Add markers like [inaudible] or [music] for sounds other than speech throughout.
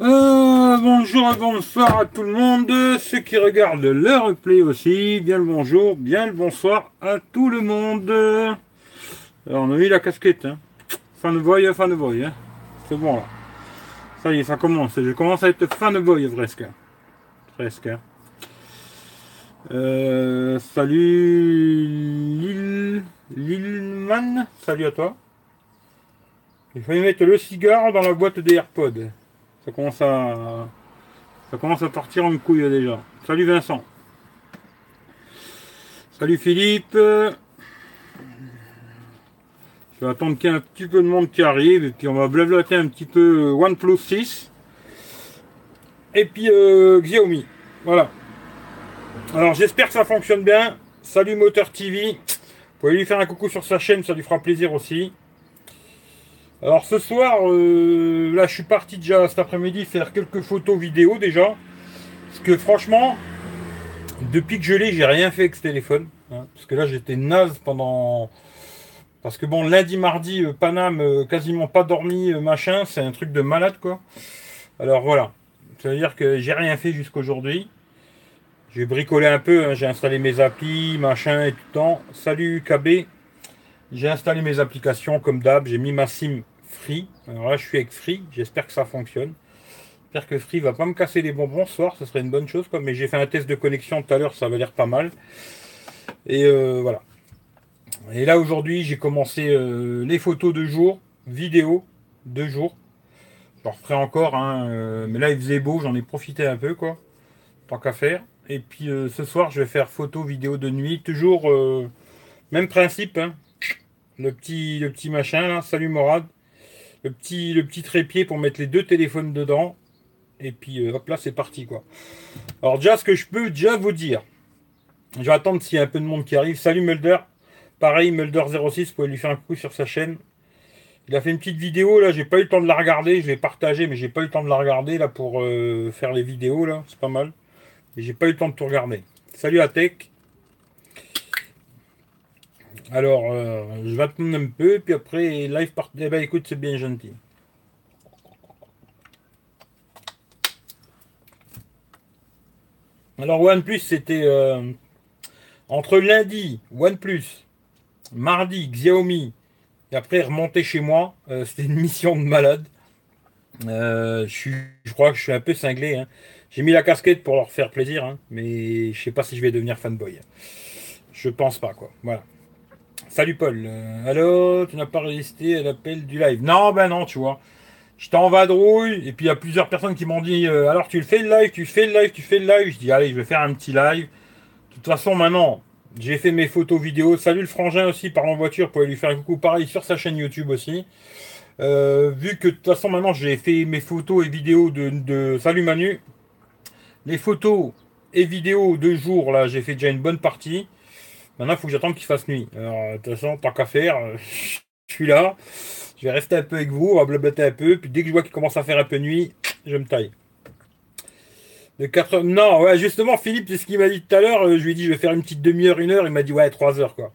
Euh, bonjour et bonsoir à tout le monde, ceux qui regardent le replay aussi, bien le bonjour, bien le bonsoir à tout le monde. Alors on a mis la casquette, hein. fanboy, fanboy, hein. c'est bon là. Ça y est, ça commence, je commence à être fanboy presque. Presque. Hein. Euh, salut Lil... Lilman, salut à toi. Il faut mettre le cigare dans la boîte des AirPods. Ça commence à. Ça commence à partir en couille déjà. Salut Vincent. Salut Philippe. Je vais attendre qu'il y ait un petit peu de monde qui arrive et puis on va blablater un petit peu OnePlus 6 et puis euh, Xiaomi. Voilà. Alors j'espère que ça fonctionne bien. Salut Moteur TV. Vous pouvez lui faire un coucou sur sa chaîne, ça lui fera plaisir aussi. Alors ce soir, euh, là je suis parti déjà cet après-midi faire quelques photos vidéo déjà. Parce que franchement, depuis que je l'ai, j'ai rien fait avec ce téléphone. Hein. parce que là j'étais naze pendant. Parce que bon, lundi, mardi, euh, Paname, euh, quasiment pas dormi, machin, c'est un truc de malade quoi. Alors voilà. Ça veut dire que j'ai rien fait jusqu'aujourd'hui. J'ai bricolé un peu, hein. j'ai installé mes applis, machin et tout le temps. Salut KB. J'ai installé mes applications comme d'hab, j'ai mis ma SIM Free. Alors là, je suis avec Free. J'espère que ça fonctionne. J'espère que Free va pas me casser les bonbons ce soir. Ce serait une bonne chose. Quoi. Mais j'ai fait un test de connexion tout à l'heure. Ça va l'air pas mal. Et euh, voilà. Et là, aujourd'hui, j'ai commencé euh, les photos de jour, vidéo de jour. Je referai encore. Hein, euh, mais là, il faisait beau. J'en ai profité un peu. quoi. Tant qu'à faire. Et puis ce soir, je vais faire photo, vidéo de nuit. Toujours même principe. Hein. Le petit, le petit machin. Salut Morad le petit, le petit trépied pour mettre les deux téléphones dedans. Et puis euh, hop là, c'est parti quoi. Alors déjà, ce que je peux déjà vous dire, je vais attendre s'il y a un peu de monde qui arrive. Salut Mulder. Pareil, Mulder06, vous pouvez lui faire un coup sur sa chaîne. Il a fait une petite vidéo là, j'ai pas eu le temps de la regarder, je l'ai partagé, mais j'ai pas eu le temps de la regarder là pour euh, faire les vidéos là, c'est pas mal. Mais j'ai pas eu le temps de tout regarder. Salut Atec. Alors, euh, je vais attendre un peu, puis après, live part. Eh ben, écoute, c'est bien gentil. Alors, OnePlus, c'était euh, entre lundi, OnePlus, mardi, Xiaomi, et après remonter chez moi. Euh, [laughs] c'était une mission de malade. je, crois que je suis un peu cinglé. Hein. J'ai mis la casquette pour leur faire plaisir, hein, mais je sais pas si je vais devenir fanboy. Je pense pas, quoi. Voilà. Salut Paul. Euh, allô, tu n'as pas résisté à l'appel du live. Non, ben non, tu vois. J'étais en vadrouille, et puis il y a plusieurs personnes qui m'ont dit euh, Alors tu le fais le live, tu fais le live, tu fais le live. Je dis Allez, je vais faire un petit live. De toute façon, maintenant, j'ai fait mes photos vidéo. Salut le frangin aussi, par en voiture, pour lui faire un coucou pareil sur sa chaîne YouTube aussi. Euh, vu que de toute façon, maintenant, j'ai fait mes photos et vidéos de, de. Salut Manu. Les photos et vidéos de jour, là, j'ai fait déjà une bonne partie. Maintenant, il faut que j'attende qu'il fasse nuit. Alors, de toute façon, tant qu'à faire, euh, [laughs] je suis là. Je vais rester un peu avec vous, on va blablater un peu. Puis dès que je vois qu'il commence à faire un peu nuit, je me taille. De 4 Non, ouais, justement, Philippe, c'est ce qu'il m'a dit tout à l'heure. Euh, je lui ai dit, je vais faire une petite demi-heure, une heure. Il m'a dit, ouais, 3 heures, quoi.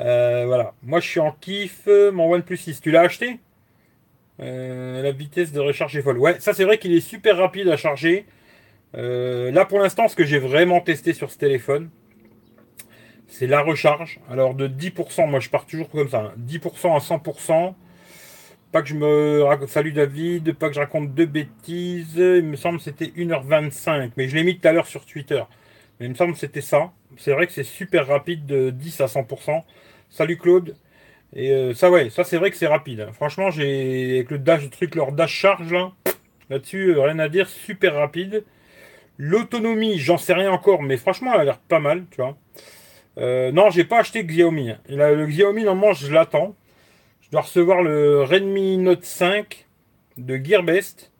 Euh, voilà. Moi, je suis en kiff. Mon OnePlus 6, tu l'as acheté? La vitesse de recharge est folle. Ouais, ça, c'est vrai qu'il est super rapide à charger. là, pour l'instant, ce que j'ai vraiment testé sur ce téléphone, c'est la recharge. Alors de 10%, moi je pars toujours comme ça, 10% hein. à 100%. Pas que je me raconte, salut David, pas que je raconte deux bêtises. Il me semble que c'était 1h25, mais je l'ai mis tout à l'heure sur Twitter. Mais il me semble que c'était ça. C'est vrai que c'est super rapide de 10 à 100%. Salut Claude. Et euh, ça ouais, ça c'est vrai que c'est rapide. Hein. Franchement, j'ai avec le dash, le truc, leur dash charge là, là-dessus, euh, rien à dire, super rapide. L'autonomie, j'en sais rien encore, mais franchement, elle a l'air pas mal, tu vois. Euh, non, j'ai pas acheté Xiaomi. le Xiaomi, normalement, je l'attends. Je dois recevoir le Redmi Note 5 de Gearbest.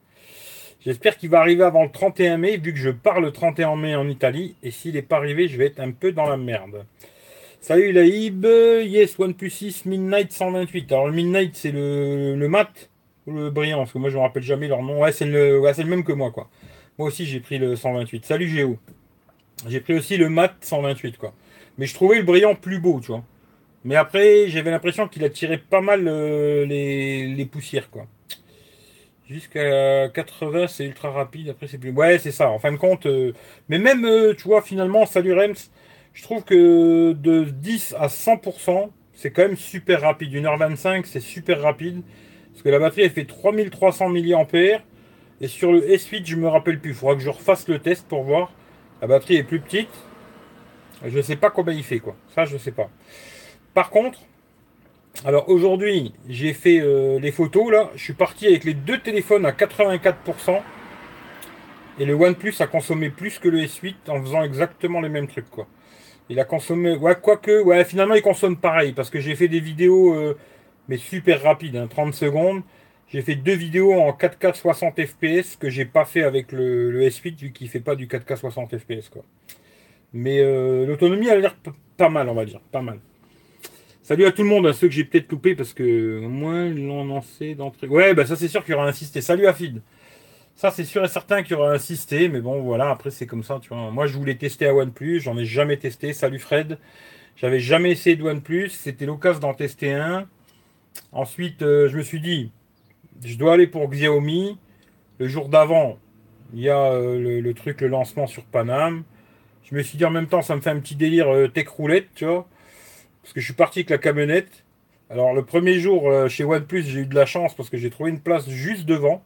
J'espère qu'il va arriver avant le 31 mai, vu que je pars le 31 mai en Italie. Et s'il n'est pas arrivé, je vais être un peu dans la merde. Salut Laïb, yes, OnePlus 6 Midnight 128. Alors le Midnight, c'est le, mat ou le brillant? Parce que moi, je ne me rappelle jamais leur nom. Ouais, c'est le, le même que moi, quoi. Moi aussi, j'ai pris le 128. Salut Géo. J'ai pris aussi le mat 128, quoi. Mais je trouvais le brillant plus beau, tu vois. Mais après, j'avais l'impression qu'il a tiré pas mal euh, les, poussières, quoi. Jusqu'à 80, c'est ultra rapide. Après, c'est plus. Ouais, c'est ça. En fin de compte. Euh, mais même, euh, tu vois, finalement, salut Rems, je trouve que de 10 à 100%, c'est quand même super rapide. 1h25, c'est super rapide. Parce que la batterie, elle fait 3300 mAh. Et sur le S8, je me rappelle plus. Il faudra que je refasse le test pour voir. La batterie est plus petite. Je ne sais pas combien il fait, quoi. Ça, je ne sais pas. Par contre, alors aujourd'hui, j'ai fait euh, les photos là. Je suis parti avec les deux téléphones à 84%. Et le OnePlus a consommé plus que le S8 en faisant exactement les mêmes trucs quoi. Il a consommé. Ouais, quoique, ouais, finalement il consomme pareil parce que j'ai fait des vidéos euh, mais super rapides, 30 hein, secondes. J'ai fait deux vidéos en 4K 60 fps que j'ai pas fait avec le, S8 vu qu'il fait pas du 4K 60 fps quoi. Mais euh, l'autonomie a l'air pas mal, on va dire, pas mal. Salut à tout le monde, à ceux que j'ai peut-être loupé parce que moins ils l'ont lancé d'entrée. Ouais, bah ça c'est sûr qu'il y aura insisté. Salut Afid. Ça c'est sûr et certain qu'il y aura insisté, mais bon voilà, après c'est comme ça, tu vois. Moi je voulais tester à OnePlus, j'en ai jamais testé. Salut Fred. J'avais jamais essayé de OnePlus, c'était l'occasion d'en tester un. Ensuite, euh, je me suis dit, je dois aller pour Xiaomi. Le jour d'avant, il y a euh, le, truc, le lancement sur Paname. Je me suis dit en même temps, ça me fait un petit délire euh, tech roulette, tu vois. Parce que je suis parti avec la camionnette. Alors le premier jour euh, chez OnePlus, j'ai eu de la chance parce que j'ai trouvé une place juste devant.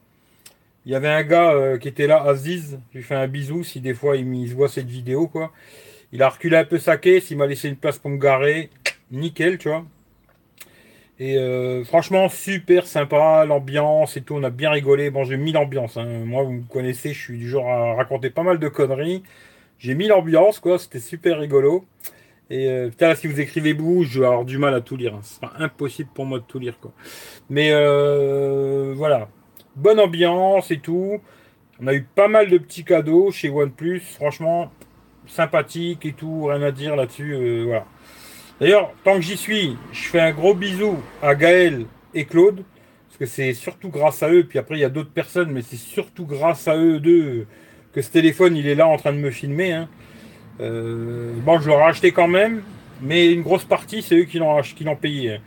Il y avait un gars euh, qui était là, Aziz. Je lui fais un bisou si des fois il, voit cette vidéo quoi. Il a reculé un peu sa caisse, il m'a laissé une place pour me garer. Nickel, tu vois. Et euh, franchement, super sympa, l'ambiance et tout, on a bien rigolé. Bon, j'ai mis l'ambiance. Hein. Moi, vous me connaissez, je suis du genre à raconter pas mal de conneries. J'ai mis l'ambiance, quoi, c'était super rigolo. Et euh, putain, si vous écrivez beaucoup, je vais avoir du mal à tout lire. Hein. Ce sera impossible pour moi de tout lire. Quoi. Mais euh, voilà. Bonne ambiance et tout. On a eu pas mal de petits cadeaux chez OnePlus. Franchement, sympathique et tout. Rien à dire là-dessus. Euh, voilà. D'ailleurs, tant que j'y suis, je fais un gros bisou à Gaël et Claude. Parce que c'est surtout grâce à eux. Puis après, il y a d'autres personnes, mais c'est surtout grâce à eux deux que ce téléphone, il est là en train de me filmer. Hein. Euh, bon, je l'aurais acheté quand même, mais une grosse partie, c'est eux qui l'ont payé.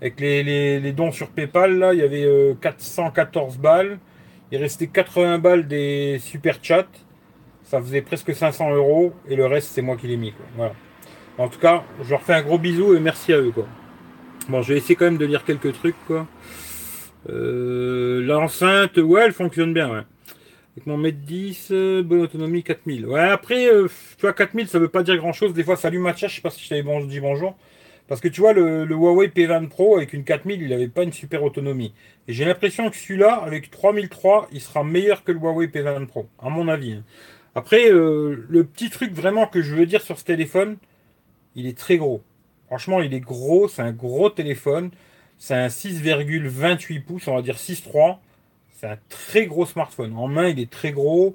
Avec les, dons sur PayPal, là, il y avait 414 euh, balles. Il restait 80 balles des super chats. Ça faisait presque 500 euros. Et le reste, c'est moi qui l'ai mis. En tout cas, je leur fais un gros bisou et merci à eux. Quoi. Bon, je vais essayer quand même de lire quelques trucs. Quoi. Euh, l'enceinte, ouais, elle fonctionne bien. Ouais. Avec mon mètre 10, euh, bonne autonomie 4000. Ouais, après, euh, tu vois, 4000, ça veut pas dire grand chose. Des fois, salut Matcha, je sais pas si je t'avais bon, dit bonjour. Parce que tu vois, le, Huawei P20 Pro avec une 4000, il avait pas une super autonomie. Et j'ai l'impression que celui-là, avec 3003, il sera meilleur que le Huawei P20 Pro, à mon avis. Hein. Après, euh, le petit truc vraiment que je veux dire sur ce téléphone, il est très gros. Franchement, il est gros, c'est un gros téléphone. C'est un 6,28 pouces, on va dire 6,3 un très gros smartphone. En main, il est très gros.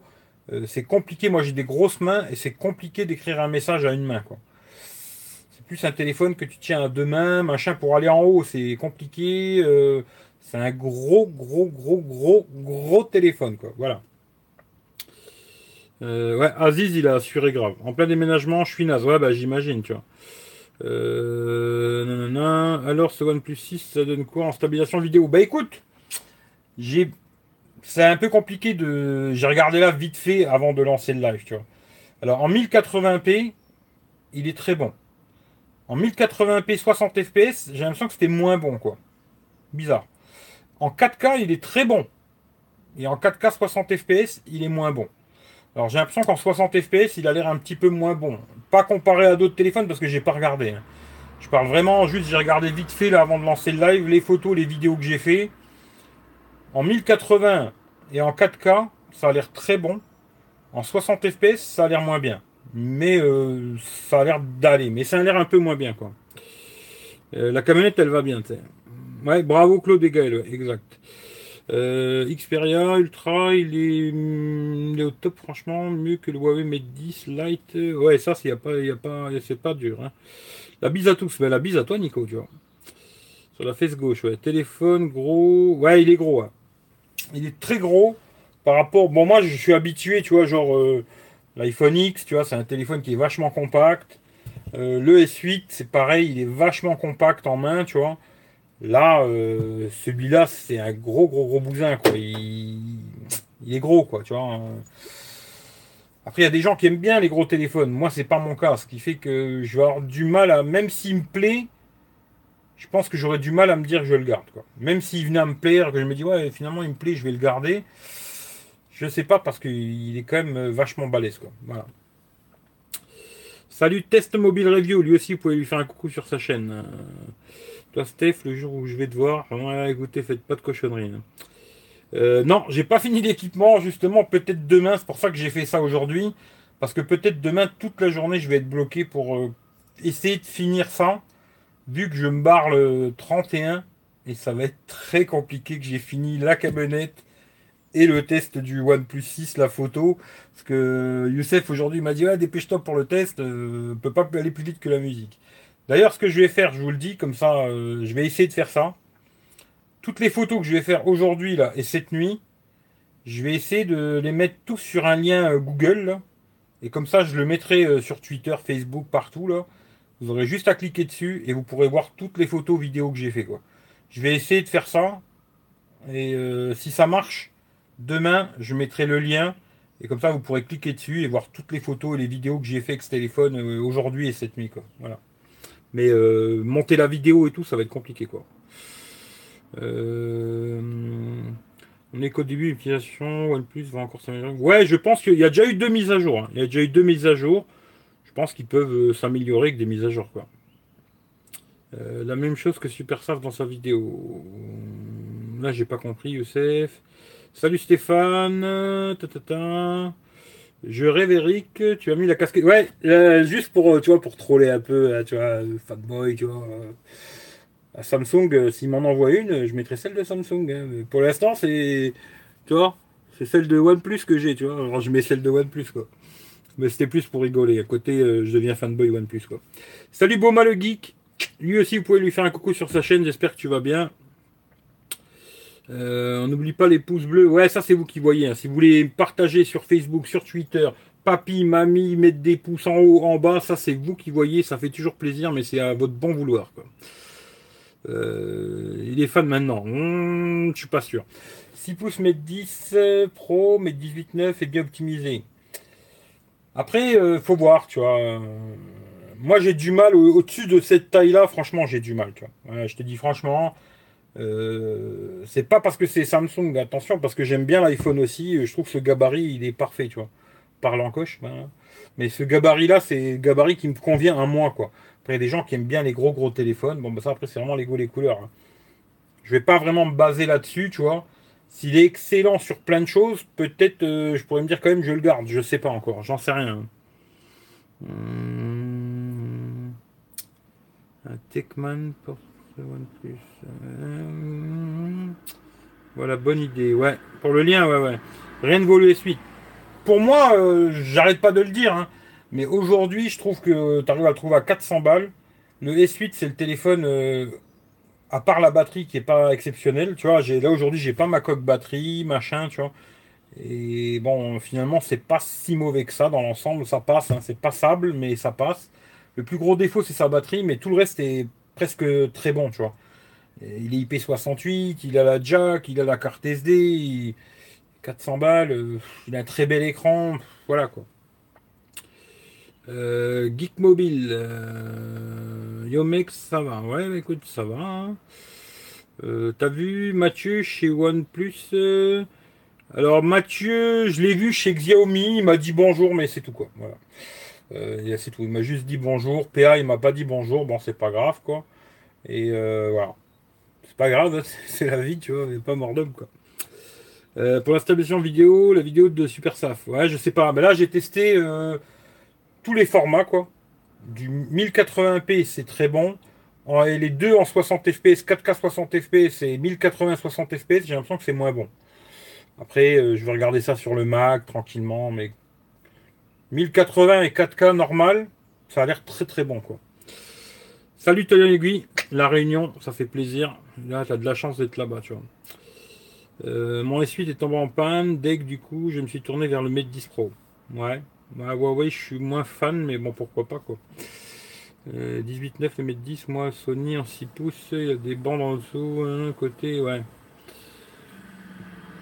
Euh, c'est compliqué. Moi, j'ai des grosses mains et c'est compliqué d'écrire un message à une main. Quoi. C'est plus un téléphone que tu tiens à deux mains, machin, pour aller en haut. C'est compliqué. Euh, c'est un gros, gros, gros, gros, gros téléphone. Quoi. Voilà. Euh, ouais, Aziz, il a assuré grave. En plein déménagement, je suis naze. Ouais, bah j'imagine, tu vois. Alors, ce OnePlus 6, ça donne quoi en stabilisation vidéo? Bah écoute, j'ai c'est un peu compliqué de. J'ai regardé là vite fait avant de lancer le live, tu vois. Alors en 1080p, il est très bon. En 1080p 60 fps, j'ai l'impression que c'était moins bon, quoi. Bizarre. En 4K, il est très bon. Et en 4K 60 fps, il est moins bon. Alors j'ai l'impression qu'en 60 fps, il a l'air un petit peu moins bon. Pas comparé à d'autres téléphones parce que j'ai pas regardé. Hein. Je parle vraiment juste, j'ai regardé vite fait là avant de lancer le live, les photos, les vidéos que j'ai fait. En 1080 et en 4K, ça a l'air très bon. En 60 fps, ça a l'air moins bien. Mais euh, ça a l'air d'aller. Mais ça a l'air un peu moins bien, quoi. Euh, la camionnette, elle va bien, t'sais. Ouais, bravo Claude et Gaël, exact. Euh, Xperia Ultra, il est, au top, franchement, mieux que le Huawei Mate 10 Lite. Ouais, ça, c'est pas, pas, pas dur. Hein. La bise à tous, mais la bise à toi, Nico, tu vois. Sur la fesse gauche, ouais. Téléphone, gros. Ouais, il est gros, hein il est très gros par rapport. Bon, moi, je suis habitué, tu vois, genre euh, l'iPhone X, tu vois, c'est un téléphone qui est vachement compact. Euh, le S8, c'est pareil, il est vachement compact en main, tu vois. Là, euh, celui-là, c'est un gros, gros, gros bousin, quoi. Il, est gros, quoi, tu vois. Après, il y a des gens qui aiment bien les gros téléphones. Moi, c'est pas mon cas. Ce qui fait que je vais avoir du mal à. Même s'il me plaît, je pense que j'aurais du mal à me dire que je le garde, quoi. Même s'il venait à me plaire, que je me dis, ouais, finalement, il me plaît, je vais le garder. Je sais pas parce qu'il est quand même vachement balèze, quoi. Voilà. Salut Test Mobile Review, lui aussi vous pouvez lui faire un coucou sur sa chaîne. Euh, toi Steph, le jour où je vais te voir, écoutez, faites pas de cochonneries. Hein. Euh, non, j'ai pas fini l'équipement, justement, peut-être demain, c'est pour ça que j'ai fait ça aujourd'hui. Parce que peut-être demain, toute la journée, je vais être bloqué pour euh, essayer de finir ça. Vu que je me barre le 31, et ça va être très compliqué que j'ai fini la cabinette et le test du OnePlus 6, la photo. Parce que Youssef aujourd'hui m'a dit ah, dépêche-toi pour le test, euh, peut pas aller plus vite que la musique. D'ailleurs, ce que je vais faire, je vous le dis, comme ça, euh, je vais essayer de faire ça. Toutes les photos que je vais faire aujourd'hui là et cette nuit, je vais essayer de les mettre tous sur un lien euh, Google. et comme ça, je le mettrai sur Twitter, Facebook, partout là. Vous aurez juste à cliquer dessus et vous pourrez voir toutes les photos, vidéos que j'ai fait. Je vais essayer de faire ça. Et si ça marche, Demain, je mettrai le lien. Et comme ça, vous pourrez cliquer dessus et voir toutes les photos et les vidéos que j'ai fait avec ce téléphone euh, aujourd'hui et cette nuit. Quoi. Voilà. Mais euh, monter la vidéo et tout, ça va être compliqué. Quoi. Euh, on est qu'au début, l'utilisation OnePlus va encore s'améliorer. Ouais, je pense qu'il y a déjà eu deux mises à jour. Hein. Il y a déjà eu deux mises à jour. Je pense qu'ils peuvent s'améliorer avec des mises à jour. Quoi. la même chose que SuperSaf dans sa vidéo. Là, j'ai pas compris, Youssef. Salut Stéphane. Je rêve Eric, tu as mis la casquette. Ouais, euh, juste pour, euh, tu vois, pour troller un peu, euh, tu vois, fanboy, tu vois. à Samsung, s'il m'en envoie une, je mettrai celle de Samsung. Hein. Pour l'instant, c'est. Tu vois, c'est celle de OnePlus que j'ai, tu vois. Alors je mets celle de OnePlus, quoi. Mais c'était plus pour rigoler. À côté, je deviens fanboy OnePlus. Salut Boma le geek. Lui aussi, vous pouvez lui faire un coucou sur sa chaîne. J'espère que tu vas bien. Euh, on n'oublie pas les pouces bleus. Ouais, ça c'est vous qui voyez. Hein. Si vous voulez partager sur Facebook, sur Twitter, papy, mamie, mettre des pouces en haut, en bas, ça c'est vous qui voyez. Ça fait toujours plaisir, mais c'est à votre bon vouloir. Quoi. Euh, il est fan maintenant. Hmm, je suis pas sûr. 6 pouces, mètre 10 Pro, mètre 18, 9 est bien optimisé. Après, euh, faut voir, tu vois. Moi, j'ai du mal au-dessus de cette taille-là. Franchement, j'ai du mal. Tu vois. je te dis franchement, euh, c'est pas parce que c'est Samsung, attention, parce que j'aime bien l'iPhone aussi. Je trouve que ce gabarit, il est parfait, tu vois. Parle en coche, ben, mais ce gabarit-là, c'est le gabarit qui me convient à moi, quoi. Après, il y a des gens qui aiment bien les gros gros téléphones. Bon, ben ça, après, c'est vraiment les goûts, les couleurs. Hein. Je vais pas vraiment me baser là-dessus, tu vois. S'il est excellent sur plein de choses, peut-être, euh, je pourrais me dire quand même, je le garde. Je sais pas encore, j'en sais rien. Hum... Un Techman pour OnePlus. Euh, voilà, bonne idée. Ouais, pour le lien, ouais, ouais. Rien ne vaut le S8. Pour moi, euh, j'arrête pas de le dire, hein, mais aujourd'hui, je trouve que tu arrives à le trouver à 400 balles. Le S8, c'est le téléphone, euh, à part la batterie qui est pas exceptionnelle. Tu vois, là aujourd'hui, j'ai pas ma coque batterie, machin, tu vois. Et bon, finalement, c'est pas si mauvais que ça dans l'ensemble. Ça passe, hein, c'est passable, mais ça passe. Le plus gros défaut, c'est sa batterie, mais tout le reste est presque très bon, tu vois. Il est IP68, il a la jack, il a la carte SD, 400 balles, euh, il a un très bel écran, voilà quoi. Euh, Geek Mobile, euh, ça va, ouais, écoute, ça va. Hein. T'as vu Mathieu chez OnePlus Alors Mathieu, je l'ai vu chez Xiaomi, il m'a dit bonjour, mais c'est tout quoi. Voilà. c'est tout. Il m'a juste dit bonjour. PA, il m'a pas dit bonjour. Bon, c'est pas grave quoi. Et voilà pas grave, [laughs] c'est la vie, tu vois, mais pas mort d'homme, quoi. Euh, pour l'installation vidéo, la vidéo de Super Saf. Ouais, je sais pas. Mais là, j'ai testé euh, tous les formats, quoi. Du 1080p, c'est très bon. Et les deux en 60 fps, 4K 60 fps et 1080 60 fps, j'ai l'impression que c'est moins bon. Après, euh, je vais regarder ça sur le Mac tranquillement, mais 1080 et 4K normal, ça a l'air très très bon, quoi. Salut Tony Aiguille, la réunion, ça fait plaisir. Là, tu as de la chance d'être là-bas, tu vois. Euh, mon S8 est tombé en panne. Dès que du coup, je me suis tourné vers le Mate 10 Pro. Ouais. Bah, ouais, je suis moins fan, mais bon, pourquoi pas, quoi. 18,9 le mètre 10, moi Sony en 6 pouces, il y a des bandes en dessous, un côté, ouais.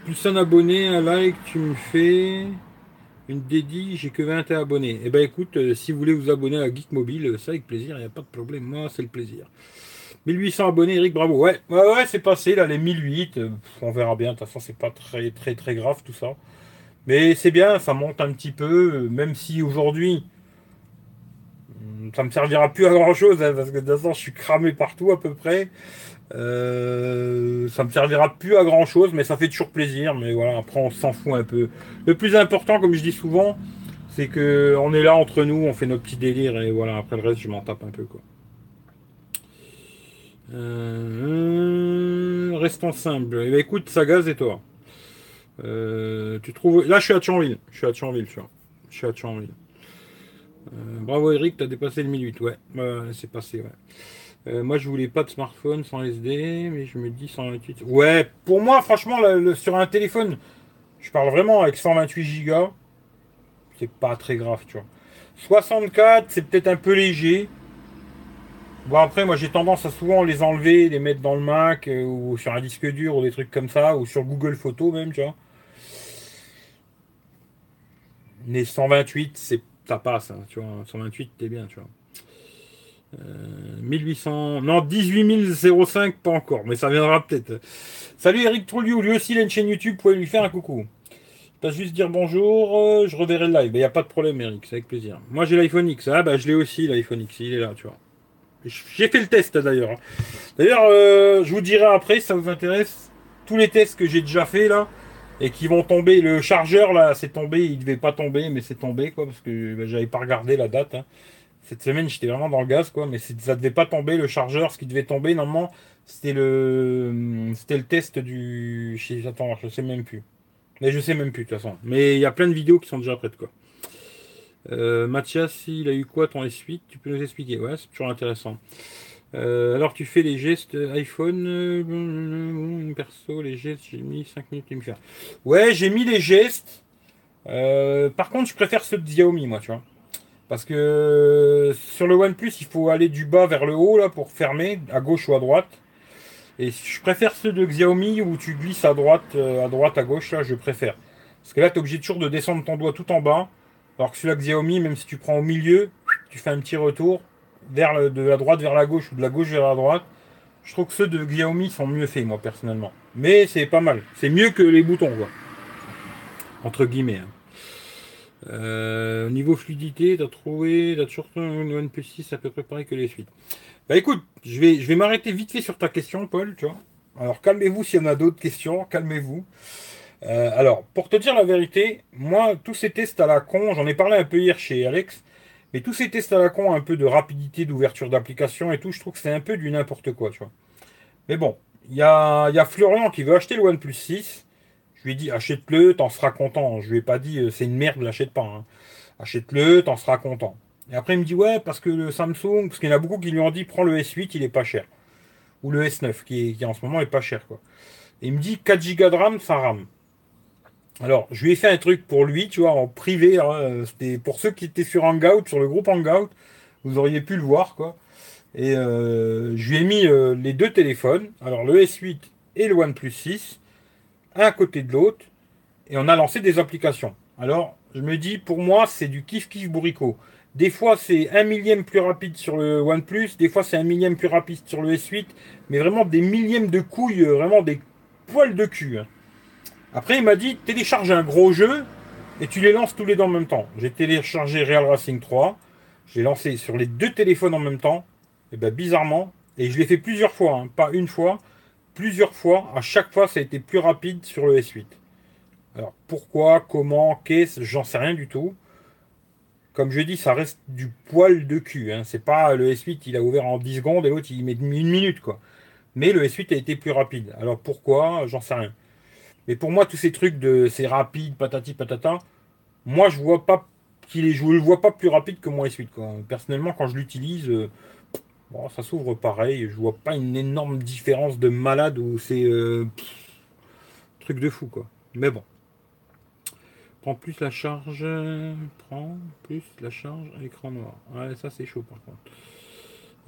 Plus un abonné, un like, tu me fais une dédie, j'ai que 20 abonnés. Eh ben écoute, euh, si vous voulez vous abonner à Geek Mobile, ça avec plaisir, il n'y a pas de problème, moi c'est le plaisir. 1800 abonnés, Eric, bravo. Ouais, ouais, ouais c'est passé là, les 1008, euh, on verra bien, de toute façon c'est pas très très très grave tout ça. Mais c'est bien, ça monte un petit peu, euh, même si aujourd'hui, ça me servira plus à grand chose, hein, parce que de toute façon je suis cramé partout à peu près. Euh, ça me servira plus à grand chose, mais ça fait toujours plaisir. Mais voilà, après on s'en fout un peu. Le plus important, comme je dis souvent, c'est que on est là entre nous, on fait nos petits délires et voilà. Après le reste, je m'en tape un peu quoi. Euh, restons simples. Eh ben, écoute, Sagaz et toi? Euh, tu trouves. Là, je suis à Thionville. Je suis à Thionville, tu vois. Je suis à Thionville. bravo Eric, t'as dépassé le 1008. Ouais, c'est passé, ouais. Euh, moi, je voulais pas de smartphone sans SD, mais je me dis 128. Ouais, pour moi, franchement, sur un téléphone, je parle vraiment avec 128 Go. C'est pas très grave, tu vois. 64, c'est peut-être un peu léger. Bon, après, moi, j'ai tendance à souvent les enlever, les mettre dans le Mac euh, ou sur un disque dur ou des trucs comme ça, ou sur Google Photos même, tu vois. Les 128, c'est ça passe, hein, tu vois. 128, t'es bien, tu vois. 1800, euh, non 18005 pas encore, mais ça viendra peut-être. Salut Eric Trolliou, lui aussi il a une chaîne YouTube, vous pouvez lui faire un coucou. Pas juste dire bonjour, euh, je reverrai le live. Il n'y a pas de problème Eric, c'est avec plaisir. Moi j'ai l'iPhone X, ah bah je l'ai aussi l'iPhone X, il est là, tu vois. J'ai fait le test d'ailleurs. Hein. D'ailleurs, euh, je vous dirai après si ça vous intéresse tous les tests que j'ai déjà fait là et qui vont tomber. Le chargeur là, c'est tombé, il devait pas tomber, mais c'est tombé quoi parce que bah, j'avais pas regardé la date. Hein. Cette semaine, j'étais vraiment dans le gaz, quoi, mais ça devait pas tomber le chargeur. Ce qui devait tomber, normalement, c'était le, c'était le test du. Attends, je sais même plus. Mais je sais même plus, de toute façon. Mais il y a plein de vidéos qui sont déjà prêtes, quoi. Euh, Mathias, il a eu quoi ton S8 Tu peux nous expliquer Ouais, c'est toujours intéressant. Euh, alors, tu fais les gestes iPhone, euh, perso, les gestes, j'ai mis 5 minutes à me faire. Ouais, j'ai mis les gestes. par contre, je préfère ceux de Xiaomi, moi, tu vois. Parce que sur le OnePlus, il faut aller du bas vers le haut là pour fermer, à gauche ou à droite. Et je préfère ceux de Xiaomi où tu glisses à droite, euh, à droite, à gauche, là, je préfère. Parce que là, tu es obligé toujours de descendre ton doigt tout en bas. Alors que celui-là Xiaomi, même si tu prends au milieu, tu fais un petit retour vers de la droite vers la gauche ou de la gauche vers la droite. Je trouve que ceux de Xiaomi sont mieux faits, moi, personnellement. Mais c'est pas mal. C'est mieux que les boutons, quoi. Entre guillemets. Hein. Euh, au niveau fluidité, t'as trouvé, t'as toujours une OnePlus 6 à peu près pareil que les suites. Bah écoute, je vais, je vais m'arrêter vite fait sur ta question, Paul, tu vois. Alors calmez-vous s'il y en a d'autres questions, calmez-vous. Euh, alors, pour te dire la vérité, moi, tous ces tests à la con, j'en ai parlé un peu hier chez Alex, mais tous ces tests à la con, un peu de rapidité d'ouverture d'application et tout, je trouve que c'est un peu du n'importe quoi, tu. Mais bon, il y a, y a Florian qui veut acheter le OnePlus 6. Je lui ai dit achète-le, t'en seras content. Je lui ai pas dit euh, c'est une merde, l'achète pas. Hein. Achète-le, t'en seras content. Et après il me dit ouais parce que le Samsung, parce qu'il y en a beaucoup qui lui ont dit prends le S8, il est pas cher. Ou le S9 qui, en ce moment est pas cher quoi. Et il me dit 4 Go de RAM, ça rame. Alors, je lui ai fait un truc pour lui, tu vois, en privé. Hein, c'était pour ceux qui étaient sur Hangout, sur le groupe Hangout, vous auriez pu le voir, quoi. Et euh, je lui ai mis euh, les deux téléphones, alors le S8 et le OnePlus 6 un côté de l'autre, et on a lancé des applications. Alors, je me dis, pour moi, c'est du kiff-kiff bourricot. Des fois, c'est un millième plus rapide sur le OnePlus, des fois, c'est un millième plus rapide sur le S8, mais vraiment des millièmes de couilles, euh, vraiment des poils de cul. Hein. Après, il m'a dit, télécharge un gros jeu, et tu les lances tous les deux en même temps. J'ai téléchargé Real Racing 3, j'ai lancé sur les deux téléphones en même temps, et bien bizarrement, et je l'ai fait plusieurs fois, hein, pas une fois, plusieurs fois. À chaque fois, ça a été plus rapide sur le S8. Alors pourquoi, comment, qu'est-ce, j'en sais rien du tout. Comme je dis, ça reste du poil de cul. Hein. C'est pas le S8, il a ouvert en 10 secondes et l'autre il met une minute quoi. Mais le S8 a été plus rapide. Alors pourquoi, j'en sais rien. Mais pour moi, tous ces trucs de c'est rapide, patati patata, moi je vois pas qu'il est, je le vois pas plus rapide que mon S8 quoi. Personnellement, quand je l'utilise, euh, Bon, ça s'ouvre pareil. Je vois pas une énorme différence de malade où c'est euh, truc de fou quoi. Mais bon. Prends plus la charge. Prends plus la charge à l'écran noir. Ouais, ça c'est chaud par contre.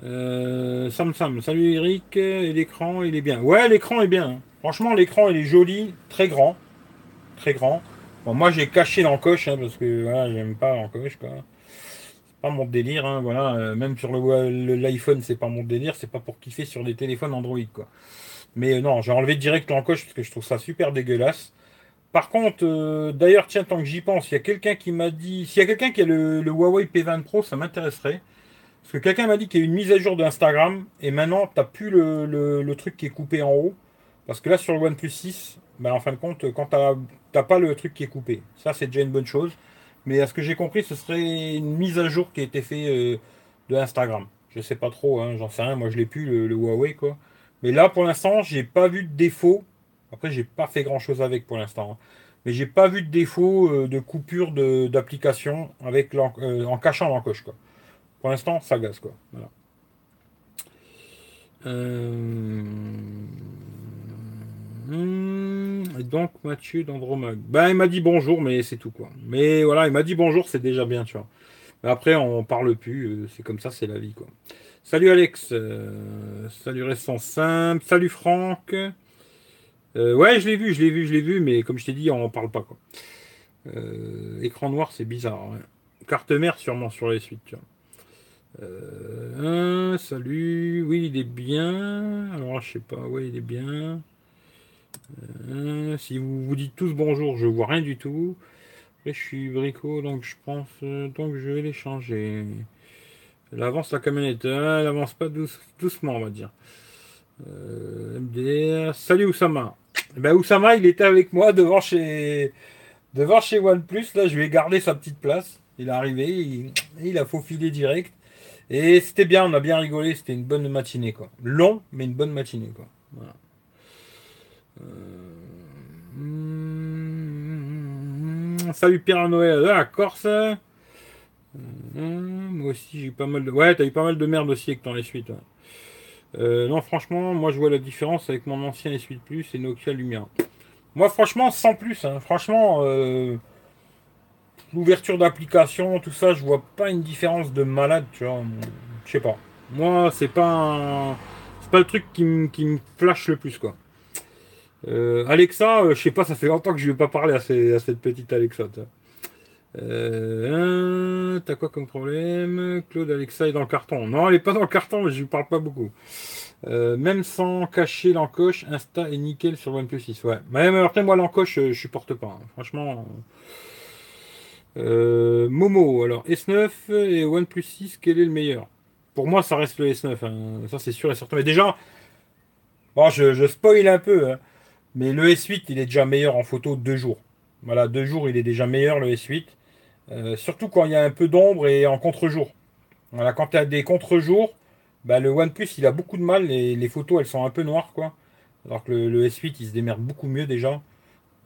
Euh, Sam Sam, salut Eric, et l'écran il est bien. Ouais, l'écran est bien. Franchement, l'écran il est joli, très grand. Très grand. Bon, moi j'ai caché l'encoche hein, parce que voilà, j'aime pas l'encoche quoi. C'est pas mon délire, hein, voilà. Euh, même sur le l'iPhone, c'est pas mon délire, c'est pas pour kiffer sur des téléphones Android quoi. Mais euh, non, j'ai enlevé direct l'encoche parce que je trouve ça super dégueulasse. Par contre, d'ailleurs, tiens, tant que j'y pense, il y a quelqu'un qui m'a dit. S'il y a quelqu'un qui a le Huawei P20 Pro, ça m'intéresserait. Parce que quelqu'un m'a dit qu'il y a une mise à jour d'Instagram et maintenant tu n'as plus le, truc qui est coupé en haut. Parce que là sur le OnePlus 6, ben, en fin de compte, quand tu n'as pas le truc qui est coupé, ça c'est déjà une bonne chose. Mais à ce que j'ai compris, ce serait une mise à jour qui a été faite euh, de Instagram. Je sais pas trop, hein, j'en sais rien, moi je l'ai plus le, Huawei quoi. Mais là pour l'instant, j'ai pas vu de défaut. Après, j'ai pas fait grand chose avec pour l'instant. Hein. Mais j'ai pas vu de défaut euh, de coupure d'application avec euh, en cachant l'encoche. Pour l'instant, ça gaze quoi. Voilà. Euh, hmm, donc Mathieu d'Andromag. Ben il m'a dit bonjour, mais c'est tout quoi. Mais voilà, il m'a dit bonjour, c'est déjà bien, tu vois. Mais après, on parle plus, euh, c'est comme ça, c'est la vie quoi. Salut Alex, euh, salut Restant Simple, salut Franck. ouais, je l'ai vu, je l'ai vu, je l'ai vu, mais comme je t'ai dit, on en parle pas quoi. écran noir, c'est bizarre. Carte mère sûrement sur les suites, tu vois. Euh, salut, oui, il est bien. Alors, je sais pas, oui, il est bien. Euh, si vous vous dites tous bonjour, je vois rien du tout. je suis brico, donc je pense, euh, donc je vais les changer. Elle avance la camionnette, hein, elle avance pas doucement, on va dire. MDR, salut Oussama. Eh ben Oussama, il était avec moi devant chez devant chez OnePlus. Là, je vais garder sa petite place. Il est arrivé, il, il a faufilé direct. Et c'était bien, on a bien rigolé, c'était une bonne matinée quoi. Long, mais une bonne matinée quoi. Euh, salut Pierre Noël, ah, Corse. Euh, moi aussi j'ai eu pas mal de. Ouais, t'as eu pas mal de merde aussi avec ton S8. Euh, non, franchement, moi je vois la différence avec mon ancien S8 Plus et Nokia Lumia. Moi, franchement, sans plus. Hein. Franchement, l'ouverture d'application, tout ça, je vois pas une différence de malade, tu vois. Je sais pas. Moi, c'est pas c'est pas le truc qui me qui flash le plus, quoi. Euh, Alexa, euh, je sais pas, ça fait longtemps que je vais pas parler à, cette petite Alexa. Euh, T'as quoi comme problème? Claude Alexa est dans le carton. Non, elle est pas dans le carton, mais je lui parle pas beaucoup. Même sans cacher l'encoche, Insta est nickel sur OnePlus 6. Ouais. Même après, moi, l'encoche, je supporte pas. Hein. Franchement. Euh, Momo, alors S9 et OnePlus 6, quel est le meilleur? Pour moi, ça reste le S9, hein. ça c'est sûr et certain. Mais déjà, bon, je, je spoil un peu, hein. mais le S8, il est déjà meilleur en photo deux jours. Voilà, deux jours, il est déjà meilleur le S8. Euh, surtout quand il y a un peu d'ombre et en contre-jour. Voilà, quand il y a des contre-jours, bah, le OnePlus, il a beaucoup de mal. Les, les photos, elles sont un peu noires, quoi. Alors que le, le S8, il se démerde beaucoup mieux déjà.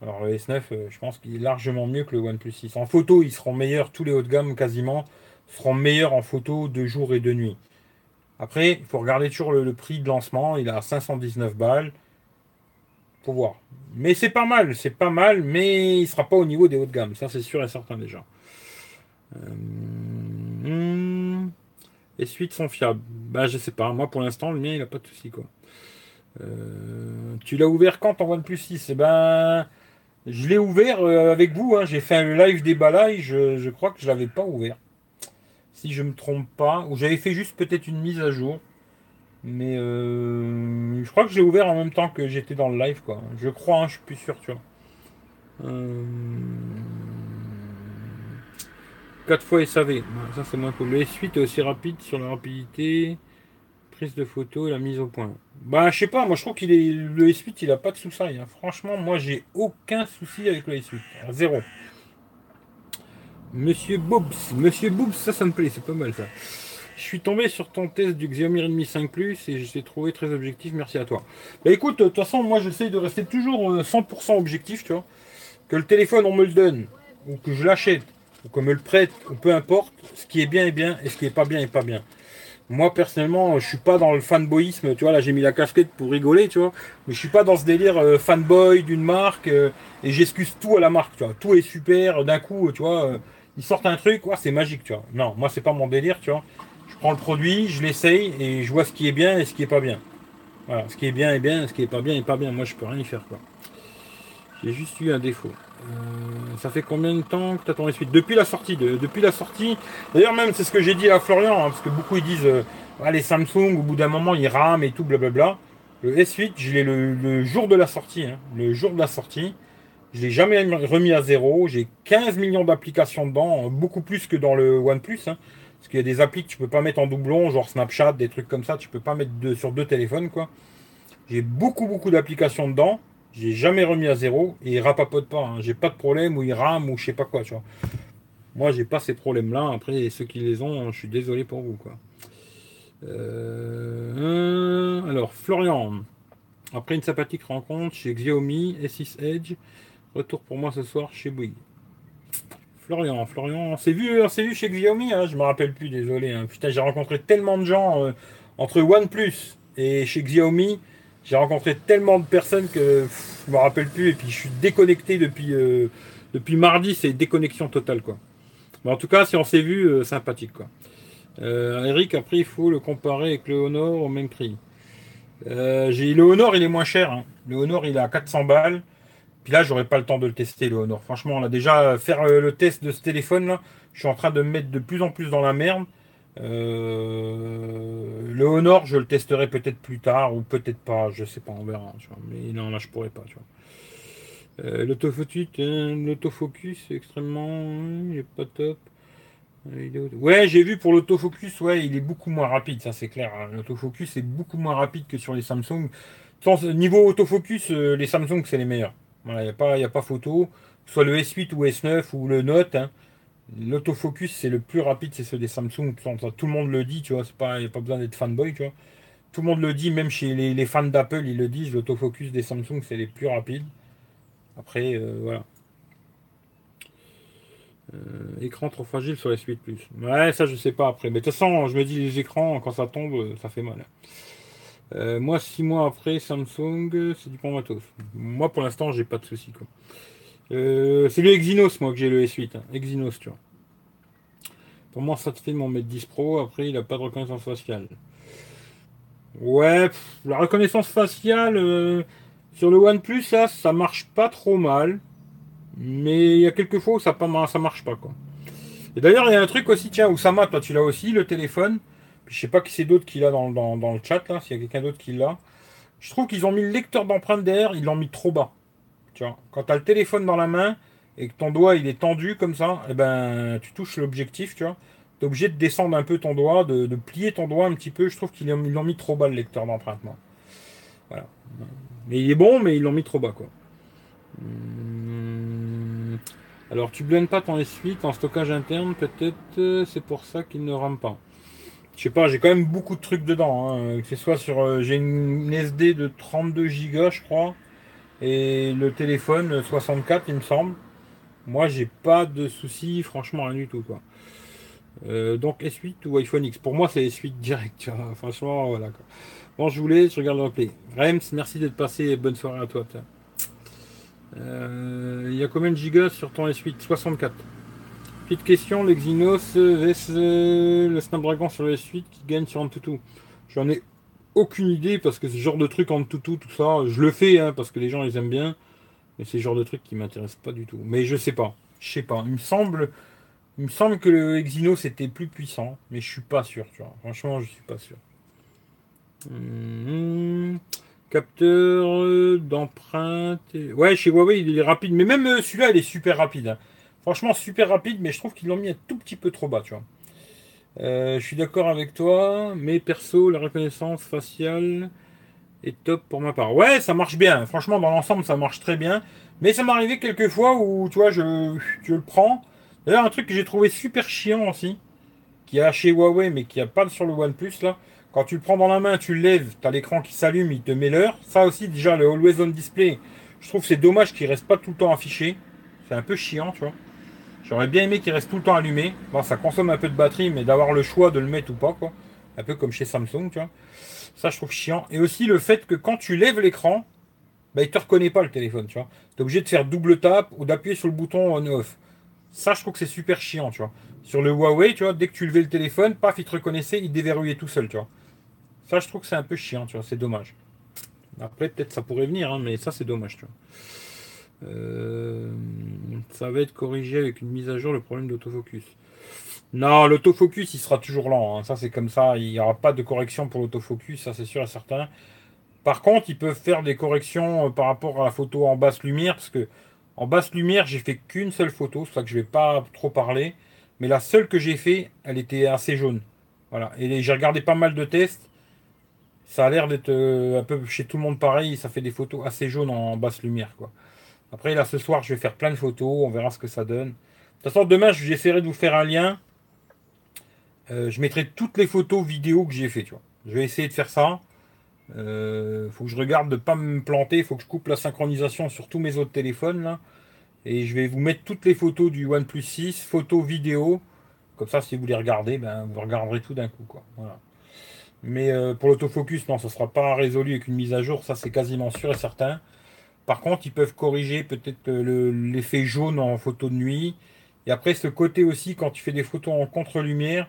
Alors le S9, euh, je pense qu'il est largement mieux que le OnePlus 6. En photo, ils seront meilleurs, tous les hauts de gamme quasiment seront meilleurs en photo de jour et de nuit. Après, il faut regarder toujours le, prix de lancement, il a 519 balles. Faut voir. Mais c'est pas mal, c'est pas mal, mais il sera pas au niveau des hauts de gamme, ça c'est sûr et certain déjà. Euh, Les suites sont fiables. Bah je sais pas, moi pour l'instant le mien il a pas de souci quoi. Euh, tu l'as ouvert quand en OnePlus 6 Eh ben je l'ai ouvert euh, avec vous. Hein. J'ai fait un live déballaille. Je, je crois que je l'avais pas ouvert. Si je me trompe pas. Ou j'avais fait juste peut-être une mise à jour. Mais euh, je crois que j'ai ouvert en même temps que j'étais dans le live. quoi. Je crois, hein, je suis plus sûr. Tu vois. 4 euh, fois SAV. Ça c'est moins cool. Le S8 est aussi rapide sur la rapidité prise de photo et la mise au point. Bah, je sais pas, moi je trouve qu'il est le S8, il a pas de soucis. Hein. Franchement, moi j'ai aucun souci avec le S8. Zéro. Monsieur Boobs, Monsieur Boobs, ça, ça me plaît, c'est pas mal ça. Je suis tombé sur ton test du Xiaomi Redmi 5 Plus et je t'ai trouvé très objectif. Merci à toi. Bah écoute, de toute façon, moi j'essaye de rester toujours 100% euh, objectif, tu vois. Que le téléphone on me le donne, ou que je l'achète, ou qu'on me le prête, ou peu importe, ce qui est bien est bien et ce qui est pas bien est pas bien. Moi personnellement, je suis pas dans le fanboyisme, tu vois, là j'ai mis la casquette pour rigoler, tu vois, mais je suis pas dans ce délire euh, fanboy d'une marque euh, et j'excuse tout à la marque, tu vois. Tout est super, d'un coup, tu vois, euh, ils sortent un truc, c'est magique, tu vois. Non, moi c'est pas mon délire, tu vois. Je prends le produit, je l'essaye et je vois ce qui est bien et ce qui est pas bien. Voilà, ce qui est bien est bien, ce qui est pas bien est pas bien. Moi, je peux rien y faire quoi. J'ai juste eu un défaut. Euh, ça fait combien de temps que tu as ton S8 Depuis la sortie. depuis la sortie. D'ailleurs, même, c'est ce que j'ai dit à Florian, hein, parce que beaucoup ils disent euh, les Samsung, au bout d'un moment, ils rament et tout, blablabla. Le S8, je l'ai le, jour de la sortie. Hein. le jour de la sortie. Je l'ai jamais remis à zéro. J'ai 15 millions d'applications dedans, beaucoup plus que dans le OnePlus. Hein, parce qu'il y a des applis que tu peux pas mettre en doublon, genre Snapchat, des trucs comme ça, tu peux pas mettre sur deux téléphones, quoi. J'ai beaucoup, beaucoup d'applications dedans. J'ai jamais remis à zéro et il rapapote pas. Hein. J'ai pas de problème ou il rame ou je sais pas quoi, tu vois. Moi, j'ai pas ces problèmes-là. Après, ceux qui les ont, je suis désolé pour vous, quoi. Euh, alors, Florian. Après une sympathique rencontre chez Xiaomi S6 Edge, retour pour moi ce soir chez Bouygues. Florian, Florian, on s'est vu, on vu chez Xiaomi, hein, je me rappelle plus, désolé. Hein. Putain, j'ai rencontré tellement de gens euh, entre OnePlus et chez Xiaomi. J'ai rencontré tellement de personnes que je me rappelle plus et puis je suis déconnecté depuis, euh, depuis mardi, c'est déconnexion totale quoi. Mais en tout cas, si on s'est vu, euh, sympathique quoi. Euh, Eric, après il faut le comparer avec le Honor au même prix. le Honor, il est moins cher. Hein. Le Honor, il est à 400 balles. Puis là, j'aurais pas le temps de le tester le Honor. Franchement, on a déjà faire le test de ce téléphone là. Je suis en train de me mettre de plus en plus dans la merde. Euh, le Honor, je le testerai peut-être plus tard ou peut-être pas, je sais pas, on verra. Mais non, là, je pourrais pas. Euh, l'autofocus, hein, l'autofocus, extrêmement, il est pas top. Ouais, j'ai vu pour l'autofocus, ouais, il est beaucoup moins rapide, ça c'est clair. Hein. L'autofocus est beaucoup moins rapide que sur les Samsung. Niveau autofocus, euh, les Samsung c'est les meilleurs. il n'y a, pas, a pas photo. Soit le S8 ou S9 ou le Note. Hein. L'autofocus, c'est le plus rapide, c'est ceux des Samsung. Tout le monde le dit, tu vois. Il n'y a pas besoin d'être fanboy, tu vois. Tout le monde le dit, même chez les, fans d'Apple, ils le disent. L'autofocus des Samsung, c'est les plus rapides. Après, euh, voilà. Euh, écran trop fragile sur S8 Plus. Ouais, ça, je sais pas après. Mais de toute façon, je me dis, les écrans, quand ça tombe, ça fait mal. Euh, moi, six mois après, Samsung, c'est du bon matos. Moi, pour l'instant, j'ai pas de soucis. Quoi. Euh, c'est le Exynos, moi, que j'ai le S8. Hein. Exynos, tu vois. Pour moi, ça te fait mon Mate 10 Pro. Après, il n'a pas de reconnaissance faciale. Ouais, la reconnaissance faciale euh, sur le OnePlus, là, ça marche pas trop mal. Mais il y a quelques fois où ça, ça marche pas, quoi. Et d'ailleurs, il y a un truc aussi, tiens, Oussama, toi, tu l'as aussi, le téléphone. je sais pas qui c'est d'autre qui l'a dans, dans, le chat, là, s'il y a quelqu'un d'autre qui l'a. Je trouve qu'ils ont mis le lecteur d'empreinte derrière, ils l'ont mis trop bas. Tu vois, quand tu as le téléphone dans la main et que ton doigt il est tendu comme ça, eh ben tu touches l'objectif, tu vois. Tu es obligé de descendre un peu ton doigt, de, plier ton doigt un petit peu. Je trouve qu'ils l'ont mis trop bas le lecteur d'empreinte. Voilà. Mais il est bon, mais ils l'ont mis trop bas quoi. Hmm. Alors tu blends pas ton S8 en stockage interne, peut-être euh, c'est pour ça qu'il ne rame pas. Je sais pas, j'ai quand même beaucoup de trucs dedans. Hein. Que ce soit sur. Euh, j'ai une SD de 32 Go, je crois. Et le téléphone 64, il me semble. Moi, j'ai pas de soucis, franchement, rien du tout. Quoi. Euh, donc S8 ou iPhone X. Pour moi, c'est S8 direct. Franchement, voilà. Bon, je voulais, je regarde le replay. Rems, merci d'être passé. Bonne soirée à toi. Euh, il y a combien de gigas sur ton S8 64. Petite question, l'Exynos vs le Snapdragon sur le S8 qui gagne sur Antutu. J'en ai aucune idée parce que ce genre de truc en tout, tout, tout ça, je le fais hein, parce que les gens les aiment bien, mais c'est le genre de truc qui m'intéresse pas du tout. Mais je sais pas, je sais pas. Il me semble, il me semble que le Exynos était plus puissant, mais je suis pas sûr, tu vois. Franchement, je suis pas sûr. Hum, capteur d'empreinte. Ouais, chez Huawei, il est rapide, mais même euh, celui-là, il est super rapide. Hein. Franchement, super rapide, mais je trouve qu'ils l'ont mis un tout petit peu trop bas, tu vois. Euh, je suis d'accord avec toi, mais perso, la reconnaissance faciale est top pour ma part. Ouais, ça marche bien. Franchement, dans l'ensemble, ça marche très bien. Mais ça m'est arrivé quelques fois où, tu vois, je, le prends. D'ailleurs, un truc que j'ai trouvé super chiant aussi, qui a chez Huawei, mais qui a pas sur le OnePlus, là. Quand tu le prends dans la main, tu le lèves, tu as l'écran qui s'allume, il te met l'heure. Ça aussi, déjà, le Always On Display, je trouve c'est dommage qu'il reste pas tout le temps affiché. C'est un peu chiant, tu vois. J'aurais bien aimé qu'il reste tout le temps allumé. Bon, ça consomme un peu de batterie, mais d'avoir le choix de le mettre ou pas, quoi. Un peu comme chez Samsung, tu vois. Ça, je trouve chiant. Et aussi le fait que quand tu lèves l'écran, bah, il te reconnaît pas le téléphone, tu vois. Tu es obligé de faire double tap ou d'appuyer sur le bouton on-off. Ça, je trouve que c'est super chiant, tu vois. Sur le Huawei, tu vois, dès que tu levais le téléphone, paf, il te reconnaissait, il déverrouillait tout seul, tu vois. Ça, je trouve que c'est un peu chiant, tu vois, c'est dommage. Après, peut-être ça pourrait venir, hein, mais ça, c'est dommage, tu vois. Euh, ça va être corrigé avec une mise à jour le problème d'autofocus. Non, l'autofocus, il sera toujours lent. Hein. Ça, c'est comme ça. Il n'y aura pas de correction pour l'autofocus, ça, c'est sûr et certain. Par contre, ils peuvent faire des corrections euh, par rapport à la photo en basse lumière, parce que en basse lumière, j'ai fait qu'une seule photo, c'est ça que je vais pas trop parler. Mais la seule que j'ai fait, elle était assez jaune. Voilà. Et j'ai regardé pas mal de tests. Ça a l'air d'être euh, un peu chez tout le monde pareil. Ça fait des photos assez jaunes en basse lumière, quoi. Après, là, ce soir, je vais faire plein de photos. On verra ce que ça donne. De toute façon, demain, j'essaierai de vous faire un lien. Euh, je mettrai toutes les photos vidéo que j'ai fait, tu vois. Je vais essayer de faire ça. Il euh, faut que je regarde de ne pas me planter. Il faut que je coupe la synchronisation sur tous mes autres téléphones. Et je vais vous mettre toutes les photos du OnePlus 6, photos vidéo. Comme ça, si vous les regardez, ben, vous regarderez tout d'un coup. Quoi. Mais euh, pour l'autofocus, non, ça ne sera pas résolu avec une mise à jour. Ça, c'est quasiment sûr et certain. Par contre, ils peuvent corriger peut-être l'effet jaune en photo de nuit. Et après, ce côté aussi, quand tu fais des photos en contre-lumière,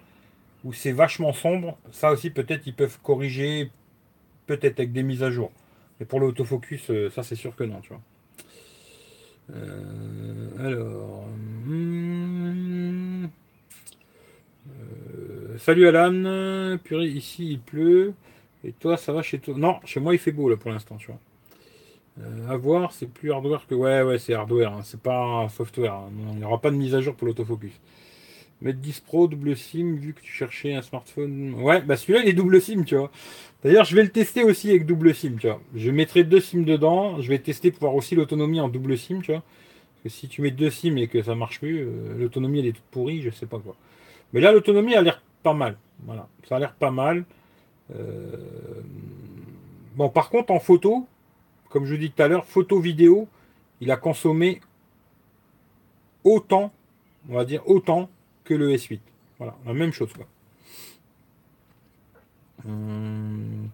où c'est vachement sombre, ça aussi, peut-être, ils peuvent corriger peut-être avec des mises à jour. Mais pour l'autofocus, euh, ça c'est sûr que non, tu vois. Euh, alors. Hmm, euh, salut Alan. Purée, ici il pleut. Et toi, ça va chez toi? Non, chez moi il fait beau là pour l'instant, tu vois. À voir, c'est plus hardware que. Ouais, ouais, c'est hardware, hein. c'est pas software. Hein. Il n'y aura pas de mise à jour pour l'autofocus. Mettre 10 Pro, double SIM, vu que tu cherchais un smartphone. Ouais, bah celui-là il est double SIM, tu vois. D'ailleurs, je vais le tester aussi avec double SIM, tu vois. Je mettrai deux SIM dedans. Je vais tester pour voir aussi l'autonomie en double SIM, tu vois. Parce que si tu mets deux SIM et que ça marche plus, euh, l'autonomie elle est toute pourrie, je sais pas quoi. Mais là, l'autonomie a l'air pas mal. Voilà, ça a l'air pas mal. Euh, bon, par contre, en photo, comme je dis tout à l'heure, photo vidéo, il a consommé autant, on va dire autant que le S8. Voilà, la même chose quoi. Hum.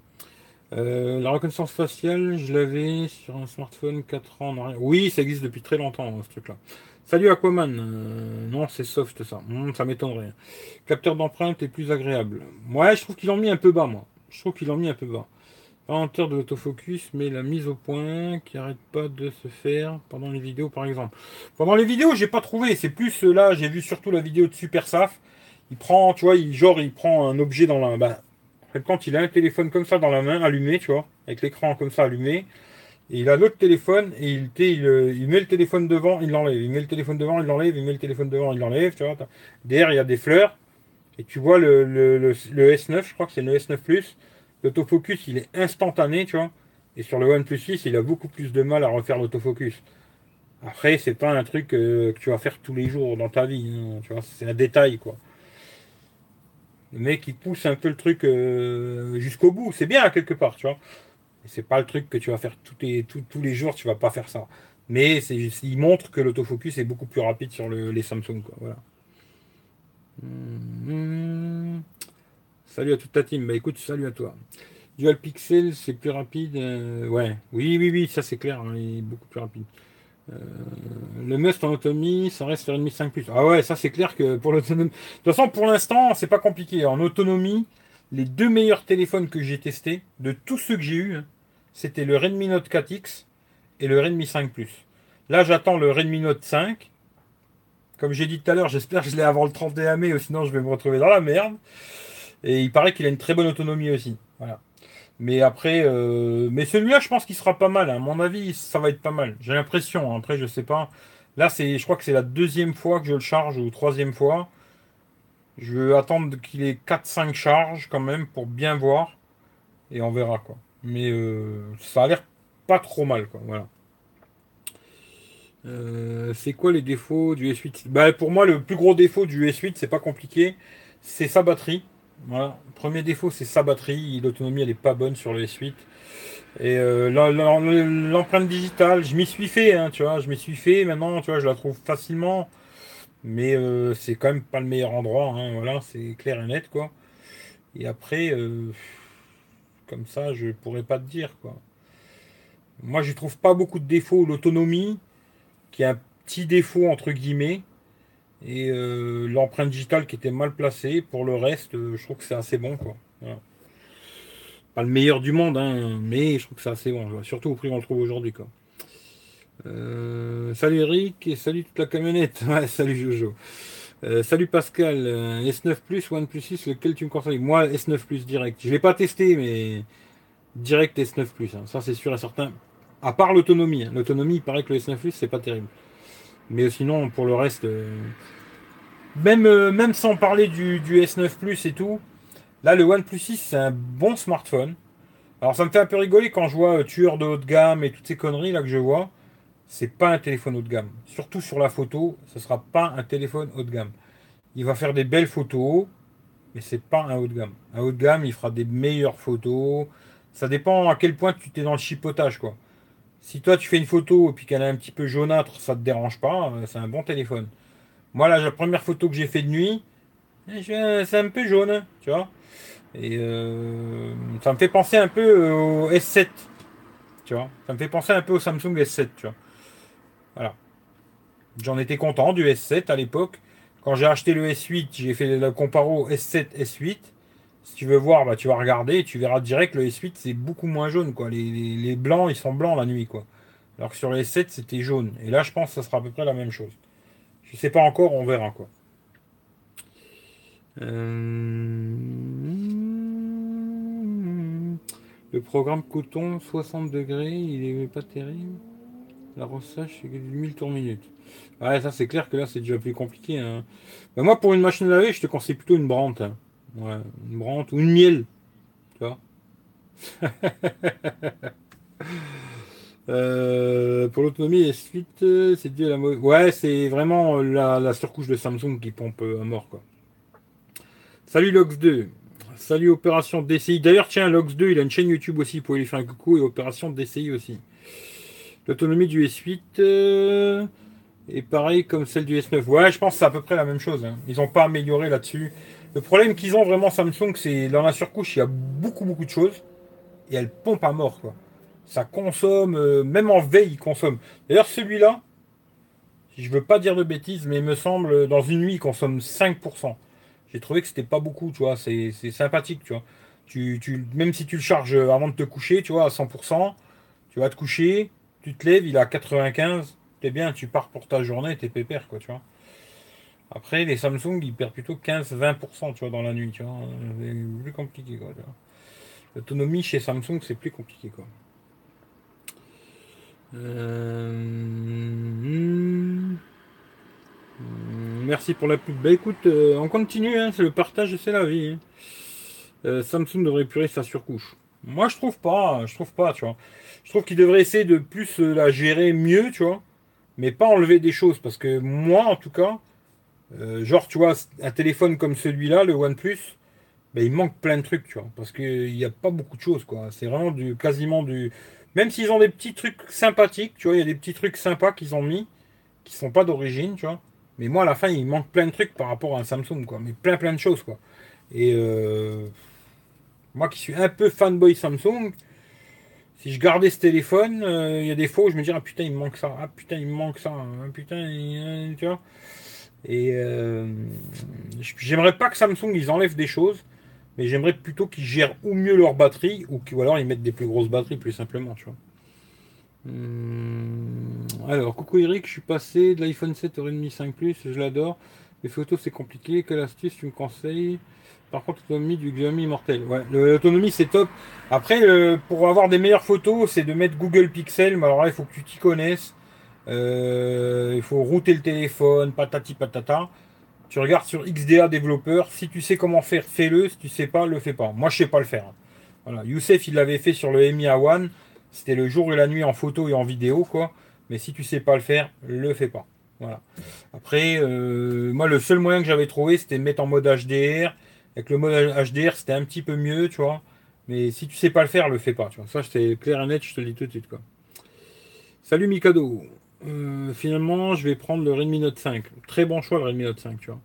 Euh, la reconnaissance faciale, je l'avais sur un smartphone 4 ans en arrière. Oui, ça existe depuis très longtemps, hein, ce truc-là. Salut Aquaman. Euh, non, c'est soft ça. Hum, ça m'étonnerait. Capteur d'empreinte est plus agréable. Ouais, je trouve qu'ils l'ont mis un peu bas, moi. Je trouve qu'ils l'ont mis un peu bas. Pas de l'autofocus, mais la mise au point qui arrête pas de se faire pendant les vidéos, par exemple. Pendant les vidéos, j'ai pas trouvé. C'est plus euh, là, j'ai vu surtout la vidéo de Super Saf. Il prend, tu vois, il, genre, il prend un objet dans la. Bah, quand il a un téléphone comme ça dans la main, allumé, tu vois, avec l'écran comme ça allumé, et il a l'autre téléphone, et il, il, il, met le téléphone devant, il l'enlève. Il met le téléphone devant, il l'enlève, il met le téléphone devant, il l'enlève, tu vois. Derrière, il y a des fleurs, et tu vois le, le, le, S9, je crois que c'est le S9 Plus, l'autofocus, il est instantané, tu vois. Et sur le OnePlus 6, il a beaucoup plus de mal à refaire l'autofocus. Après, c'est pas un truc euh, que tu vas faire tous les jours dans ta vie, hein, c'est un détail, quoi. Le mec, il pousse un peu le truc euh, jusqu'au bout. C'est bien, quelque part, tu vois. C'est pas le truc que tu vas faire tous les, jours, tu vas pas faire ça. Mais il montre que l'autofocus est beaucoup plus rapide sur les Samsung. Voilà. Mmh. Salut à toute ta team. Bah écoute, salut à toi. Dual Pixel, c'est plus rapide. Euh, ouais, oui, oui, oui, ça c'est clair. Hein, il est beaucoup plus rapide. Euh, le must en autonomie, ça reste Redmi 5 Plus. Ah ouais, ça c'est clair que pour l'autonomie. De toute façon, pour l'instant, c'est pas compliqué. En autonomie, les deux meilleurs téléphones que j'ai testés, de tous ceux que j'ai eu, hein, c'était le Redmi Note 4X et le Redmi 5 Plus. Là, j'attends le Redmi Note 5. Comme j'ai dit tout à l'heure, j'espère que je l'ai avant le 31 mai, sinon je vais me retrouver dans la merde. Et il paraît qu'il a une très bonne autonomie aussi. Voilà. Mais après, euh, mais celui-là, je pense qu'il sera pas mal. Hein. À mon avis, ça va être pas mal. J'ai l'impression. Hein. Après, je sais pas. Là, c'est, je crois que c'est la deuxième fois que je le charge ou troisième fois. Je vais attendre qu'il ait 4-5 charges quand même pour bien voir. Et on verra quoi. Mais euh, ça a l'air pas trop mal quoi. Voilà. Euh, c'est quoi les défauts du S8 bah, Pour moi, le plus gros défaut du S8, c'est pas compliqué. C'est sa batterie. Voilà. Premier défaut, c'est sa batterie. L'autonomie, elle est pas bonne sur le S8. Et euh, l'empreinte digitale, je m'y suis fait, hein, tu vois, je m'y suis fait. Maintenant, tu vois, je la trouve facilement, mais euh, c'est quand même pas le meilleur endroit. Hein, voilà, c'est clair et net, quoi. Et après, euh, comme ça, je pourrais pas te dire, quoi. Moi, je trouve pas beaucoup de défauts. L'autonomie, qui est un petit défaut entre guillemets, Et euh, l'empreinte digitale qui était mal placée. Pour le reste, euh, je trouve que c'est assez bon. Quoi. Pas le meilleur du monde, hein, mais je trouve que c'est assez bon. Surtout au prix qu'on le trouve aujourd'hui. Quoi. salut Eric et salut toute la camionnette. [laughs] salut Jojo. salut Pascal. S9 Plus, OnePlus 6, lequel tu me conseilles? Moi, S9 Plus direct. Je ne l'ai pas testé, mais direct S9 Plus. Hein. Ça, c'est sûr et certain. À part l'autonomie. Hein. L'autonomie, il paraît que le S9 Plus, c'est pas terrible. Mais sinon, pour le reste, euh, même, euh, même sans parler du, S9 Plus et tout, là, le OnePlus 6, c'est un bon smartphone. Alors, ça me fait un peu rigoler quand je vois euh, tueur de haut de gamme et toutes ces conneries là que je vois. C'est pas un téléphone haut de gamme. Surtout sur la photo, ce sera pas un téléphone haut de gamme. Il va faire des belles photos, mais c'est pas un haut de gamme. Un haut de gamme, il fera des meilleures photos. Ça dépend à quel point tu t'es dans le chipotage, quoi. Si toi tu fais une photo et puis qu'elle est un petit peu jaunâtre, ça te dérange pas, euh, c'est un bon téléphone. Moi là, la première photo que j'ai fait de nuit, c'est un peu jaune, tu vois. Et euh, ça me fait penser un peu euh, au S7, tu vois. Ça me fait penser un peu au Samsung S7, tu vois. Voilà. J'en étais content du S7 à l'époque. Quand j'ai acheté le S8, j'ai fait le comparo S7, S8. Si tu veux voir, bah, tu vas regarder et tu verras direct que le S8 c'est beaucoup moins jaune. Quoi. Les, blancs, ils sont blancs la nuit. Quoi. Alors que sur le S7 c'était jaune. Et là je pense que ça sera à peu près la même chose. Je sais pas encore, on verra quoi. Euh, le programme coton 60 degrés, il est pas terrible. La rossage c'est 1000 tours minute. Ouais, ça c'est clair que là c'est déjà plus compliqué. Hein. Bah, moi pour une machine à laver, je te conseille plutôt une brante. Hein. Ouais, une brante ou une miel. Tu vois [laughs] euh, pour l'autonomie S8, euh, c'est dû la Ouais, c'est vraiment euh, la, surcouche de Samsung qui pompe à mort. Quoi. Salut Lox2. Salut Opération DCI. D'ailleurs, tiens, Lox2, il a une chaîne YouTube aussi. Vous pouvez lui faire un coucou. Et Opération DCI aussi. L'autonomie du S8 est pareil comme celle du S9. Ouais, je pense que c'est à peu près la même chose. Hein. Ils n'ont pas amélioré là-dessus. Le problème qu'ils ont vraiment Samsung, c'est dans la surcouche, il y a beaucoup beaucoup de choses et elle pompe à mort quoi. Ça consomme, euh, même en veille, il consomme. D'ailleurs, celui-là, si je veux pas dire de bêtises, mais il me semble dans une nuit, il consomme 5%. J'ai trouvé que c'était pas beaucoup, tu vois. C'est sympathique, tu vois. Tu, tu, même si tu le charges avant de te coucher, tu vois, à 100%, tu vas te coucher, tu te lèves, il est à 95, t'es bien, tu pars pour ta journée, t'es pépère, quoi, tu vois. Après, les Samsung, ils perdent plutôt 15-20%, tu vois, dans la nuit. C'est plus compliqué. L'autonomie chez Samsung, c'est plus compliqué. Euh. Merci pour la pub. Bah écoute, euh, on continue, hein, c'est le partage, c'est la vie. Hein. Euh, Samsung devrait épurer sa surcouche. Moi, je trouve pas, je trouve pas, tu vois. Je trouve qu'il devrait essayer de plus la gérer mieux, tu vois, mais pas enlever des choses, parce que moi, en tout cas, euh, genre, tu vois, un téléphone comme celui-là, le OnePlus, ben, il manque plein de trucs, tu vois, parce qu'il n'y a pas beaucoup de choses, quoi. C'est vraiment du, quasiment du. Même s'ils ont des petits trucs sympathiques, tu vois, il y a des petits trucs sympas qu'ils ont mis, qui sont pas d'origine, tu vois. Mais moi, à la fin, il manque plein de trucs par rapport à un Samsung, quoi. Mais plein, plein de choses, quoi. Et euh, moi qui suis un peu fanboy Samsung, si je gardais ce téléphone, euh, il y a des fois où je me dis, ah putain, il me manque ça, ah putain, il me manque ça, ah putain, tu vois. Et euh, j'aimerais pas que Samsung ils enlèvent des choses, mais j'aimerais plutôt qu'ils gèrent ou mieux leur batterie ou, alors ils mettent des plus grosses batteries plus simplement, tu vois. Hum, alors, coucou Eric, je suis passé de l'iPhone 7 au Redmi 5 Plus, je l'adore. Les photos c'est compliqué, quelle astuce tu me conseilles? Par contre, l'autonomie du Xiaomi mortel. Ouais, l'autonomie c'est top. Après, pour avoir des meilleures photos, c'est de mettre Google Pixel, mais alors là il faut que tu t'y connaisses. Euh, il faut router le téléphone, patati patata. Tu regardes sur XDA développeur. Si tu sais comment faire, fais-le. Si tu sais pas, le fais pas. Moi, je sais pas le faire. Voilà. Youssef, il l'avait fait sur le Mi A1. C'était le jour et la nuit en photo et en vidéo, quoi. Mais si tu sais pas le faire, le fais pas. Voilà. Après, euh, moi, le seul moyen que j'avais trouvé, c'était de mettre en mode HDR. Avec le mode HDR, c'était un petit peu mieux, tu vois. Mais si tu sais pas le faire, le fais pas. Tu vois. Ça, c'était clair et net, je te le dis tout de suite, quoi. Salut Mikado. Euh, finalement, je vais prendre le Redmi Note 5. Très bon choix, le Redmi Note 5, tu vois.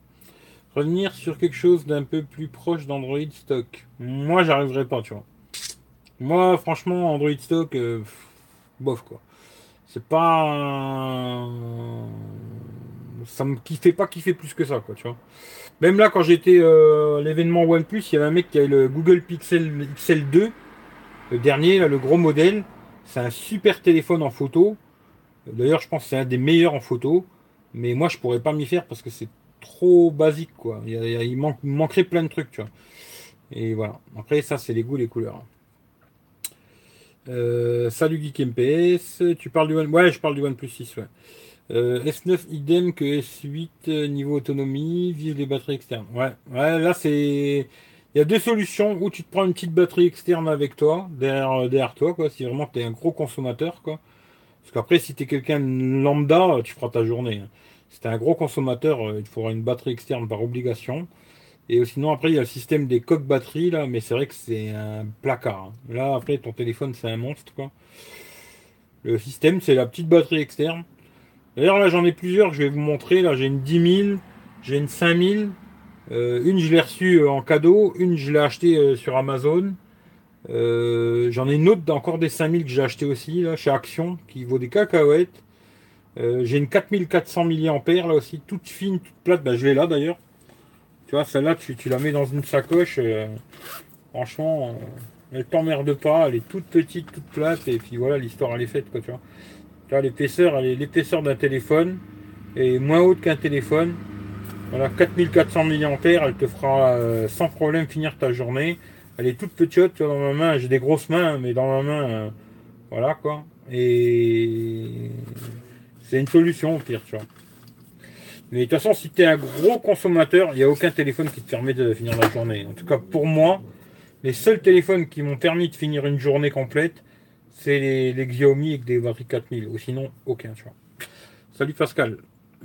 Revenir sur quelque chose d'un peu plus proche d'Android stock. Moi, j'arriverai pas, tu vois. Moi, franchement, Android stock, euh, bof, quoi. C'est pas. ça me kiffait pas kiffer plus que ça, quoi, tu vois. Même là, quand j'étais euh, à l'événement OnePlus, il y avait un mec qui avait le Google Pixel XL2, le dernier, là, le gros modèle. C'est un super téléphone en photo. D'ailleurs, je pense que c'est un des meilleurs en photo. Mais moi, je pourrais pas m'y faire parce que c'est trop basique, quoi. Il, manque, manquerait plein de trucs, tu vois. Et voilà. Après, ça, c'est les goûts, les couleurs. Euh, salut Geek MPS. Tu parles du One... Ouais, je parle du OnePlus 6, ouais. Euh, S9 idem que S8 euh, niveau autonomie, vive les batteries externes. Ouais, ouais, là c'est. Il y a deux solutions où tu te prends une petite batterie externe avec toi, derrière, derrière toi, quoi, si vraiment tu es un gros consommateur, quoi. Parce qu'après, si tu es quelqu'un lambda, tu feras ta journée. Si tu un gros consommateur, il te faudra une batterie externe par obligation. Et sinon, après, il y a le système des coques batteries, là, mais c'est vrai que c'est un placard. Hein. Là, après, ton téléphone, c'est un monstre, quoi. Le système, c'est la petite batterie externe. D'ailleurs, là, j'en ai plusieurs je vais vous montrer. Là, j'ai une 10 000, j'ai une 5000. Euh, une, je l'ai reçue euh, en cadeau. Une, je l'ai achetée euh, sur Amazon. J'en ai une autre, encore des 5000 que j'ai acheté aussi, là, chez Action, qui vaut des cacahuètes. j'ai une 4400 mAh, là aussi, toute fine, toute plate. Bah, je l'ai là, d'ailleurs. Tu vois, celle-là, tu, la mets dans une sacoche. Euh, franchement, euh, elle t'emmerde pas. Elle est toute petite, toute plate. Et puis voilà, l'histoire, elle est faite. Quoi, tu vois, l'épaisseur, elle est l'épaisseur d'un téléphone. Et moins haute qu'un téléphone. Voilà, 4400 mAh. Elle te fera euh, sans problème finir ta journée. Elle est toute petite. Tu vois, dans ma main, j'ai des grosses mains. Mais dans ma main, voilà quoi. Et c'est une solution au pire, tu vois. Mais de toute façon, si tu es un gros consommateur, il n'y a aucun téléphone qui te permet de finir la journée. En tout cas, pour moi, les seuls téléphones qui m'ont permis de finir une journée complète, c'est les, Xiaomi avec des batteries 4000. Ou sinon, aucun. Tu vois. Salut Pascal.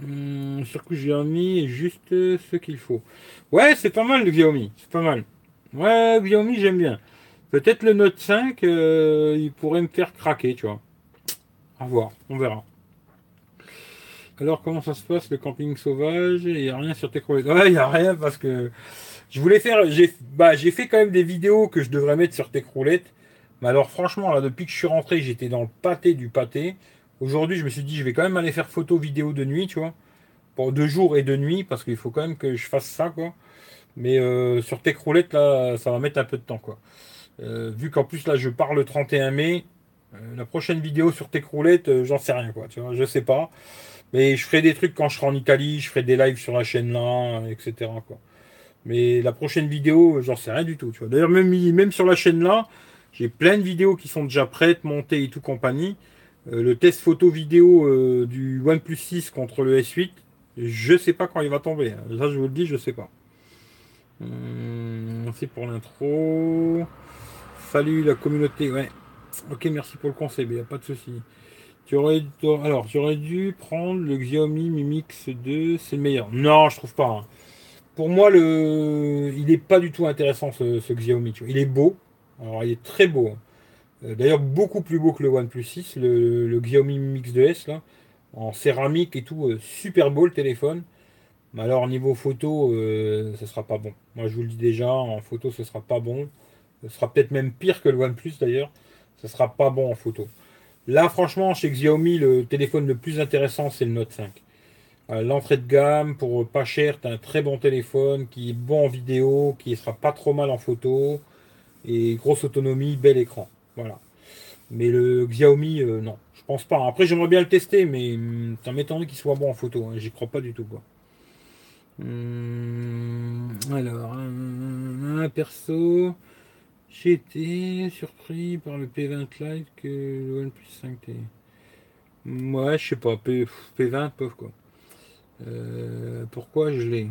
Hum, circuit Xiaomi est juste ce qu'il faut. Ouais, c'est pas mal le Xiaomi. C'est pas mal. Ouais, Xiaomi, j'aime bien. Peut-être le Note 5, euh, il pourrait me faire craquer, tu vois. À voir, on verra. Alors, comment ça se passe le camping sauvage? Il n'y a rien sur tes Ouais, il n'y a rien parce que je voulais faire. J'ai bah, fait quand même des vidéos que je devrais mettre sur tes croulettes. Mais alors, franchement, là, depuis que je suis rentré, j'étais dans le pâté du pâté. Aujourd'hui, je me suis dit, je vais quand même aller faire photo vidéo de nuit, tu vois. Pour deux jours et de nuit, parce qu'il faut quand même que je fasse ça, quoi. Mais euh, sur tes croulettes, là, ça va mettre un peu de temps, quoi. Euh, vu qu'en plus, là, je pars le 31 mai. Euh, la prochaine vidéo sur tes croulettes, j'en sais rien, quoi. Tu vois, je sais pas. Mais je ferai des trucs quand je serai en Italie, je ferai des lives sur la chaîne là, etc. Mais la prochaine vidéo, j'en sais rien du tout. D'ailleurs, même, sur la chaîne là, j'ai plein de vidéos qui sont déjà prêtes, montées et tout compagnie. Le test photo vidéo du OnePlus 6 contre le S8, je sais pas quand il va tomber. Ça, je vous le dis, je sais pas. Hum, merci pour l'intro. Salut la communauté. Ouais. Ok, merci pour le conseil, mais il n'y a pas de souci. Tu aurais, alors, tu aurais dû prendre le Xiaomi Mi Mix 2, c'est le meilleur. Non, je trouve pas. Hein. Pour moi, le, il n'est pas du tout intéressant ce, Xiaomi. Il est beau. Alors, il est très beau. Hein. Euh, d'ailleurs, beaucoup plus beau que le OnePlus 6, le, Xiaomi Mi Mix 2S, là, en céramique et tout. Euh, super beau le téléphone. Mais alors, niveau photo, euh, ce sera pas bon. Moi, je vous le dis déjà, en photo, ce sera pas bon. Ce sera peut-être même pire que le OnePlus d'ailleurs. Ce sera pas bon en photo. Là, franchement, chez Xiaomi, le téléphone le plus intéressant, c'est le Note 5. Euh, l'entrée de gamme, pour pas cher, tu un très bon téléphone qui est bon en vidéo, qui sera pas trop mal en photo, et grosse autonomie, bel écran. Voilà. Mais le Xiaomi, euh, non, je pense pas. Après, j'aimerais bien le tester, mais hum, ça m'étonnerait qu'il soit bon en photo. Hein. J'y crois pas du tout. Quoi. Hum, alors, un perso. J'ai été surpris par le P20 Lite que le OnePlus 5T. Ouais, je sais pas, P, 20 pauvre quoi. Euh, pourquoi je l'ai?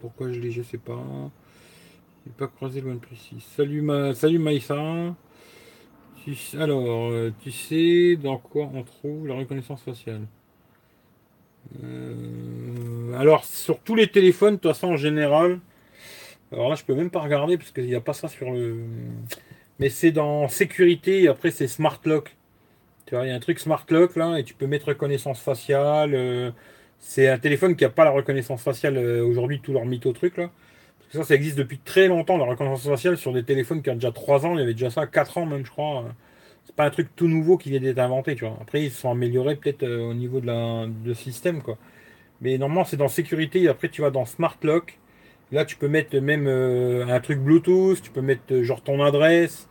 Pourquoi je l'ai, je sais pas. J'ai pas croisé le OnePlus 6. Salut, ma, salut Maïssa. alors, euh, tu sais dans quoi on trouve la reconnaissance faciale? Euh, Alors, sur tous les téléphones, de toute façon, en général, alors là, je peux même pas regarder parce qu'il n'y a pas ça sur le. Mais c'est dans sécurité après c'est smart lock. Tu vois, il y a un truc smart lock là et tu peux mettre reconnaissance faciale. Euh, c'est un téléphone qui n'a pas la reconnaissance faciale euh, aujourd'hui, tout leur mytho truc là. Parce que ça, ça existe depuis très longtemps, la reconnaissance faciale sur des téléphones qui ont déjà 3 ans. Il y avait déjà ça, 4 ans même, je crois. C'est pas un truc tout nouveau qui vient d'être inventé, tu vois. Après, ils se sont améliorés peut-être euh, au niveau de système, quoi. Mais normalement, c'est dans sécurité. Et après, tu vas dans Smart Lock. Là, tu peux mettre même euh, un truc Bluetooth. Tu peux mettre euh, genre ton adresse.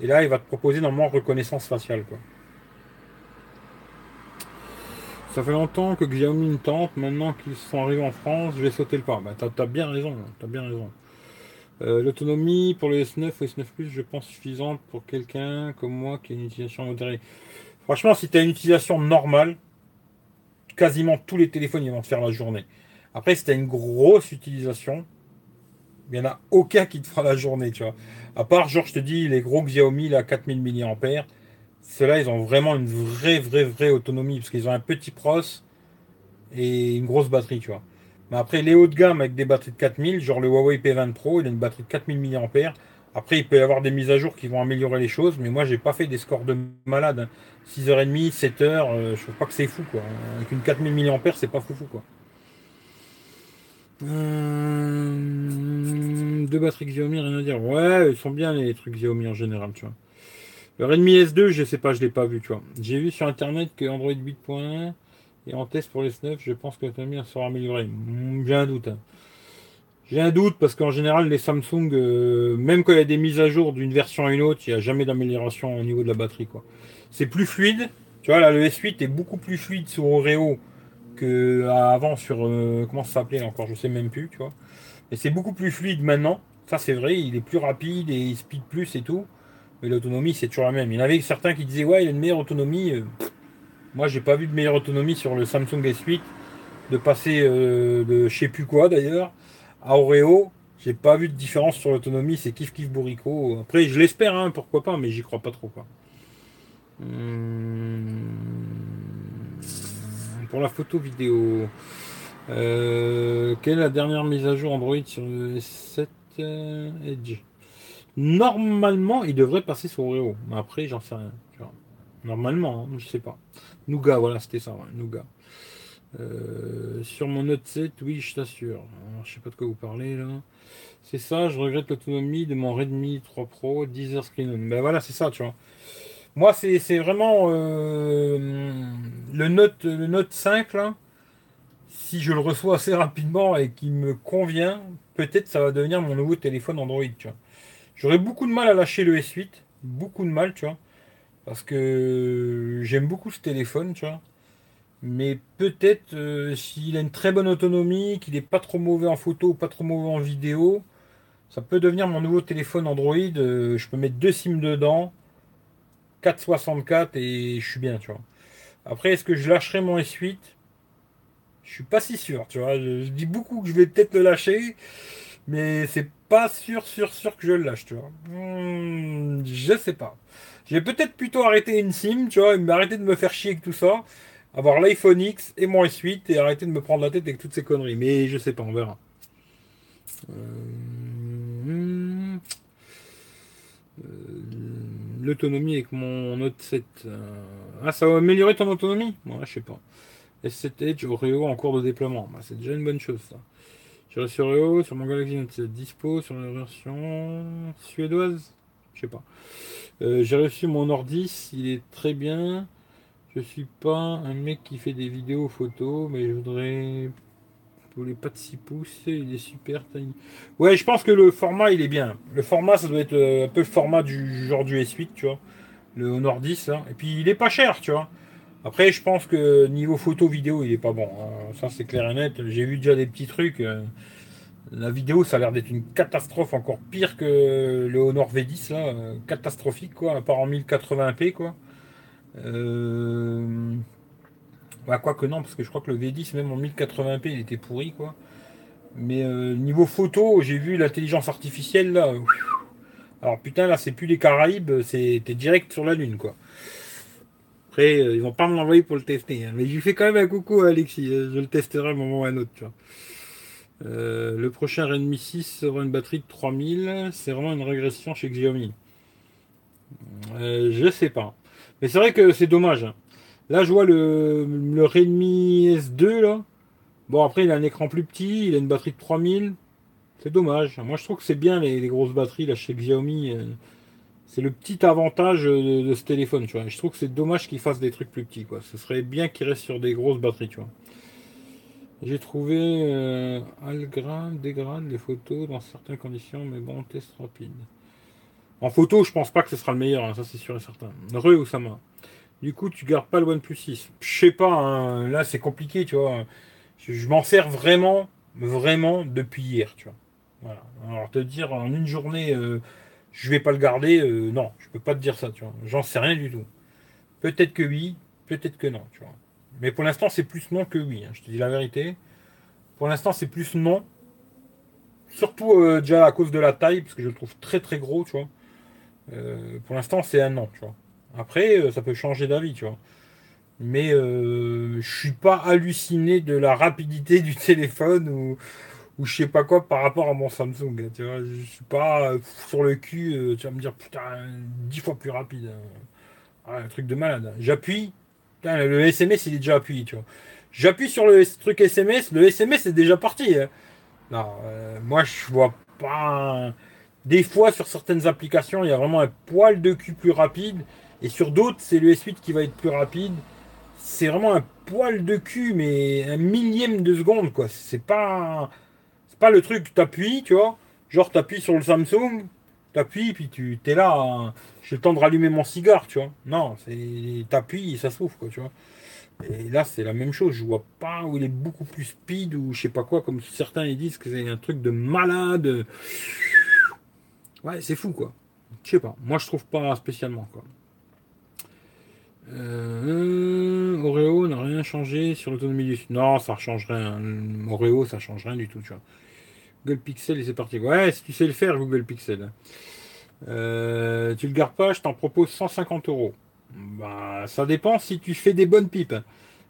Et là, il va te proposer normalement reconnaissance faciale. Quoi. Ça fait longtemps que Xiaomi me tente. Maintenant qu'ils sont arrivés en France, je vais sauter le pas. Bah, t'as as bien raison. As bien raison. Euh, l'autonomie pour le S9 ou S9 Plus, je pense suffisante pour quelqu'un comme moi qui a une utilisation modérée. Franchement, si tu as une utilisation normale, quasiment tous les téléphones ils vont te faire la journée. Après, si tu une grosse utilisation, il n'y en a aucun qui te fera la journée, tu vois. À part, genre, je te dis, les gros Xiaomi, là, 4000 mAh, ceux-là, ils ont vraiment une vraie, vraie, vraie autonomie, parce qu'ils ont un petit pros et une grosse batterie, tu vois. Mais après, les hauts de gamme avec des batteries de 4000, genre le Huawei P20 Pro, il a une batterie de 4000 mAh. Après, il peut y avoir des mises à jour qui vont améliorer les choses, mais moi, j'ai pas fait des scores de malade. 6h30, 7h, je trouve pas que c'est fou, quoi. Avec une 4000 mAh, c'est pas fou, fou, quoi. Euh, deux batteries Xiaomi, rien à dire. Ouais, ils sont bien les trucs Xiaomi en général, tu vois. Le Redmi S2, je sais pas, je l'ai pas vu, tu vois. J'ai vu sur internet que Android 8.1 et en test pour les S9, je pense que l'autonomie sera améliorée. Hmm, j'ai un doute. Hein. J'ai un doute parce qu'en général, les Samsung, euh, même quand il y a des mises à jour d'une version à une autre, il n'y a jamais d'amélioration au niveau de la batterie. quoi. C'est plus fluide. Tu vois, là, le S8 est beaucoup plus fluide sur Oreo que avant sur. Euh, comment ça s'appelait encore Je sais même plus, tu vois. Mais c'est beaucoup plus fluide maintenant. Ça, c'est vrai, il est plus rapide et il speed plus et tout. Mais l'autonomie, c'est toujours la même. Il y en avait certains qui disaient, ouais, il a une meilleure autonomie. Euh, moi, j'ai pas vu de meilleure autonomie sur le Samsung S8, de passer euh, de je sais plus quoi d'ailleurs à Oreo. J'ai pas vu de différence sur l'autonomie, c'est kiff kiff bourrico. Après, je l'espère, hein, pourquoi pas, mais j'y crois pas trop. Hum, pour la photo vidéo, euh, quelle est la dernière mise à jour Android sur le S7 euh, Edge? Normalement, il devrait passer sur Oreo, mais après, j'en sais rien. Normalement, hein, je sais pas. Nougat, voilà, c'était ça, Nougat. Euh, sur mon Note 7, oui, je t'assure. Je sais pas de quoi vous parlez là. C'est ça, je regrette l'autonomie de mon Redmi 3 Pro 10 heures screen. Ben voilà, c'est ça, tu vois. Moi, c'est vraiment euh, le, Note, le Note 5 là. Si je le reçois assez rapidement et qu'il me convient, peut-être ça va devenir mon nouveau téléphone Android, tu. J'aurais beaucoup de mal à lâcher le S8, beaucoup de mal, tu vois. Parce que j'aime beaucoup ce téléphone, tu vois. Mais peut-être euh, s'il a une très bonne autonomie, qu'il n'est pas trop mauvais en photo, pas trop mauvais en vidéo, ça peut devenir mon nouveau téléphone Android. Euh, je peux mettre deux SIM dedans, 464 et je suis bien, tu vois. Après, est-ce que je lâcherai mon S8 Je suis pas si sûr, tu vois. Je, dis beaucoup que je vais peut-être le lâcher, mais c'est pas sûr, sûr, sûr que je le lâche, tu vois. Hmm, je sais pas. J'ai peut-être plutôt arrêté une sim, tu vois, et m'arrêter de me faire chier avec tout ça, avoir l'iPhone X et mon S8 et arrêter de me prendre la tête avec toutes ces conneries. Mais je sais pas, on verra. Euh, euh, l'autonomie avec mon Note 7. Euh, ah, ça va améliorer ton autonomie? Moi, je sais pas. S7 Edge en cours de déploiement. Bah, c'est déjà une bonne chose, ça. J'ai reçu Oreo sur mon Galaxy Note 7 dispo sur la version suédoise? Je sais pas. Euh, j'ai reçu mon ordi, il est très bien. Je suis pas un mec qui fait des vidéos photos, mais je voudrais pour les pas de 6 pouces, il est super tiny. Ouais, je pense que le format il est bien. Le format ça doit être euh, un peu le format du genre du S8, tu vois. Le Honor 10, hein. et puis il est pas cher, tu vois. Après, je pense que niveau photo vidéo, il est pas bon. Hein. Ça c'est clair et net. J'ai vu déjà des petits trucs. Euh, la vidéo, ça a l'air d'être une catastrophe, encore pire que le Honor V10, là, euh, catastrophique, quoi, à part en 1080p, quoi. Bah, quoi que non, parce que je crois que le V10, même en 1080p, il était pourri, quoi. Mais euh, niveau photo, j'ai vu l'intelligence artificielle, là. Alors putain, là, c'est plus les Caraïbes, c'était direct sur la Lune, quoi. Après, euh, ils vont pas me l'envoyer pour le tester, hein. mais je lui fais quand même un coucou à Alexis, je le testerai un moment ou un autre, tu vois. Euh, le prochain Redmi 6 aura une batterie de 3000. C'est vraiment une régression chez Xiaomi. Euh, je sais pas. Mais c'est vrai que c'est dommage. Hein. Là, je vois le, Redmi S2 là. Bon, après, il a un écran plus petit, il a une batterie de 3000. C'est dommage. Moi, je trouve que c'est bien les, grosses batteries là chez Xiaomi. Euh. C'est le petit avantage de, ce téléphone, tu vois. Je trouve que c'est dommage qu'il fasse des trucs plus petits, quoi. Ce serait bien qu'il reste sur des grosses batteries, tu vois. J'ai trouvé euh, Algram dégrade les photos dans certaines conditions, mais bon, test rapide. En photo, je pense pas que ce sera le meilleur, hein, ça c'est sûr et certain. Re ou Sama. Du coup, tu gardes pas le OnePlus 6. Je sais pas, hein, là c'est compliqué, tu vois. Je, m'en sers vraiment, vraiment depuis hier, tu vois. Alors te dire en une journée, euh, je vais pas le garder, euh, non, je peux pas te dire ça, tu vois. J'en sais rien du tout. Peut-être que oui, peut-être que non, tu vois. Mais pour l'instant, c'est plus non que oui, hein, je te dis la vérité. Pour l'instant, c'est plus non. Surtout euh, déjà à cause de la taille, parce que je le trouve très très gros, tu vois. pour l'instant, c'est un non, tu vois. Après, ça peut changer d'avis, tu vois mais euh, je suis pas halluciné de la rapidité du [laughs] téléphone ou, ou je sais pas quoi par rapport à mon Samsung. Tu vois, je suis pas euh, sur le cul, euh, tu vas me dire putain, dix fois plus rapide. Hein. Un truc de malade. J'appuie, le SMS il est déjà appuyé, tu vois. J'appuie sur le truc SMS, le SMS est déjà parti. Hein. Euh, moi je vois pas. Des fois sur certaines applications, il y a vraiment un poil de cul plus rapide. Et sur d'autres, c'est le S8 qui va être plus rapide c'est vraiment un poil de cul, mais un millième de seconde, quoi. C'est pas, pas le truc, t'appuies, tu vois. Genre, t'appuies sur le Samsung, t'appuies, puis tu t'es là, hein. j'ai le temps de rallumer mon cigare, tu vois. Non, c'est t'appuies et ça s'ouvre, quoi, tu vois. Et là, c'est la même chose. Je vois pas où il est beaucoup plus speed ou je sais pas quoi, comme certains ils disent que c'est un truc de malade. Ouais, c'est fou, quoi. Je sais pas. Moi, je trouve pas spécialement, quoi. Euh, Oreo n'a rien changé sur l'autonomie du. Non, ça change rien. Oreo, ça change rien du tout, tu vois. Google Pixel et c'est parti. Ouais, si tu sais le faire, Google Pixel. Euh, tu le gardes pas, je t'en propose 150 euros. Bah, ça dépend si tu fais des bonnes pipes.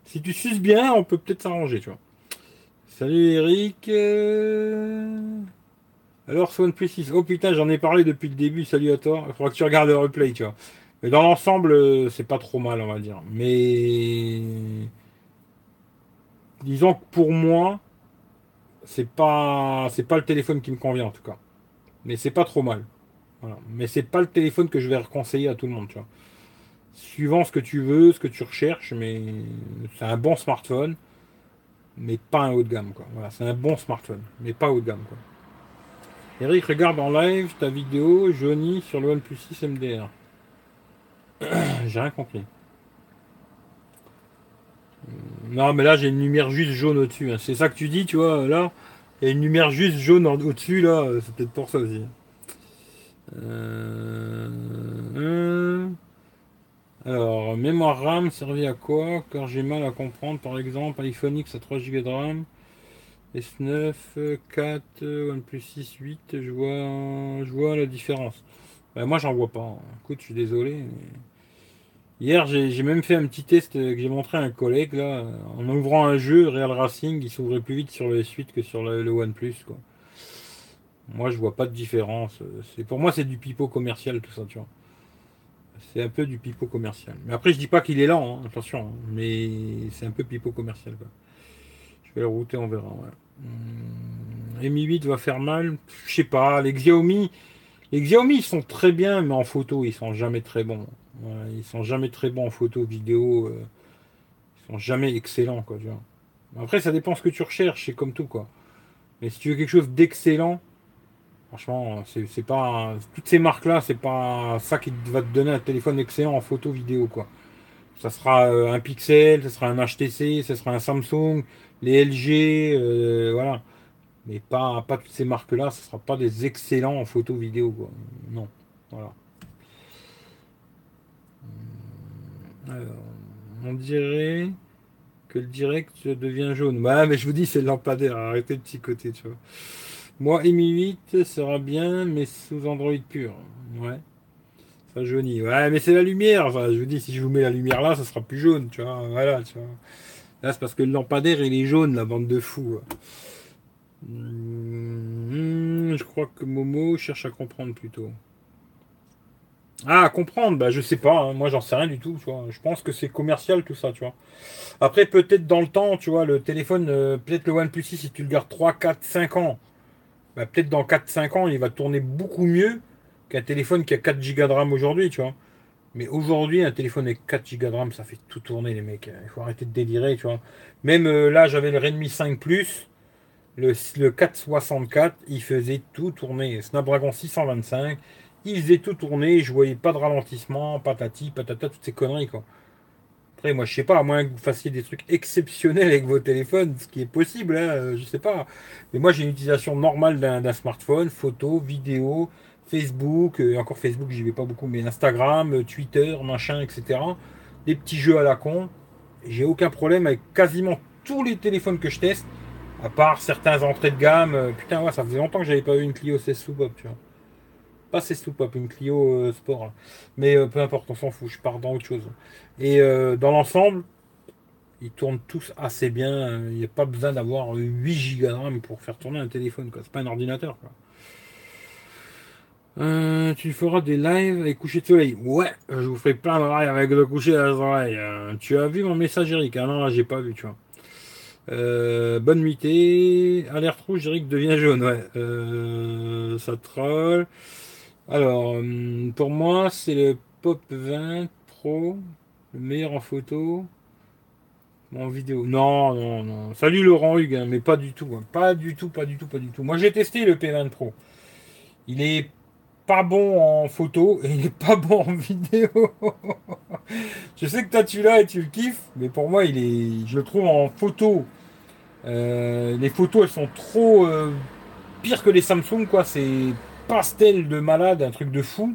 Si tu suces bien, on peut peut-être s'arranger, tu vois. Salut Eric. Euh, alors, Swan Plus Oh putain, j'en ai parlé depuis le début. Salut à toi. Il faudra que tu regardes le replay, tu vois. Mais dans l'ensemble, euh, c'est pas trop mal, on va dire. Mais disons que pour moi, c'est pas c'est pas le téléphone qui me convient en tout cas. Mais c'est pas trop mal. Voilà. Mais c'est pas le téléphone que je vais reconseiller à tout le monde, tu vois. Suivant ce que tu veux, ce que tu recherches, mais c'est un bon smartphone, mais pas un haut de gamme, quoi. Voilà, c'est un bon smartphone, mais pas haut de gamme, quoi. Eric, regarde en live ta vidéo Johnny sur le OnePlus 6 MDR. [clears throat] j'ai rien compris. Non, mais là, j'ai une lumière juste jaune au-dessus. Hein. C'est ça que tu dis, tu vois, là? Il y a une lumière juste jaune au-dessus, là. C'est peut-être pour ça aussi. Euh, alors, mémoire RAM servi à quoi? Car j'ai mal à comprendre. Par exemple, iPhone X à 3 Go de RAM. S9, 4, OnePlus 6, 8. Je vois, je vois la différence. Moi, j'en vois pas. Écoute, je suis désolé. Hier, j'ai même fait un petit test que j'ai montré à un collègue. Là, en ouvrant un jeu, Real Racing, il s'ouvrait plus vite sur le S8 que sur le, OnePlus. Quoi. Moi, je vois pas de différence. Pour moi, c'est du pipeau commercial, tout ça, tu vois. C'est un peu du pipeau commercial. Mais après, je dis pas qu'il est lent, hein, attention. Hein. mais c'est un peu pipeau commercial. Je vais le router, on verra. Mi 8 va faire mal. Je sais pas. Les Xiaomi, les Xiaomi, ils sont très bien, mais en photo, ils sont jamais très bons. ils sont jamais très bons en photo, vidéo. Euh, ils sont jamais excellents, quoi. Tu. Après, ça dépend ce que tu recherches, c'est comme tout, quoi. Mais si tu veux quelque chose d'excellent, franchement, c'est pas toutes ces marques-là, c'est pas ça qui va te donner un téléphone excellent en photo, vidéo, quoi. Ça sera euh, un Pixel, ça sera un HTC, ça sera un Samsung, les LG, euh, voilà mais pas, pas toutes ces marques-là, ce ne sera pas des excellents en photo vidéo. Quoi. Non. Voilà. Alors, on dirait que le direct devient jaune. Ouais, mais je vous dis, c'est le lampadaire. Arrêtez de côté, tu vois. Moi, Mi 8 sera bien, mais sous Android pur. Ouais. Ça jaunit. Ouais, mais c'est la lumière. Je vous dis, si je vous mets la lumière là, ça sera plus jaune, tu vois. Voilà, tu vois. Là, c'est parce que le lampadaire, il est jaune, la bande de fous. Hmm, je crois que Momo cherche à comprendre plutôt. Ah, comprendre, bah je sais pas, hein. moi j'en sais rien du tout. Je pense que c'est commercial tout ça, tu vois. Après, peut-être dans le temps, tu vois, le téléphone, euh, peut-être le OnePlus 6, si tu le gardes 3, 4, 5 ans, bah, peut-être dans 4, 5 ans, il va tourner beaucoup mieux qu'un téléphone qui a 4 Go de RAM aujourd'hui, tu vois. Mais aujourd'hui, un téléphone avec 4 Go de RAM, ça fait tout tourner, les mecs. Il faut arrêter de délirer, tu vois. Même euh, là, j'avais le Redmi 5 Plus, le, le 464, il faisait tout tourner. Snapdragon 625, il faisait tout tourner. Je voyais pas de ralentissement, patati, patata, toutes ces conneries, quoi. Après, moi, je sais pas, à moins que vous fassiez des trucs exceptionnels avec vos téléphones, ce qui est possible, hein, euh, je sais pas. Mais moi, j'ai une utilisation normale d'un smartphone, photo, vidéo, Facebook, euh, encore Facebook, j'y vais pas beaucoup, mais Instagram, euh, Twitter, machin, etc. Des petits jeux à la con. J'ai aucun problème avec quasiment tous les téléphones que je teste, à part certains entrées de gamme. Putain, ouais, ça faisait longtemps que j'avais pas eu une Clio 16 sous Bob, tu vois. Pas 16 sous Pop, une Clio Sport. Mais peu importe, on s'en fout, je pars dans autre chose. Et euh, dans l'ensemble, ils tournent tous assez bien. Il n'y a pas besoin d'avoir 8 Go de RAM pour faire tourner un téléphone. C'est pas un ordinateur. Euh, tu feras des lives avec coucher de soleil. Ouais, je vous ferai plein de lives avec le coucher de soleil. Euh, tu as vu mon message, Eric? Ah non, là, j'ai pas vu, tu vois. Bonne nuitée. Alerte rouge, Eric devient jaune. Ouais. ça troll. Alors, pour moi, c'est le Pop 20 Pro. Le meilleur en photo. En vidéo. Non, non, non. Salut Laurent Hugues, hein, mais pas du tout. Hein. Pas du tout, pas du tout, pas du tout. Moi j'ai testé le P20 Pro. Il est pas bon en photo et il est pas [laughs] bon en vidéo. [laughs] je sais que toi tu l'as et tu le kiffes, mais pour moi il est. Je le trouve en photo. Euh, les photos elles sont trop euh, pires que les Samsung quoi. C'est pastel de malade, un truc de fou.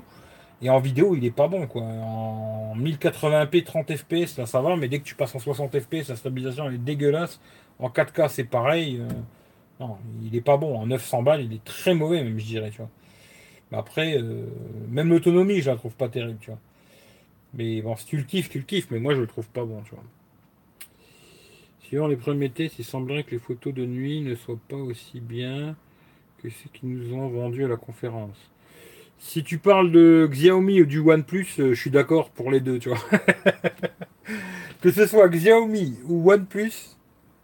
Et en vidéo, il est pas bon, quoi. En 1080p, 30 fps, là, ça va, mais dès que tu passes en 60 fps, la stabilisation, est dégueulasse. En 4K, c'est pareil. Euh, non, il est pas bon. En 900 balles, il est très mauvais, même, je dirais, tu vois. Mais après, même l'autonomie, je la trouve pas terrible, tu vois. Mais bon, si tu le kiffes, tu le kiffes, mais moi, je le trouve pas bon, tu vois. Suivant les premiers tests, il semblerait que les photos de nuit ne soient pas aussi bien que ceux qui nous ont vendu à la conférence. Si tu parles de Xiaomi ou du OnePlus, euh, je suis d'accord pour les deux, tu [laughs] que ce soit Xiaomi ou OnePlus,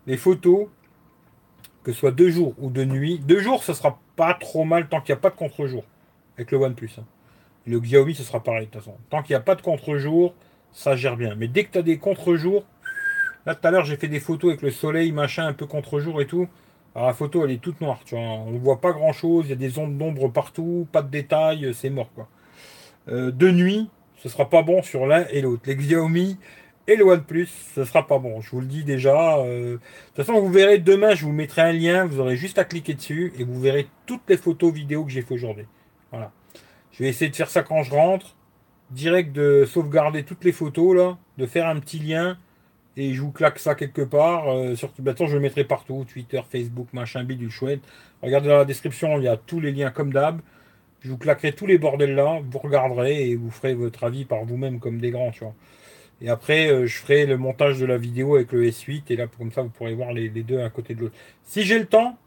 les photos, que ce soit deux jours ou de nuit, deux jours, ça sera pas trop mal tant qu'il n'y a pas de contre-jour avec le OnePlus. Hein. Le Xiaomi, ce sera pareil de toute façon. Tant qu'il n'y a pas de contre-jour, ça gère bien. Mais dès que tu as des contre-jours, là tout à l'heure j'ai fait des photos avec le soleil, machin, un peu contre-jour et tout. Alors la photo, elle est toute noire, tu vois. On ne voit pas grand chose, il y a des ondes d'ombre partout, pas de détails, c'est mort, quoi. Euh, de nuit, ce sera pas bon sur l'un et l'autre. Les Xiaomi et le OnePlus, ce sera pas bon. Je vous le dis déjà. Euh, de toute façon, vous verrez demain, je vous mettrai un lien, vous aurez juste à cliquer dessus et vous verrez toutes les photos vidéo que j'ai fait aujourd'hui. Voilà. Je vais essayer de faire ça quand je rentre. Direct de sauvegarder toutes les photos là, de faire un petit lien et je vous claque ça quelque part. Euh, je le mettrai partout Twitter, Facebook, machin, bidule chouette. Regardez dans la description, il y a tous les liens comme d'hab. Je vous claquerai tous les bordels là, vous regarderez et vous ferez votre avis par vous-même comme des grands, tu vois. Et après, euh, je ferai le montage de la vidéo avec le S8 et là, comme ça, vous pourrez voir les, deux à côté de l'autre. Si j'ai le temps,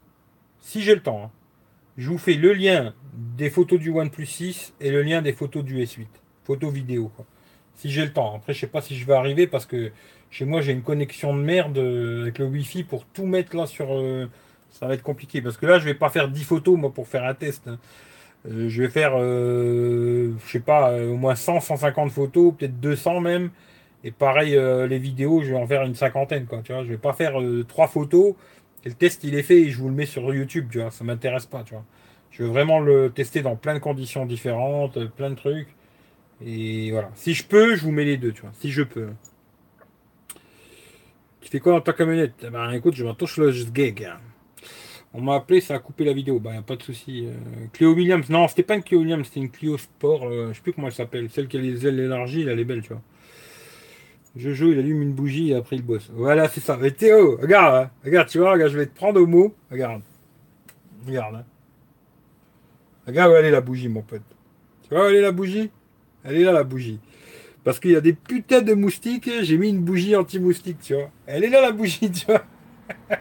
si j'ai le temps, hein, je vous fais le lien des photos du OnePlus 6 et le lien des photos du S8. Photos vidéo. Si j'ai le temps. Après, je sais pas si je vais arriver parce que chez moi, j'ai une connexion de merde euh, avec le Wi-Fi pour tout mettre là sur. Euh, ça va être compliqué parce que là, je vais pas faire 10 photos moi pour faire un test. Hein. Euh, je vais faire, je sais pas, au moins 100, 150 photos, peut-être 200 même. Et pareil, les vidéos, je vais en faire une cinquantaine, quoi. Tu vois, je vais pas faire trois photos. Et le test, il est fait et je vous le mets sur YouTube, tu vois. Ça m'intéresse pas, tu vois. Je veux vraiment le tester dans plein de conditions différentes, plein de trucs. Et voilà. Si je peux, je vous mets les deux, tu vois. Si je peux. Tu fais quoi dans ta camionnette? Eh Ben écoute, je m'attouche le gag. On m'a appelé, ça a coupé la vidéo. Ben, y a pas de souci. Euh, Clio Williams, non, c'était pas une Clio Williams, c'était une Clio Sport. Euh, je sais plus comment elle s'appelle. Celle qui a les ailes élargies, elle est belle, tu vois. Jojo, il allume une bougie et après il bosse. Voilà, c'est ça. Mais Théo, regarde, hein. regarde, tu vois, regarde, je vais te prendre au mot. Regarde. Regarde. Hein. Regarde où elle est la bougie, mon pote. Tu vois où elle est la bougie? Elle est là, la bougie. Parce qu'il y a des putains de moustiques, j'ai mis une bougie anti-moustique, tu vois. Elle est là la bougie, tu vois. [laughs]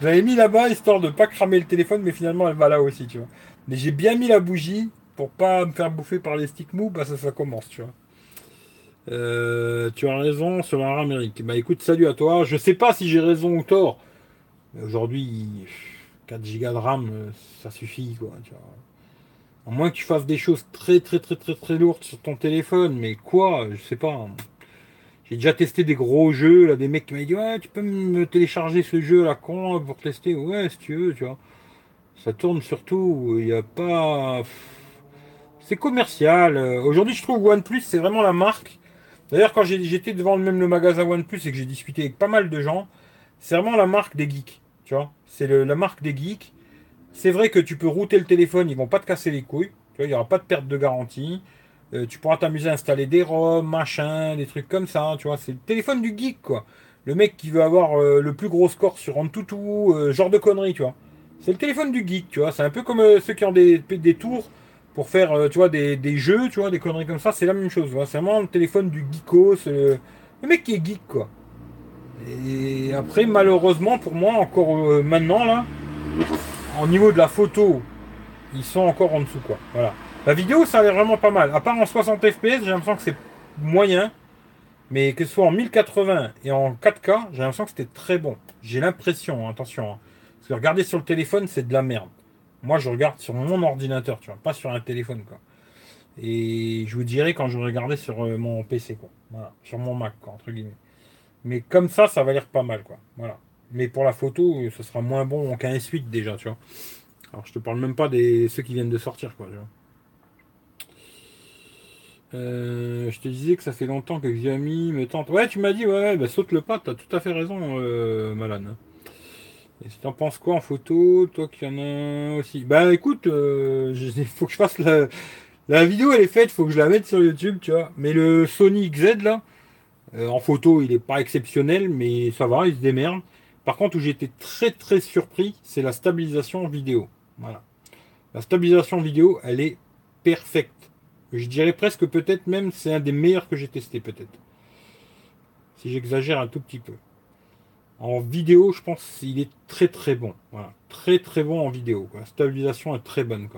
Je l'avais mis là-bas histoire de pas cramer le téléphone, mais finalement elle va là aussi, tu vois. Mais j'ai bien mis la bougie pour pas me faire bouffer par les sticks mous, parce que ça commence, tu vois. Euh, tu as raison sur la Amérique. Bah écoute, salut à toi. Je sais pas si j'ai raison ou tort. Aujourd'hui, 4 Go de RAM, ça suffit, quoi. Tu vois. À moins que tu fasses des choses très très très très très lourdes sur ton téléphone, mais quoi, je sais pas. J'ai déjà testé des gros jeux, là, des mecs qui m'ont dit ouais tu peux me télécharger ce jeu là con pour tester, ouais si tu veux, tu vois. Ça tourne surtout, il n'y a pas. C'est commercial. Aujourd'hui je trouve OnePlus c'est vraiment la marque. D'ailleurs quand j'étais devant même le magasin OnePlus et que j'ai discuté avec pas mal de gens, c'est vraiment la marque des geeks. Tu vois, c'est la marque des geeks. C'est vrai que tu peux router le téléphone, ils vont pas te casser les couilles. Tu vois, il n'y aura pas de perte de garantie. Euh, tu pourras t'amuser à installer des ROM, machin, des trucs comme ça. Tu vois, c'est le téléphone du geek, quoi. Le mec qui veut avoir euh, le plus gros score sur Antutu, euh, genre de conneries, tu vois. C'est le téléphone du geek, tu vois. C'est un peu comme ceux qui ont des, tours pour faire, tu vois, des, jeux, tu vois, des conneries comme ça. C'est la même chose. C'est vraiment le téléphone du geekos, le mec qui est geek, quoi. Et après, malheureusement, pour moi, encore euh, maintenant, là, au niveau de la photo, ils sont encore en dessous, quoi. Voilà. La vidéo, ça a l'air vraiment pas mal. À part en 60 fps, j'ai l'impression que c'est moyen. Mais que ce soit en 1080 et en 4K, j'ai l'impression que c'était très bon. J'ai l'impression, hein, attention. Hein. Parce que regarder sur le téléphone, c'est de la merde. Moi, je regarde sur mon ordinateur, tu vois, pas sur un téléphone, quoi. Et je vous dirai quand je regardais sur euh, mon PC, quoi. Voilà, sur mon Mac, entre guillemets. Mais comme ça, ça va l'air pas mal, quoi. Voilà. Mais pour la photo, ce sera moins bon qu'un S8 déjà, tu vois. Alors je te parle même pas des ceux qui viennent de sortir, quoi. Euh, je te disais que ça fait longtemps que Xiaomi me tente. Ouais, tu m'as dit, ouais, bah, saute le pas, t'as tout à fait raison, euh, Malan. Et tu en penses quoi en photo Toi qui en as aussi. Bah écoute, euh, il faut que je fasse la. La vidéo elle est faite, faut que je la mette sur YouTube, tu vois. Mais le Sony XZ là, euh, en photo, il n'est pas exceptionnel, mais ça va, il se démerde. Par contre, où j'étais très très surpris, c'est la stabilisation vidéo. Voilà. La stabilisation vidéo, elle est parfaite. Je dirais presque peut-être même c'est un des meilleurs que j'ai testé peut-être. Si j'exagère un tout petit peu. En vidéo, je pense qu'il est très très bon. Voilà. Très très bon en vidéo. La stabilisation est très bonne.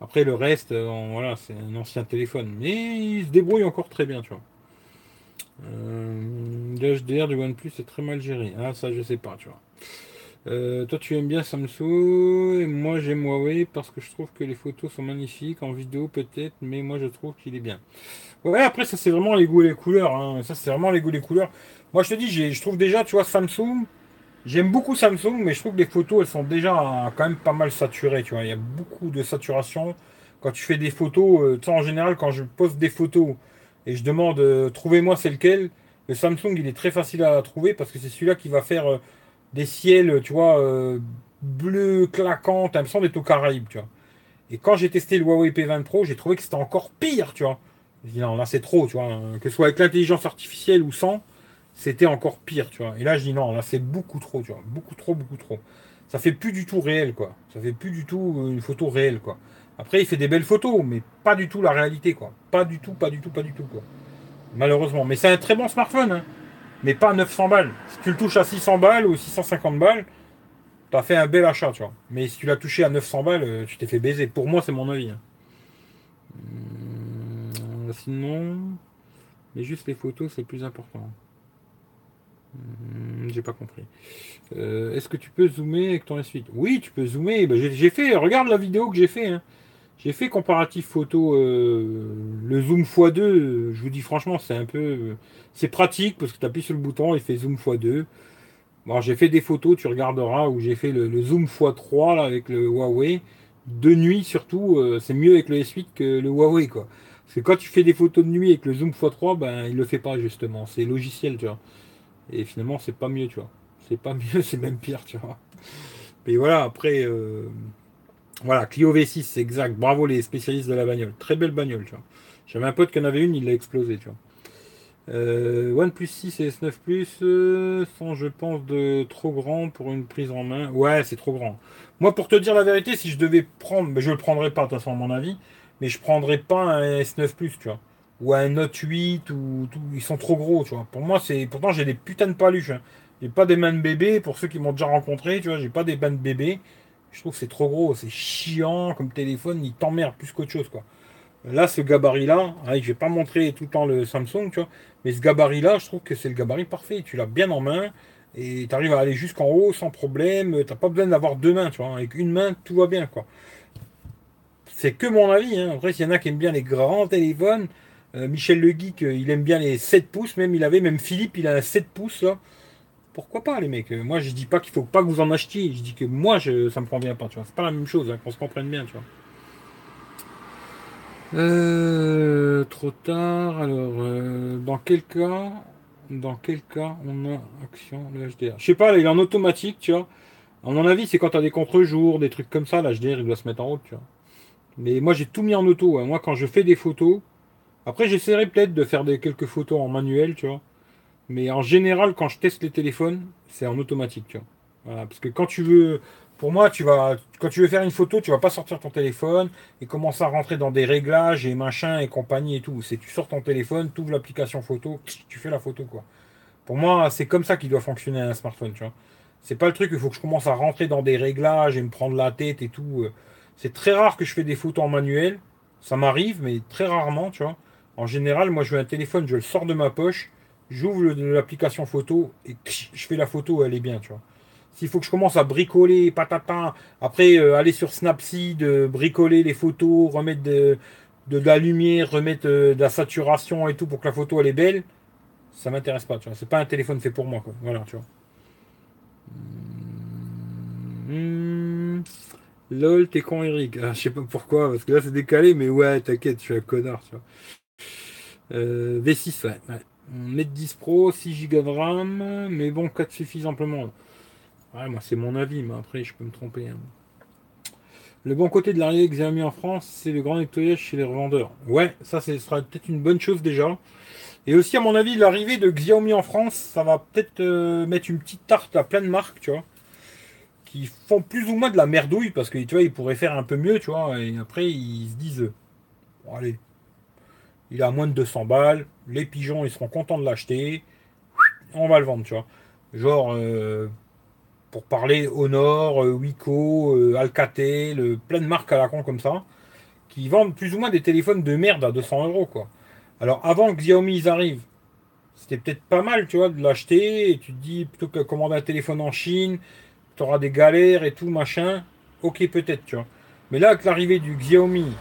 Après le reste, euh, voilà, c'est un ancien téléphone. Mais il se débrouille encore très bien, tu vois. Euh, L'HDR du OnePlus est très mal géré. Ah, ça, je sais pas, tu vois. Euh, toi, tu aimes bien Samsung, et moi j'aime Huawei parce que je trouve que les photos sont magnifiques, en vidéo peut-être, mais moi je trouve qu'il est bien. Ouais, après, ça c'est vraiment les goûts et les couleurs. Hein. Ça c'est vraiment les goûts et les couleurs. Moi je te dis, je trouve déjà, tu vois, Samsung, j'aime beaucoup Samsung, mais je trouve que les photos elles sont déjà quand même pas mal saturées, tu vois. Il y a beaucoup de saturation. Quand tu fais des photos, euh, tu sais, en général, quand je poste des photos et je demande euh, trouvez-moi c'est lequel. Le Samsung il est très facile à trouver parce que c'est celui-là qui va faire euh, des ciels, tu vois, euh, bleu claquant, t'as l'impression d'être Caraïbes, tu vois. Et quand j'ai testé le Huawei P20 Pro, j'ai trouvé que c'était encore pire, tu vois. Je dis non, là c'est trop, tu vois. Que ce soit avec l'intelligence artificielle ou sans, c'était encore pire, tu vois. Et là je dis non, là c'est beaucoup trop, tu vois. Beaucoup trop, beaucoup trop. Ça fait plus du tout réel, quoi. Ça fait plus du tout une photo réelle, quoi. Après, il fait des belles photos, mais pas du tout la réalité, quoi. Pas du tout, pas du tout, pas du tout, quoi. Malheureusement. Mais c'est un très bon smartphone, hein. Mais pas 900 balles. Si tu le touches à 600 balles ou 650 balles, t'as fait un bel achat, tu vois. Mais si tu l'as touché à 900 balles, euh, tu t'es fait baiser. Pour moi, c'est mon avis. Hein. Hum, sinon, mais juste les photos, c'est le plus important. Hum, j'ai pas compris. Euh, est-ce que tu peux zoomer avec ton S8 Oui, tu peux zoomer. Ben, j'ai fait, regarde la vidéo que j'ai fait. Hein. J'ai fait comparatif photo, euh, le zoom x2. Je vous dis franchement, c'est un peu. C'est pratique parce que tu appuies sur le bouton, il fait zoom x2. Bon, j'ai fait des photos, tu regarderas, où j'ai fait le, zoom x3 là, avec le Huawei. De nuit surtout, euh, c'est mieux avec le S8 que le Huawei. Quoi. Parce que quand tu fais des photos de nuit avec le zoom x3, ben, il le fait pas justement. C'est logiciel, tu vois. Et finalement, c'est pas mieux, tu vois. C'est pas [laughs] mieux, c'est même pire, tu vois. Mais voilà, après, euh, voilà, Clio V6, c'est exact. Bravo les spécialistes de la bagnole. Très belle bagnole, tu vois. J'avais un pote qui en avait une, il l'a explosé, tu vois. Euh, OnePlus 6 et S9 Plus euh, sont, je pense, de trop grands pour une prise en main. Ouais, c'est trop grand. Moi, pour te dire la vérité, si je devais prendre, mais je le prendrais pas, de toute façon, à mon avis, mais je prendrais pas un S9 Plus, tu vois ou un Note 8 ou tout, ils sont trop gros, tu vois. Pour moi, c'est pourtant j'ai des putains de paluches. Hein. J'ai pas des mains de bébé pour ceux qui m'ont déjà rencontré, tu vois, j'ai pas des mains de bébé. Je trouve que c'est trop gros, c'est chiant comme téléphone, il t'emmerde plus qu'autre chose quoi. Là, ce gabarit-là, hein, je vais pas montrer tout le temps le Samsung, mais ce gabarit-là, je trouve que c'est le gabarit parfait. Tu l'as bien en main et tu arrives à aller jusqu'en haut sans problème. T'as pas besoin d'avoir deux mains. Avec une main, tout va bien, quoi c'est que mon avis. Hein. Après, s'il y en a qui aiment bien les grands téléphones, euh, Michel Le Geek, euh, il aime bien les 7 pouces, même il avait, même Philippe, il a un 7 pouces là. Pourquoi pas les mecs? Moi je dis pas qu'il faut pas que vous en achetiez, je dis que moi ça me convient pas, tu vois. C'est pas la même chose, hein, qu'on se comprenne bien, tu vois. Euh, trop tard. Alors, dans quel cas, dans quel cas on a action le HDR Je sais pas, là, il est en automatique, tu vois. À mon avis, c'est quand tu as des contre-jours, des trucs comme ça, l'HDR il doit se mettre en route. Mais moi j'ai tout mis en auto. Hein. Moi quand je fais des photos, après j'essaierai peut-être de faire quelques photos en manuel, tu vois. Mais en général, quand je teste les téléphones, c'est en automatique, tu vois. Voilà, parce que quand tu veux, pour moi, tu vas, quand tu veux faire une photo, tu vas pas sortir ton téléphone et commencer à rentrer dans des réglages et machin et compagnie et tout. C'est tu sors ton téléphone, tu ouvres l'application photo, tu fais la photo quoi. Pour moi, c'est comme ça qu'il doit fonctionner un smartphone, tu vois. C'est pas le truc, il faut que je commence à rentrer dans des réglages et me prendre la tête et tout. Euh. C'est très rare que je fais des photos en manuel. Ça m'arrive, mais très rarement, tu vois. En général, moi, je veux un téléphone, je le sors de ma poche, j'ouvre l'application photo et je fais la photo, elle est bien, tu vois. S'il faut que je commence à bricoler, patata, après euh, aller sur Snapseed, euh, bricoler les photos, remettre de, la lumière, remettre de la saturation et tout pour que la photo elle est belle, ça m'intéresse pas, tu vois. C'est pas un téléphone fait pour moi, quoi. Voilà, tu vois. Hmm. Lol, t'es con, Eric. Ah, je sais pas pourquoi, parce que là c'est décalé, mais ouais, t'inquiète, je suis un connard, tu vois. Euh, V6, ouais. ouais. Net 10 Pro, 6 Go de RAM, mais bon, 4 suffit amplement. Ouais, moi c'est mon avis, mais après je peux me tromper. Hein. Le bon côté de l'arrivée Xiaomi en France, c'est le grand nettoyage chez les revendeurs. Ouais, ça ce sera peut-être une bonne chose déjà. Et aussi, à mon avis, l'arrivée de Xiaomi en France, ça va peut-être euh, mettre une petite tarte à plein de marques, tu vois, qui font plus ou moins de la merdouille, parce que tu vois, ils pourraient faire un peu mieux, tu vois, et après, ils se disent, bon, allez, il a moins de 200 balles, les pigeons, ils seront contents de l'acheter, on va le vendre, tu vois. Genre, euh, pour parler Honor, euh, Wiko, Alcatel, plein de marques à la con comme ça, qui vendent plus ou moins des téléphones de merde à 200 euros, quoi. Alors avant que Xiaomi ils arrivent, c'était peut-être pas mal, tu vois, de l'acheter et tu te dis plutôt que commander un téléphone en Chine, tu auras des galères et tout machin. Ok, peut-être, tu vois. Mais là, avec l'arrivée du Xiaomi,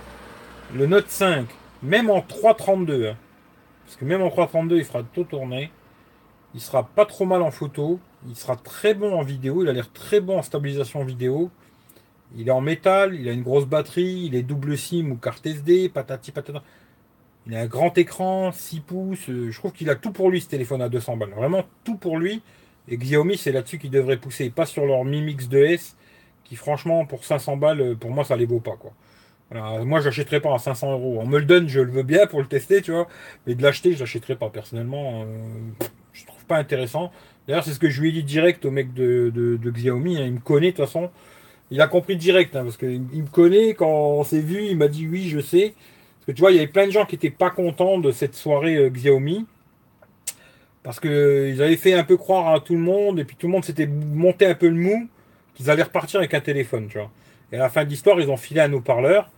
le Note 5, même en 332, hein, parce que même en 332, il fera tout tourner. Il sera pas trop mal en photo. Il sera très bon en vidéo. Il a l'air très bon en stabilisation vidéo. Il est en métal. Il a une grosse batterie. Il est double SIM ou carte SD. Patati patata. Il a un grand écran, 6 pouces. Je trouve qu'il a tout pour lui ce téléphone à 200 balles. Vraiment tout pour lui. Et Xiaomi, c'est là-dessus qu'il devrait pousser. Pas sur leur Mi Mix 2S, qui franchement, pour 500 balles, pour moi, ça les vaut pas. Moi, je n'achèterais pas à 500 euros. On me le donne, je le veux bien pour le tester, tu vois. Mais de l'acheter, je l'achèterais pas. Personnellement, euh, je trouve pas intéressant. D'ailleurs, c'est ce que je lui ai dit direct au mec de, Xiaomi. Hein. Il me connaît, de toute façon. Il a compris direct, hein, parce qu'il me connaît. Quand on s'est vu, il m'a dit oui, je sais tu vois, il y avait plein de gens qui n'étaient pas contents de cette soirée euh, Xiaomi. Parce qu'ils euh, avaient fait un peu croire à tout le monde, et puis tout le monde s'était monté un peu le mou, qu'ils allaient repartir avec un téléphone, tu vois. Et à la fin de l'histoire, ils ont filé un haut-parleur.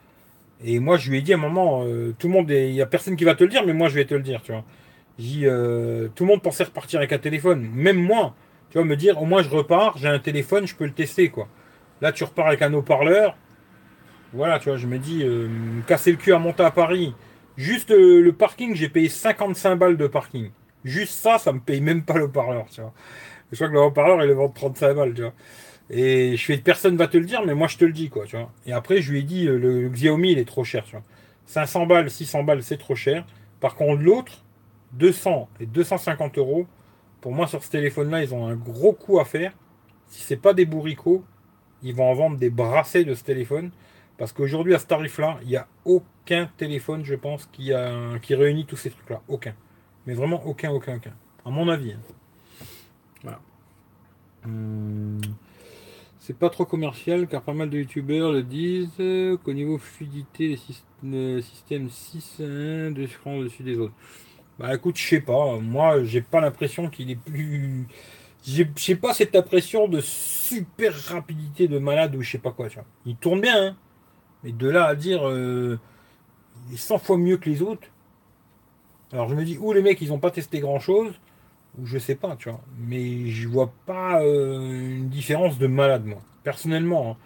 Et moi, je lui ai dit à un moment, euh, tout le monde, il n'y a personne qui va te le dire, mais moi, je vais te le dire, tu vois. J'ai tout le monde pensait repartir avec un téléphone, même moi. Tu vois, me dire, au moins, je repars, j'ai un téléphone, je peux le tester, quoi. Là, tu repars avec un haut-parleur, voilà, tu vois, je me dis, euh, casser le cul à monter à Paris. Juste euh, le parking, j'ai payé 55 balles de parking. Juste ça, ça me paye même pas le parleur, tu vois. Je crois que le haut-parleur, il est vend 35 balles, tu vois. Et je fais, personne va te le dire, mais moi je te le dis, quoi, tu vois. Et après, je lui ai dit, euh, le, Xiaomi, il est trop cher, tu vois. 500 balles, 600 balles, c'est trop cher. Par contre, l'autre, 200 et 250 euros, pour moi, sur ce téléphone-là, ils ont un gros coup à faire. Si c'est pas des bourricots, ils vont en vendre des brassées de ce téléphone. Parce qu'aujourd'hui, à ce tarif-là, il n'y a aucun téléphone, je pense, qui, a, qui réunit tous ces trucs-là. Aucun. Mais vraiment aucun, aucun, aucun. À mon avis. Hein. Voilà. Hum, c'est pas trop commercial car pas mal de youtubeurs le disent qu'au niveau fluidité, les systèmes 6 1 de cran au-dessus des autres. Bah écoute, je sais pas. Moi, j'ai pas l'impression qu'il est plus. J'ai pas cette impression de super rapidité de malade ou je sais pas quoi. Il tourne bien, hein mais de là à dire euh, il est 100 fois mieux que les autres. Alors je me dis, ou les mecs ils n'ont pas testé grand chose, ou je sais pas, tu vois. Mais je vois pas euh, une différence de malade, moi, personnellement. Hein.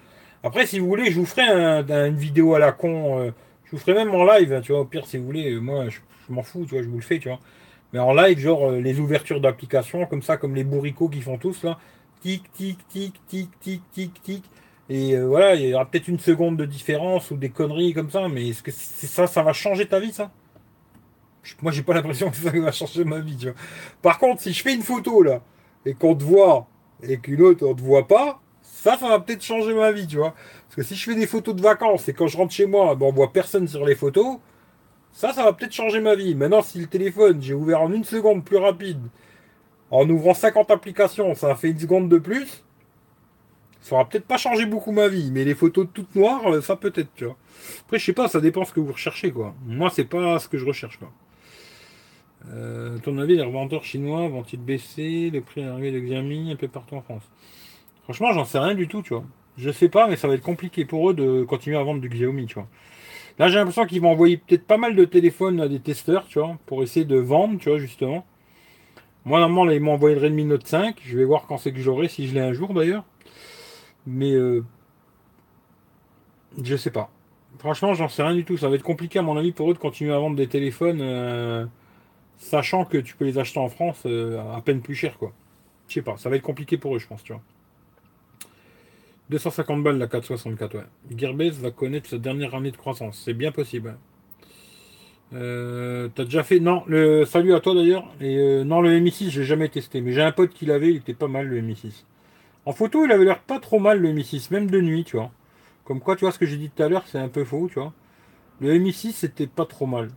Après, si vous voulez, je vous ferai une vidéo à la con. Euh, je vous ferai même en live, hein, tu vois. Au pire, si vous voulez, moi, je, m'en fous, tu vois, je vous le fais, tu vois. Mais en live, genre les ouvertures d'applications, comme ça, comme les bourricots qui font tous là. Tic, tic, tic, tic, tic, tic, tic. Et voilà, il y aura peut-être une seconde de différence ou des conneries comme ça, mais est-ce que c'est ça, ça va changer ta vie, ça? Moi, j'ai pas l'impression que ça va changer ma vie. Tu vois. Par contre, si je fais une photo là et qu'on te voit et qu'une autre on te voit pas, ça, ça va peut-être changer ma vie, tu vois. Parce que si je fais des photos de vacances et quand je rentre chez moi, ben, on voit personne sur les photos, ça, ça va peut-être changer ma vie. Maintenant, si le téléphone, j'ai ouvert en une seconde plus rapide, en ouvrant 50 applications, ça a fait une seconde de plus, ça aura peut-être pas changé beaucoup ma vie, mais les photos toutes noires, ça peut-être, tu vois. Après, je sais pas, ça dépend ce que vous recherchez, quoi. Moi, c'est pas ce que je recherche, quoi. Euh, ton avis, les revendeurs chinois vont-ils baisser le prix d'arrivée de Xiaomi un peu partout en France? Franchement, j'en sais rien du tout, tu vois. Je sais pas, mais ça va être compliqué pour eux de continuer à vendre du Xiaomi, tu vois. Là, j'ai l'impression qu'ils vont envoyer peut-être pas mal de téléphones à des testeurs, tu vois, pour essayer de vendre, tu vois, justement. Moi, normalement, ils m'ont envoyé le Redmi Note 5. Je vais voir quand c'est que j'aurai, si je l'ai un jour d'ailleurs. Mais euh, je sais pas. Franchement, j'en sais rien du tout. Ça va être compliqué, à mon avis, pour eux de continuer à vendre des téléphones. Euh, sachant que tu peux les acheter en France euh, à peine plus cher, quoi. Je sais pas, ça va être compliqué pour eux, je pense, tu vois. 250 balles la 464, ouais. Gearbest va connaître sa dernière année de croissance, c'est bien possible. Euh, T'as déjà fait Non, le salut à toi d'ailleurs. Et euh, non, le Mi6, j'ai jamais testé, mais j'ai un pote qui l'avait, il était pas mal le Mi6. En photo, il avait l'air pas trop mal le Mi6, même de nuit, tu vois. Comme quoi, tu vois ce que j'ai dit tout à l'heure, c'est un peu faux, tu vois. Le Mi6, c'était pas trop mal.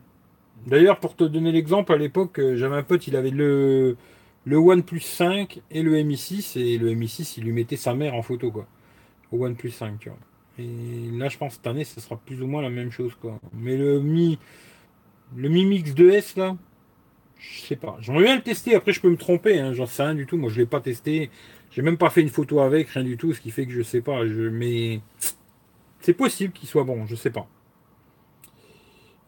D'ailleurs, pour te donner l'exemple, à l'époque, euh, j'avais un pote, il avait le, le OnePlus 5 et le Mi 6, et le Mi 6, il lui mettait sa mère en photo, quoi. Au OnePlus 5, tu vois. Et là, je pense cette année, ce sera plus ou moins la même chose, quoi. Mais le Mi, le Mi Mix 2S, là, je sais pas. J'aimerais bien le tester, après, je peux me tromper, hein, j'en sais rien du tout. Moi, je l'ai pas testé. J'ai même pas fait une photo avec, rien du tout, ce qui fait que je sais pas. Mais c'est possible qu'il soit bon, je sais pas.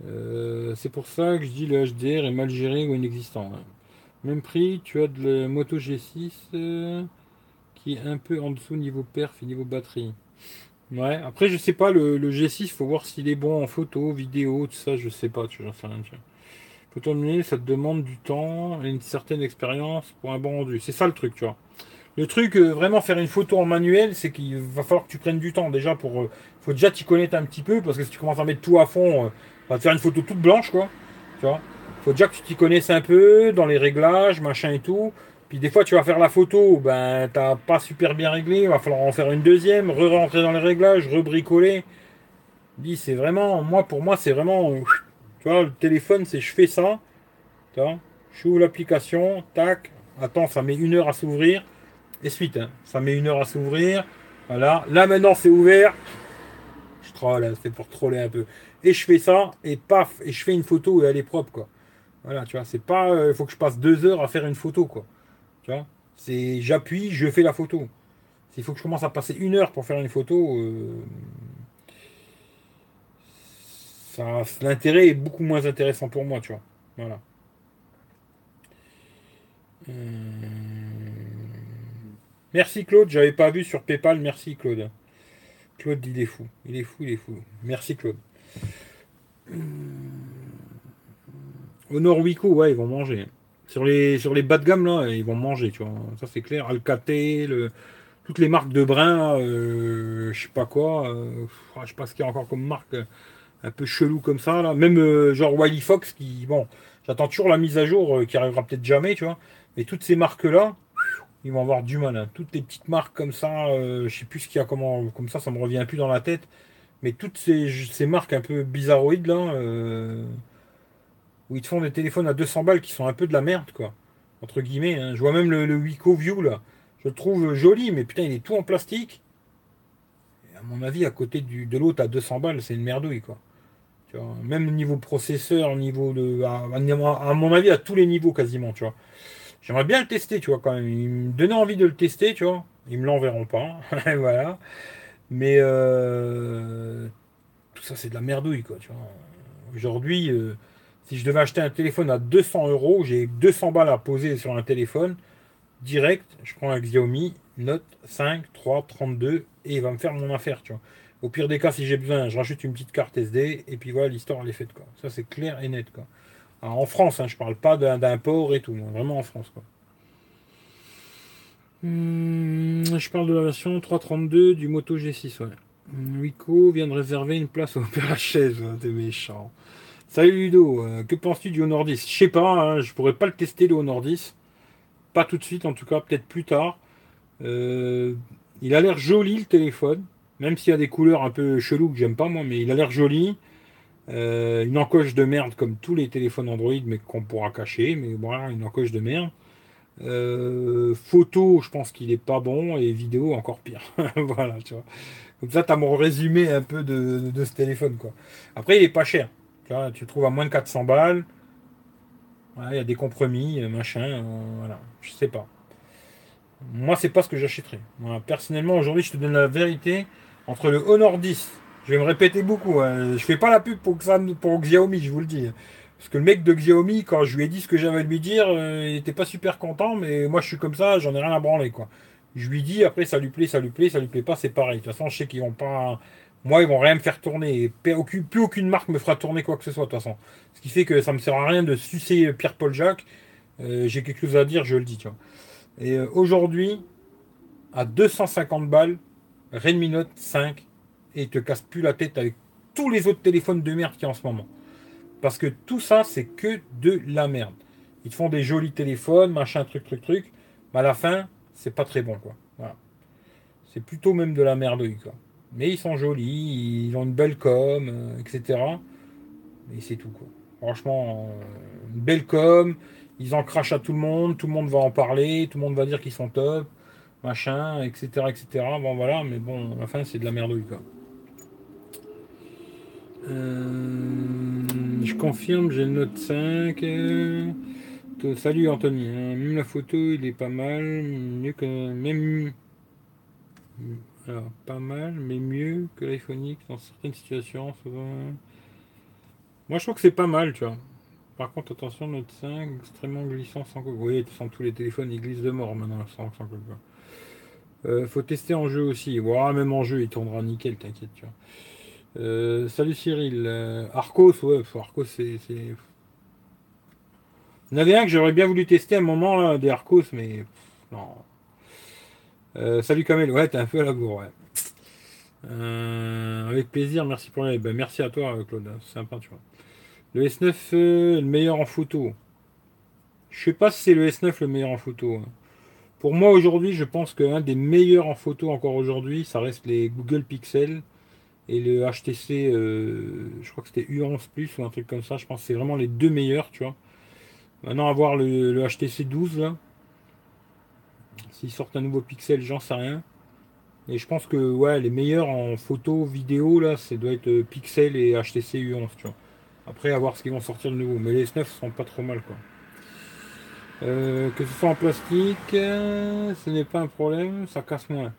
Euh, c'est pour ça que je dis le HDR est mal géré ou inexistant. Hein. Même prix, tu as de la Moto G6 euh, qui est un peu en dessous niveau perf et niveau batterie. Ouais, après je sais pas, le, G6, faut voir s'il est bon en photo, vidéo, tout ça, je sais pas, tu j'en sais rien. De ça te demande du temps et une certaine expérience pour un bon rendu. C'est ça le truc, tu vois. Le truc, euh, vraiment faire une photo en manuel, c'est qu'il va falloir que tu prennes du temps déjà pour. faut déjà t'y connaître un petit peu parce que si tu commences à mettre tout à fond va te faire une photo toute blanche, quoi. Tu vois. Faut déjà que tu t'y connaisses un peu dans les réglages, machin et tout. Puis des fois, tu vas faire la photo, ben, t'as pas super bien réglé, il va falloir en faire une deuxième, re-rentrer dans les réglages, rebricoler. Dis, c'est vraiment, moi, pour moi, c'est vraiment, tu vois, le téléphone, c'est je fais ça, tu vois, je ouvre l'application, tac, attends, ça met une heure à s'ouvrir, et suite, hein, ça met une heure à s'ouvrir, voilà, là maintenant c'est ouvert, je troll, c'est pour troller un peu et je fais ça, et paf, et je fais une photo et elle est propre, quoi. Voilà, tu vois, c'est pas, il euh, faut que je passe deux heures à faire une photo, quoi. Tu vois, c'est, j'appuie, je fais la photo. S'il faut que je commence à passer une heure pour faire une photo, euh, l'intérêt est beaucoup moins intéressant pour moi, tu vois. Voilà. Euh, merci Claude, j'avais pas vu sur PayPal, merci Claude. Claude, il est fou, il est fou, il est fou. Merci Claude. Au Nord Wico, ouais, ils vont manger. Sur les, bas de gamme, là, ils vont manger, tu vois. Ça, c'est clair. Alcatel, toutes les marques de brin, euh, je sais pas quoi. Euh, je sais pas ce qu'il y a encore comme marque euh, un peu chelou comme ça. Même genre Wiley Fox, qui, bon, j'attends toujours la mise à jour qui arrivera peut-être jamais, tu vois. Mais toutes ces marques-là, ils vont avoir du mal. Hein. Toutes les petites marques comme ça, je sais plus ce qu'il y a comment, comme ça, ça me revient plus dans la tête. Mais toutes ces, marques un peu bizarroïdes là, euh, où ils te font des téléphones à 200 balles qui sont un peu de la merde, quoi. Entre guillemets. Hein. Je vois même le, le Wico View là. Je le trouve joli, mais putain, il est tout en plastique. Et à mon avis, à côté de l'autre à 200 balles, c'est une merdouille, quoi. Tu vois, même niveau processeur, niveau de. À, mon avis, à tous les niveaux quasiment, tu vois. J'aimerais bien le tester, tu vois, quand même. Ils me donnaient envie de le tester, tu vois. Ils me l'enverront pas. [laughs] voilà. Mais euh, tout ça, c'est de la merdouille, quoi. Tu vois. Aujourd'hui, euh, si je devais acheter un téléphone à 200 euros, j'ai 200 balles à poser sur un téléphone direct. Je prends un Xiaomi Note 5, 3, 32 et il va me faire mon affaire, tu vois. Au pire des cas, si j'ai besoin, je rajoute une petite carte SD et puis voilà, l'histoire elle est faite, quoi. Ça c'est clair et net, quoi. en France, hein, je parle pas d'un port et tout, vraiment en France, quoi. Hmm, je parle de la version 332 du Moto G6, ouais. Rico vient de réserver une place au Opéra Chaise, hein, t'es méchant. Salut Ludo, euh, que penses-tu du Honor 10 Je sais pas, hein, je pourrais pas le tester le Honor 10. Pas tout de suite en tout cas, peut-être plus tard. Euh, il a l'air joli le téléphone, même s'il y a des couleurs un peu cheloues que j'aime pas moi, mais il a l'air joli. Euh, une encoche de merde comme tous les téléphones Android, mais qu'on pourra cacher, mais voilà, une encoche de merde. Photo, je pense qu'il est pas bon, et vidéo encore pire. [laughs] voilà, tu vois. Comme ça, tu as mon résumé un peu de, ce téléphone. Quoi. Après, il est pas cher. Tu, vois, tu le trouves à moins de 400 balles. Il y a des compromis, euh, machin. Euh, voilà, je sais pas. Moi, c'est pas ce que j'achèterais. personnellement, aujourd'hui, je te donne la vérité. Entre le Honor 10, je vais me répéter beaucoup. Hein. Je fais pas la pub pour, pour Xiaomi, je vous le dis. Parce que le mec de Xiaomi, quand je lui ai dit ce que j'avais à lui dire, euh, il était pas super content, mais moi je suis comme ça, j'en ai rien à branler quoi. Je lui dis, après, ça lui plaît, ça lui plaît, ça lui plaît pas, c'est pareil. De toute façon, je sais qu'ils vont pas. Moi, ils vont rien me faire tourner. Plus aucune marque me fera tourner quoi que ce soit, de toute façon. Ce qui fait que ça me sert à rien de sucer Pierre-Paul Jacques. Euh, j'ai quelque chose à dire, je le dis, tu vois. Et euh, aujourd'hui, à 250 balles, Redmi Note 5, et il te casse plus la tête avec tous les autres téléphones de merde qu'il y a en ce moment. Parce que tout ça, c'est que de la merde. Ils te font des jolis téléphones, machin, truc, truc, truc. Mais à la fin, c'est pas très bon, quoi. Voilà. C'est plutôt même de la merdouille, quoi. Mais ils sont jolis, ils ont une belle com, euh, etc. Et c'est tout, quoi. Franchement, euh, une belle com, ils en crachent à tout le monde, tout le monde va en parler, tout le monde va dire qu'ils sont top, machin, etc., etc. Bon, voilà, mais bon, à la fin, c'est de la merdouille, quoi. Euh, je confirme, j'ai le Note 5. Salut Anthony, hein. même la photo il est pas mal, mieux que même alors pas mal, mais mieux que l'iPhone X dans certaines situations. Moi je trouve que c'est pas mal, tu vois. Par contre attention, Note 5 extrêmement glissant sans coque. Vous voyez, tous les téléphones ils glissent de mort maintenant sans, sans. Euh, faut tester en jeu aussi. Voilà, même en jeu il tournera nickel, t'inquiète, tu vois. Euh, salut Cyril. Euh, Arcos, ouais, Arcos c'est il y en avait un que j'aurais bien voulu tester à un moment, là, des Arcos, mais non. Euh, salut Kamel, ouais, t'es un peu à la bourre, ouais. Avec plaisir, merci pour la ben, Merci à toi, Claude, c'est sympa, tu vois. Le S9, euh, le meilleur en photo. Je sais pas si c'est le S9 le meilleur en photo. Hein. Pour moi, aujourd'hui, je pense qu'un des meilleurs en photo encore aujourd'hui, ça reste les Google Pixel et le HTC, je crois que c'était U11 Plus ou un truc comme ça. Je pense que c'est vraiment les deux meilleurs, tu vois. Maintenant, avoir le, le HTC 12 là. S'ils sortent un nouveau Pixel, j'en sais rien. Et je pense que ouais, les meilleurs en photo, vidéo, là, ça doit être euh, Pixel et HTC U11, tu vois. Après, à voir ce qu'ils vont sortir de nouveau. Mais les S9 sont pas trop mal, quoi. Euh, que ce soit en plastique, euh, ce n'est pas un problème, ça casse moins.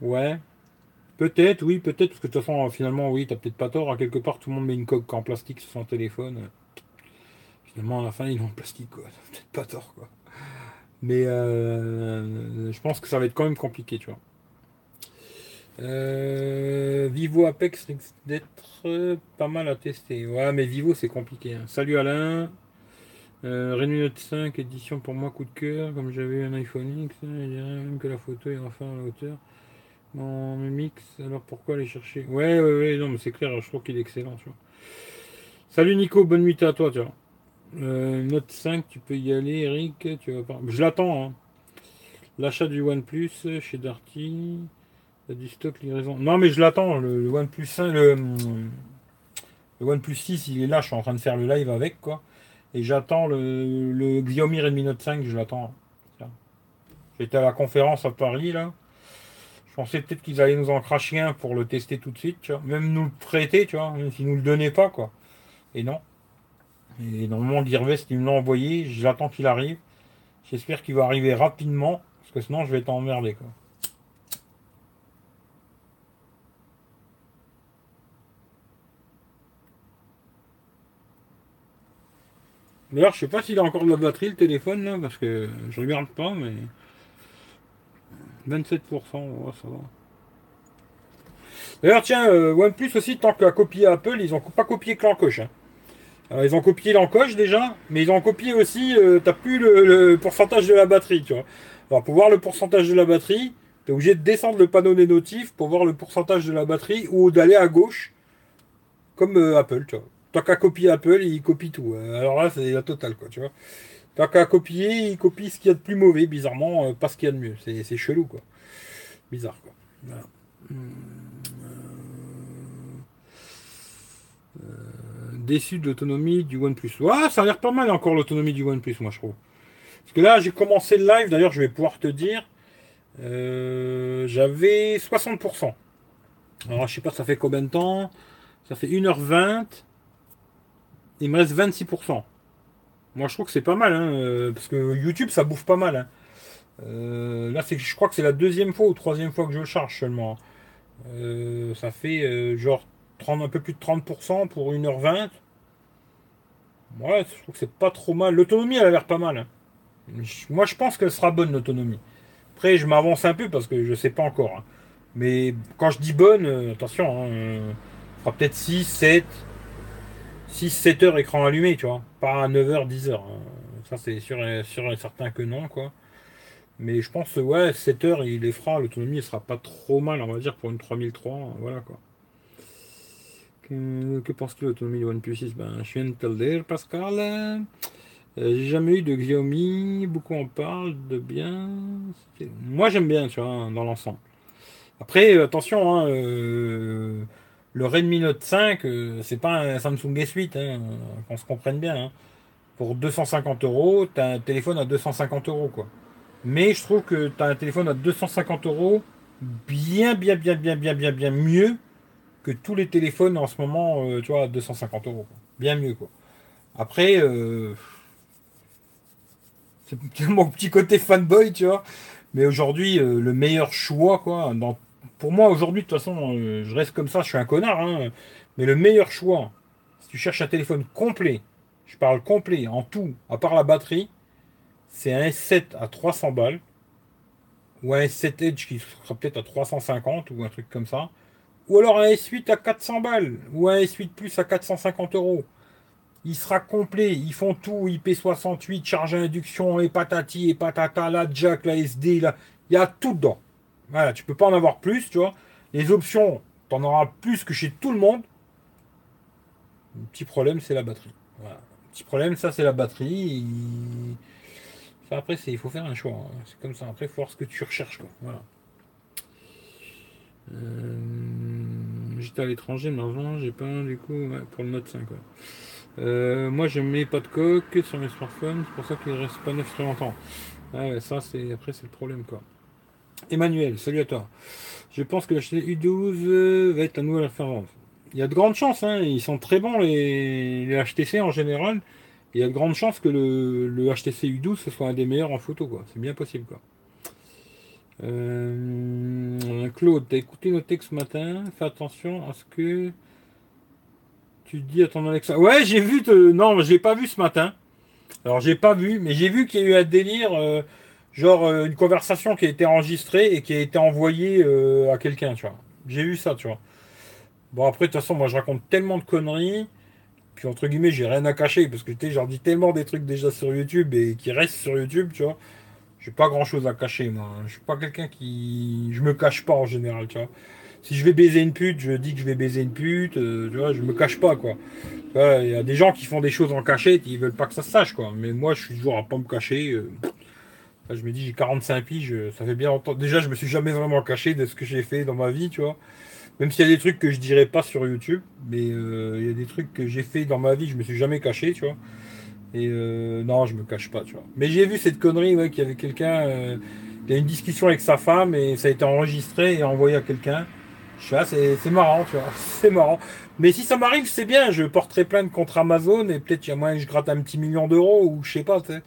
Ouais. Peut-être, oui, peut-être, parce que de toute façon, finalement, oui, t'as peut-être pas tort. À quelque part, tout le monde met une coque en plastique sur son téléphone. Finalement, à la fin, ils ont en plastique, quoi. [laughs] Peut-être pas tort, quoi. Mais euh, je pense que ça va être quand même compliqué, tu vois. Euh, Vivo Apex d'être pas mal à tester. Ouais, mais Vivo, c'est compliqué. Hein. Salut Alain. Euh, Note 5, édition pour moi, coup de cœur. Comme j'avais un iPhone X, je dirais même que la photo est enfin à la hauteur. Mon mix, alors pourquoi aller chercher? Ouais, ouais, ouais, non, mais c'est clair, je trouve qu'il est excellent, tu vois. Salut Nico, bonne nuit à toi, tu vois. Euh, Note 5, tu peux y aller, Eric. Tu vas pas... Je l'attends. Hein. L'achat du OnePlus chez Darty. du stock livraison. Non, mais je l'attends. Le, OnePlus 5, le, OnePlus 6, il est là. Je suis en train de faire le live avec. quoi. Et j'attends le, le Xiaomi Redmi Note 5. Je l'attends. J'étais à la conférence à Paris. là. Je pensais peut-être qu'ils allaient nous en cracher un pour le tester tout de suite. Tu vois. Même nous le prêter. Tu vois. Même s'ils nous le donnaient pas. quoi. Et non. Et normalement, Gearbest, il me l'a envoyé. J'attends qu'il arrive. J'espère qu'il va arriver rapidement. Parce que sinon, je vais être emmerdé. Quoi. D'ailleurs, je sais pas s'il a encore de la batterie le téléphone là, parce que je regarde pas, mais 27%, ça va. D'ailleurs, tiens, euh, OnePlus aussi, tant qu'à copier Apple, ils n'ont pas copié que l'encoche. Hein. ils ont copié l'encoche déjà, mais ils ont copié aussi, tu t'as plus le, pourcentage de la batterie, tu vois. Alors, pour voir le pourcentage de la batterie, tu es obligé de descendre le panneau des notifs pour voir le pourcentage de la batterie ou d'aller à gauche, comme Apple, tu vois. Tant qu'à copier Apple, il copie tout. Alors là, c'est la totale, quoi, tu vois. Tant qu'à copier, il copie ce qu'il y a de plus mauvais, bizarrement, euh, pas ce qu'il y a de mieux. C'est chelou, quoi. Bizarre, quoi. Euh, euh, déçu de l'autonomie du OnePlus. Ouais, ça a l'air pas mal encore l'autonomie du OnePlus, moi, je trouve. Parce que là, j'ai commencé le live, d'ailleurs, je vais pouvoir te dire, j'avais 60%. Alors, je sais pas, ça fait combien de temps? Ça fait 1h20 il me reste 26%. Moi, je trouve que c'est pas mal, hein, euh, parce que YouTube, ça bouffe pas mal. Hein. Euh, là, c'est, je crois que c'est la deuxième fois ou troisième fois que je le charge seulement. Euh, ça fait genre 30, un peu plus de 30% pour 1h20. Ouais, je trouve que c'est pas trop mal. L'autonomie, elle a l'air pas mal. Hein. Moi, je pense qu'elle sera bonne, l'autonomie. Après, je m'avance un peu parce que je sais pas encore. Mais quand je dis bonne, attention, hein, fera peut-être 6, 7. 6-7 heures écran allumé, tu vois. Pas à 9h, 10h. Hein. Ça, c'est sûr sûr et certain que non, quoi. Mais je pense, ouais, 7 heures, il les fera. L'autonomie, ne sera pas trop mal, on va dire, pour une 3003. Voilà, quoi. Que, que penses-tu de l'autonomie de OnePlus 6 Ben, je viens de te le Pascal. Euh, j'ai jamais eu de Xiaomi. Beaucoup en parlent de bien. Moi, j'aime bien, tu vois, dans l'ensemble. Après, attention, hein, euh, le Redmi Note 5, euh, c'est pas un Samsung S8, hein, qu'on se comprenne bien. Hein. Pour 250 euros, tu as un téléphone à 250 euros. quoi. Mais je trouve que tu as un téléphone à 250 euros bien, bien, bien, bien, bien, bien, bien mieux que tous les téléphones en ce moment, euh, tu vois, à 250 euros. Bien mieux, quoi. Après, euh, c'est [laughs] mon petit côté fanboy, tu vois. Mais aujourd'hui, le meilleur choix, quoi, dans pour moi, aujourd'hui, de toute façon, euh, je reste comme ça, je suis un connard. Hein. mais le meilleur choix, si tu cherches un téléphone complet, je parle complet, en tout, à part la batterie, c'est un S7 à 300 balles, ou un S7 Edge qui sera peut-être à 350, ou un truc comme ça, ou alors un S8 à 400 balles, ou un S8 Plus à 450 euros. Il sera complet, ils font tout, IP68, charge à induction, et patati, et patata, la jack, la SD, il y a tout dedans. Voilà, tu peux pas en avoir plus, tu vois. Les options, tu en auras plus que chez tout le monde. Le petit problème, c'est la batterie. Voilà. petit problème, ça, c'est la batterie. Ça, après, il faut faire un choix. Hein. C'est comme ça. Après, il faut voir ce que tu recherches. Quoi. Voilà. Euh, j'étais à l'étranger, mais avant, j'ai pas du coup pour le Note 5. Euh, moi, je mets pas de coque sur mes smartphones, c'est pour ça qu'il reste pas neuf très longtemps. ça, c'est après, c'est le problème. quoi. Emmanuel, salut à toi. Je pense que l'HTC U12 euh, va être la nouvelle référence. Il y a de grandes chances, hein. ils sont très bons les, HTC en général. Il y a de grandes chances que le, HTC U12 ce soit un des meilleurs en photo, quoi. C'est bien possible, quoi. Euh, Claude, t'as écouté nos textes ce matin. Fais attention à ce que tu dis à ton Alexa. Ouais, j'ai vu. Non, je l'ai pas vu ce matin. Alors j'ai pas vu, mais j'ai vu qu'il y a eu un délire. Euh, genre euh, une conversation qui a été enregistrée et qui a été envoyée euh, à quelqu'un, tu vois. J'ai vu ça, tu vois. Bon, après, de toute façon, moi, je raconte tellement de conneries. Puis, entre guillemets, j'ai rien à cacher. Parce que, tu sais, j'en dis tellement des trucs déjà sur YouTube et qui restent sur YouTube, tu vois. J'ai pas grand chose à cacher, moi. Je suis pas quelqu'un qui. Je me cache pas en général, tu vois. Si je vais baiser une pute, je dis que je vais baiser une pute, euh, tu vois, je me cache pas, quoi. Il y a des gens qui font des choses en cachette, ils veulent pas que ça se sache, quoi. Mais moi, je suis toujours à pas me cacher je me dis, j'ai 45 piges, ça fait bien longtemps. Déjà, je me suis jamais vraiment caché de ce que j'ai fait dans ma vie, tu vois. Même s'il y a des trucs que je dirais pas sur YouTube, mais euh, il y a des trucs que j'ai fait dans ma vie, je me suis jamais caché, tu vois. Et euh, non, je me cache pas, tu vois. Mais j'ai vu cette connerie, ouais, qu'il y avait quelqu'un, euh, il a une discussion avec sa femme et ça a été enregistré et envoyé à quelqu'un. Je suis là, c'est marrant, tu vois. [laughs] C'est marrant. Mais si ça m'arrive, c'est bien. Je porterai plainte contre Amazon et peut-être il y a moyen que je gratte un petit million d'euros ou je sais pas, tu sais.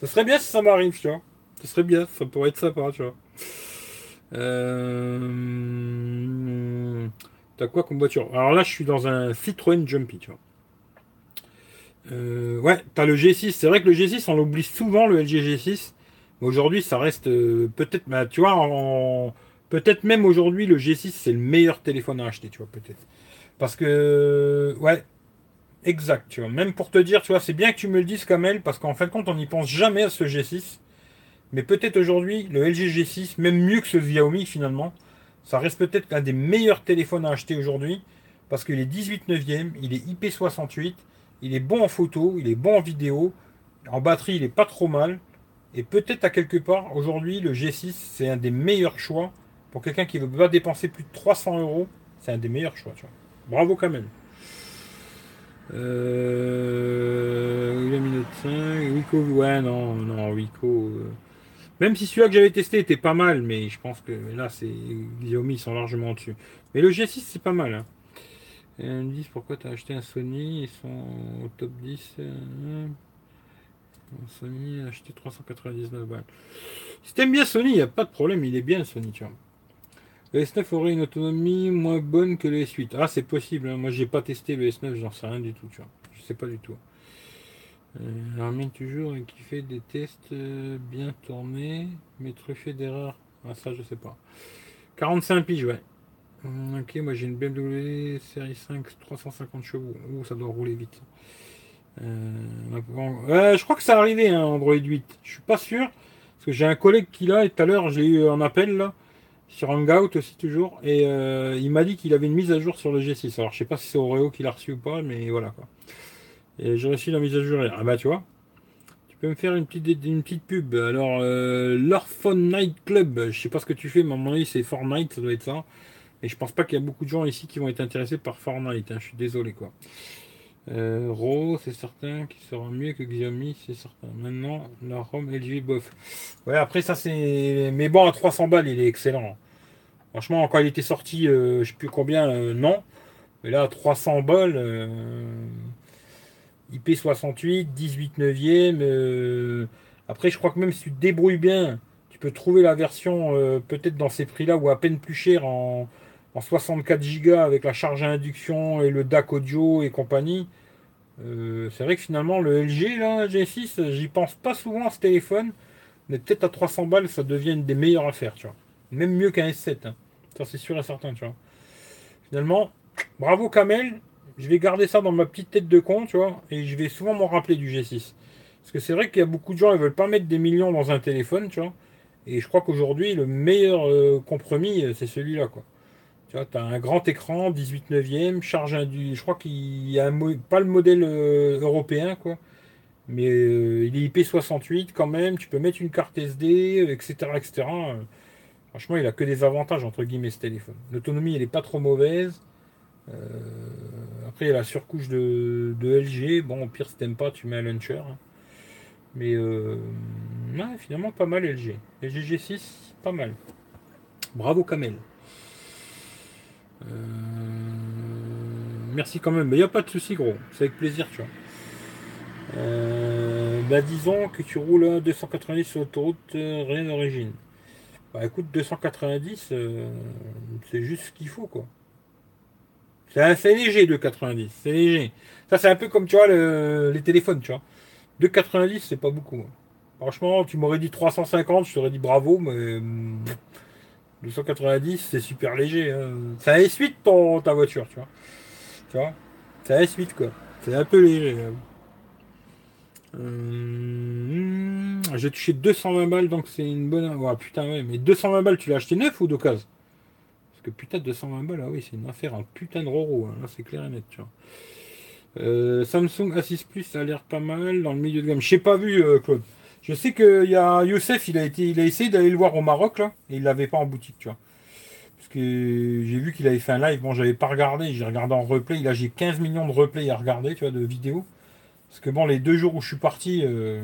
Ça serait bien si ça m'arrive, tu vois. Ce serait bien, ça pourrait être sympa, tu vois. Euh... T'as quoi comme voiture? Alors là, je suis dans un Citroën Jumpy, tu vois. Euh, ouais, t'as le G6. C'est vrai que le G6, on l'oublie souvent, le LG G6. Aujourd'hui, ça reste euh, peut-être, bah, tu vois, peut-être même aujourd'hui, le G6, c'est le meilleur téléphone à acheter, tu vois, peut-être. Parce que, ouais, exact, tu vois. Même pour te dire, tu vois, c'est bien que tu me le dises, Kamel, parce qu'en fin de compte, on n'y pense jamais à ce G6. Mais peut-être aujourd'hui, le LG G6, même mieux que ce Xiaomi finalement, ça reste peut-être l'un des meilleurs téléphones à acheter aujourd'hui. Parce qu'il est 18 neuvième, il est IP68, il est bon en photo, il est bon en vidéo, en batterie, il est pas trop mal. Et peut-être à quelque part, aujourd'hui, le G6, c'est un des meilleurs choix pour quelqu'un qui ne veut pas dépenser plus de 300 euros. C'est un des meilleurs choix. Bravo quand même. Euh, il a mis 5. Wico, ouais, non, non, Wico. Euh. Même si celui-là que j'avais testé était pas mal, mais je pense que là, c'est Xiaomi, sont largement dessus. Mais le G6, c'est pas mal. Hein. Et ils me disent pourquoi tu acheté un Sony, ils sont au top 10. Euh, Sony a acheté 399 balles. Si t'aimes bien Sony, il n'y a pas de problème, il est bien Sony, tu vois. Le S9 aurait une autonomie moins bonne que le S8. Ah, c'est possible, hein. moi j'ai pas testé le S9, j'en sais rien du tout, tu vois. Je sais pas du tout. Euh, Armin toujours qui fait des tests euh, bien tournés, mais truffés d'erreurs. Ah, ça, je sais pas. 45 piges, ouais. Hum, ok, moi j'ai une BMW série 5 350 chevaux. Ouh, ça doit rouler vite. Euh, je crois que ça arrivé, hein, Android 8. Je suis pas sûr. Parce que j'ai un collègue qui l'a et tout à l'heure j'ai eu un appel là. Sur Hangout aussi toujours. Et euh, il m'a dit qu'il avait une mise à jour sur le G6. Alors je sais pas si c'est Oreo qui l'a reçu ou pas, mais voilà quoi. Et j'ai reçu la mise à. Ah bah tu vois. Tu peux me faire une petite, une petite pub. Alors euh, Night Club. Je sais pas ce que tu fais, mais à mon avis c'est Fortnite, ça doit être ça. Et je pense pas qu'il y a beaucoup de gens ici qui vont être intéressés par Fortnite. Hein. Je suis désolé quoi. Euh, RAW, c'est certain qu'il sera mieux que Xiaomi, c'est certain. Maintenant, la ROM LG bof. Ouais, après ça c'est. Mais bon, à 300 balles, il est excellent. Franchement, quand il était sorti, euh, je sais plus combien, euh, non. Mais là, 300 balles, IP68, 18 neuvième. après, je crois que même si tu débrouilles bien, tu peux trouver la version peut-être dans ces prix-là ou à peine plus cher en en 64 Go avec la charge à induction et le DAC audio et compagnie. Euh, c'est vrai que finalement le LG là, G6, j'y pense pas souvent à ce téléphone, mais peut-être à 300 balles ça devient une des meilleures affaires, tu vois. Même mieux qu'un S7, hein. ça c'est sûr et certain, tu vois. Finalement, bravo Kamel, je vais garder ça dans ma petite tête de con, tu vois, et je vais souvent m'en rappeler du G6. Parce que c'est vrai qu'il y a beaucoup de gens qui veulent pas mettre des millions dans un téléphone, tu vois. Et je crois qu'aujourd'hui, le meilleur euh, compromis, euh, c'est celui-là, quoi. Tu as un grand écran, 18 neuvième, charge induit. Je crois qu'il y a pas le modèle euh, européen, quoi. Mais il est IP68 quand même. Tu peux mettre une carte SD, etc. etc. franchement, il a que des avantages, entre guillemets, ce téléphone. L'autonomie, elle est pas trop mauvaise. Euh, après, il y a la surcouche de, LG. Bon, au pire, si t'aimes pas, tu mets un launcher. Hein. Mais finalement, pas mal LG. LG G6, pas mal. Bravo Kamel. Euh, merci quand même. Mais il n'y a pas de souci, gros. C'est avec plaisir, tu vois. Euh, bah, disons que tu roules à 290 sur l'autoroute, euh, rien d'origine. Bah écoute, 290, c'est juste ce qu'il faut, quoi. C'est assez léger, 290. C'est léger. Ça, c'est un peu comme, tu vois, les téléphones, tu vois. 290, c'est pas beaucoup. Hein. Franchement, tu m'aurais dit 350, je t'aurais dit bravo, mais 290, c'est super léger. Hein. C'est un S8 ton, ta voiture, tu vois. Tu vois? C'est un S8 quoi. C'est un peu léger. J'ai touché 220 balles, donc c'est une bonne. Oh, putain, ouais, mais 220 balles, tu l'as acheté neuf ou d'occasion? Que putain, 220 balles, ah oui, c'est une affaire, un putain de roro. Hein. c'est clair et net, tu vois. Euh, Samsung A6 Plus a l'air pas mal dans le milieu de gamme. Je pas vu, euh, Claude. Je sais qu'il y a Youssef, il a, été, il a essayé d'aller le voir au Maroc, là, et il l'avait pas en boutique, tu vois. Parce que j'ai vu qu'il avait fait un live, bon, j'avais pas regardé, j'ai regardé en replay, là j'ai 15 millions de replays à regarder, tu vois, de vidéos. Parce que bon, les deux jours où je suis parti, euh,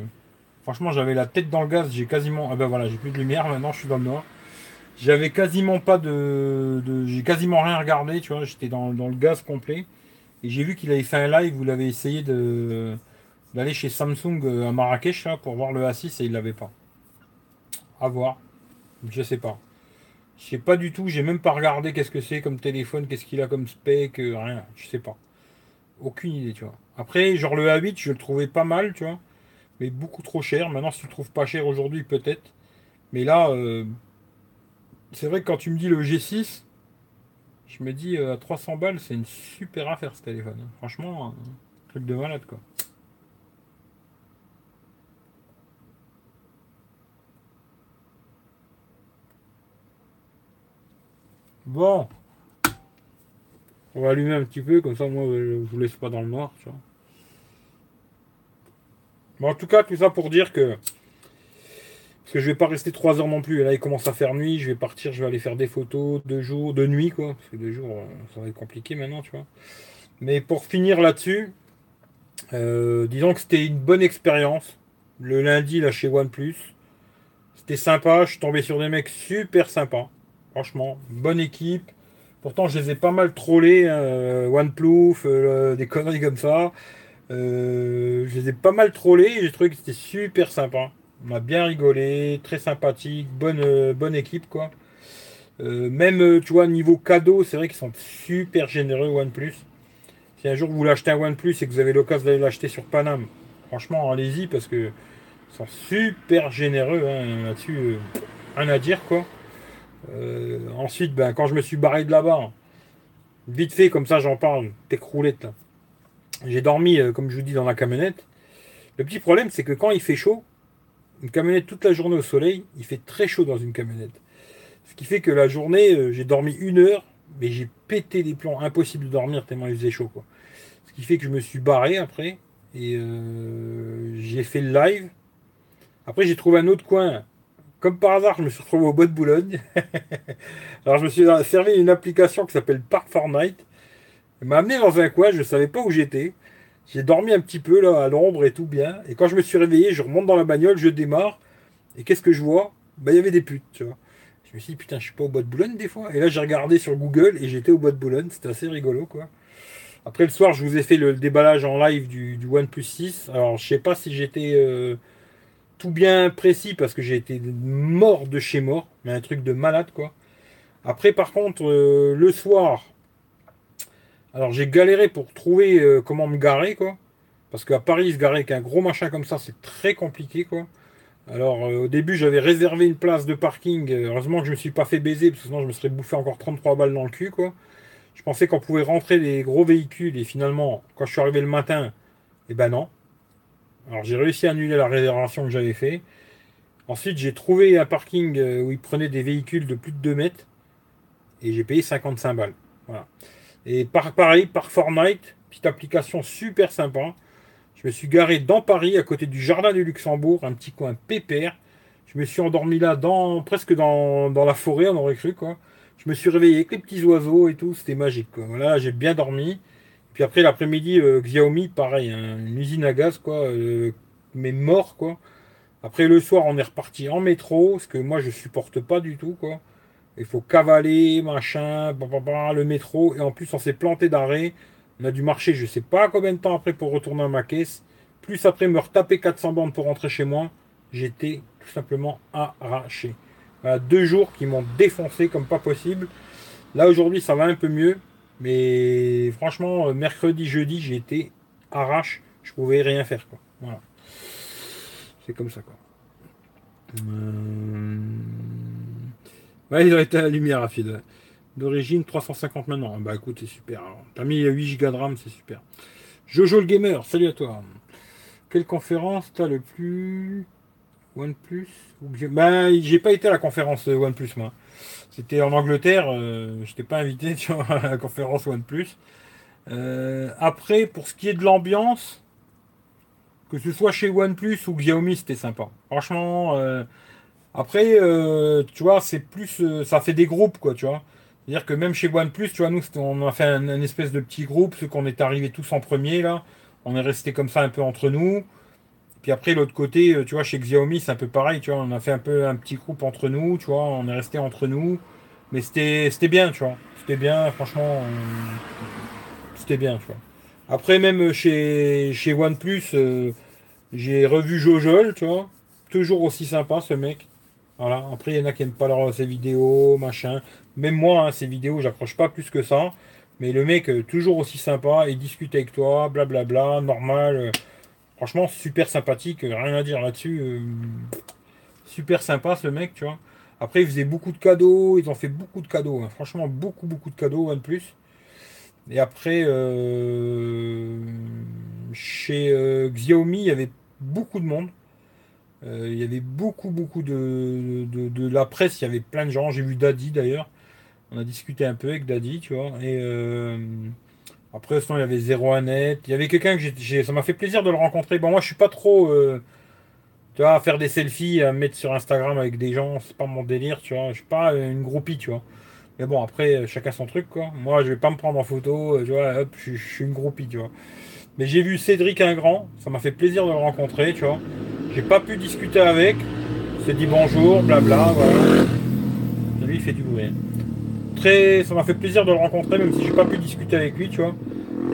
franchement, j'avais la tête dans le gaz, j'ai quasiment. Ah ben voilà, j'ai plus de lumière, maintenant je suis dans le noir. J'avais quasiment pas de. j'ai quasiment rien regardé, tu vois, j'étais dans, dans le gaz complet. Et j'ai vu qu'il avait fait un live où il avait essayé d'aller chez Samsung euh, à Marrakech pour voir le A6 et il l'avait pas. À voir. Je sais pas. Je sais pas du tout, j'ai même pas regardé qu'est-ce que c'est comme téléphone, qu'est-ce qu'il a comme spec, euh, rien, je sais pas. Aucune idée, tu vois. Après, genre le A8, je le trouvais pas mal, tu vois. mais beaucoup trop cher. Maintenant, si tu le trouves pas cher aujourd'hui, peut-être. Mais là, euh, c'est vrai que quand tu me dis le G6, je me dis à 300 balles, c'est une super affaire ce téléphone. Franchement, un truc de malade quoi. Bon. On va allumer un petit peu, comme ça moi je vous laisse pas dans le noir, tu vois. Bon, en tout cas, tout ça pour dire que. Parce que je vais pas rester trois heures non plus. là, il commence à faire nuit. Je vais partir, je vais aller faire des photos de jour, de nuit, quoi. Parce que de jour, euh, ça va être compliqué maintenant, tu vois. Mais pour finir là-dessus, euh, disons que c'était une bonne expérience. Le lundi, là, chez OnePlus. C'était sympa. Je suis tombé sur des mecs super sympas. Franchement, bonne équipe. Pourtant, je les ai pas mal trollés, euh, OnePlus, euh, des conneries comme ça. Je les ai pas mal trollés j'ai trouvé que c'était super sympa. On a bien rigolé, très sympathique, bonne, bonne équipe quoi. même, tu vois, niveau cadeau, c'est vrai qu'ils sont super généreux OnePlus. Si un jour vous voulez acheter un OnePlus et que vous avez l'occasion d'aller l'acheter sur Paname, franchement, allez-y parce que sont super généreux hein, là-dessus. rien à dire quoi. Euh, ensuite, ben, quand je me suis barré de là-bas, vite fait, comme ça j'en parle, t'écroulette là. J'ai dormi, euh, comme je vous dis, dans la camionnette. Le petit problème, c'est que quand il fait chaud, une camionnette toute la journée au soleil, il fait très chaud dans une camionnette. Ce qui fait que la journée, euh, j'ai dormi une heure, mais j'ai pété des plombs. Impossible de dormir tellement il faisait chaud. Ce qui fait que je me suis barré après. Et j'ai fait le live. Après, j'ai trouvé un autre coin comme par hasard, je me suis retrouvé au bois de Boulogne. [laughs] Alors, je me suis servi une application qui s'appelle Park Fortnite. Elle m'a amené dans un coin, je ne savais pas où j'étais. J'ai dormi un petit peu là à l'ombre et tout bien. Et quand je me suis réveillé, je remonte dans la bagnole, je démarre. Et qu'est-ce que je vois? Bah, il y avait des putes. Je me suis dit, putain, je suis pas au bois de Boulogne des fois. Et là, j'ai regardé sur Google et j'étais au bois de Boulogne. C'était assez rigolo, quoi. Après, le soir, je vous ai fait le déballage en live du, du OnePlus 6. Alors, je sais pas si j'étais. Euh, tout bien précis parce que j'ai été mort de chez mort, mais un truc de malade quoi. Après par contre euh, le soir, alors j'ai galéré pour trouver euh, comment me garer quoi, parce qu'à Paris se garer avec un gros machin comme ça c'est très compliqué quoi. Alors euh, au début j'avais réservé une place de parking, heureusement que je me suis pas fait baiser parce que sinon je me serais bouffé encore 33 balles dans le cul quoi. Je pensais qu'on pouvait rentrer des gros véhicules et finalement quand je suis arrivé le matin, eh ben non, alors j'ai réussi à annuler la réservation que j'avais fait. Ensuite, j'ai trouvé un parking euh, où ils prenaient des véhicules de plus de 2 mètres. Et j'ai payé 55 balles. Voilà. Et par, pareil, par Fortnite, petite application super sympa. Je me suis garé dans Paris, à côté du Jardin du Luxembourg, un petit coin pépère. Je me suis endormi là, dans, presque dans, la forêt, on aurait cru, quoi. Je me suis réveillé avec les petits oiseaux et tout, c'était magique, Voilà, j'ai bien dormi. Puis après, l'après-midi, euh, Xiaomi, pareil, hein, une usine à gaz, quoi, euh, mais mort, quoi. Après, le soir, on est reparti en métro, ce que moi, je supporte pas du tout, quoi. Il faut cavaler, machin, le métro, et en plus, on s'est planté d'arrêt. On a dû marcher, je sais pas combien de temps après pour retourner à ma caisse. Plus après me retaper 400 bandes pour rentrer chez moi, j'étais tout simplement arraché. Deux jours qui m'ont défoncé comme pas possible. Là, aujourd'hui, ça va un peu mieux. Mais franchement, euh, mercredi, jeudi, j'ai été arrache. Je pouvais rien faire. Quoi. Voilà. C'est comme ça. Quoi. Euh, ouais, il aurait été à la lumière, Afid. D'origine 350 maintenant. Bah écoute, c'est super. T'as mis 8 Go de RAM, c'est super. Jojo le gamer, salut à toi. Quelle conférence t'as le plus OnePlus Bah j'ai pas été à la conférence OnePlus moi. C'était en Angleterre, euh, je n'étais pas invité [laughs] sur la conférence OnePlus. Euh, après, pour ce qui est de l'ambiance, que ce soit chez OnePlus ou Xiaomi, c'était sympa. Franchement, euh, après, tu vois, c'est plus, ça fait des groupes, quoi, tu vois. C'est-à-dire que même chez OnePlus, tu vois, nous, on a fait un, espèce de petit groupe, ceux qu'on est arrivés tous en premier, là. On est resté comme ça un peu entre nous. Puis après, l'autre côté, euh, tu vois, chez Xiaomi, c'est un peu pareil, tu vois, on a fait un peu un petit groupe entre nous, tu vois, on est resté entre nous. Mais c'était bien, tu vois. C'était bien, franchement, c'était bien, tu vois. Après, même chez, chez OnePlus, euh, j'ai revu Jojol, tu vois. Toujours aussi sympa, ce mec. Voilà. Après, il y en a qui n'aiment pas leur, ses vidéos, machin. Même moi, hein, ces vidéos, j'approche pas plus que ça. Mais le mec, euh, toujours aussi sympa, il discute avec toi, blablabla, normal. Franchement, super sympathique, rien à dire là-dessus. super sympa ce mec, tu vois. Après, ils faisaient beaucoup de cadeaux, ils ont fait beaucoup de cadeaux, hein. franchement, beaucoup, beaucoup de cadeaux, OnePlus. Et après, chez Xiaomi, il y avait beaucoup de monde. Euh, il y avait beaucoup, beaucoup de, la presse. Il y avait plein de gens. J'ai vu Daddy d'ailleurs. On a discuté un peu avec Daddy, tu vois. Et euh, après, sinon, il y avait 01net. Il y avait quelqu'un que j'ai. Ça m'a fait plaisir de le rencontrer. Bon, moi, je suis pas trop. Euh, tu vois, faire des selfies, à mettre sur Instagram avec des gens, c'est pas mon délire, tu vois. Je suis pas une groupie, tu vois. Mais bon, après, chacun son truc, quoi. Moi, je vais pas me prendre en photo, tu vois, hop, je, je suis une groupie, tu vois. Mais j'ai vu Cédric Ingrand, ça m'a fait plaisir de le rencontrer, tu vois. J'ai pas pu discuter avec. s'est dit bonjour, blabla, voilà. Lui, il fait du bruit. Très, ça m'a fait plaisir de le rencontrer, même si j'ai pas pu discuter avec lui, tu vois.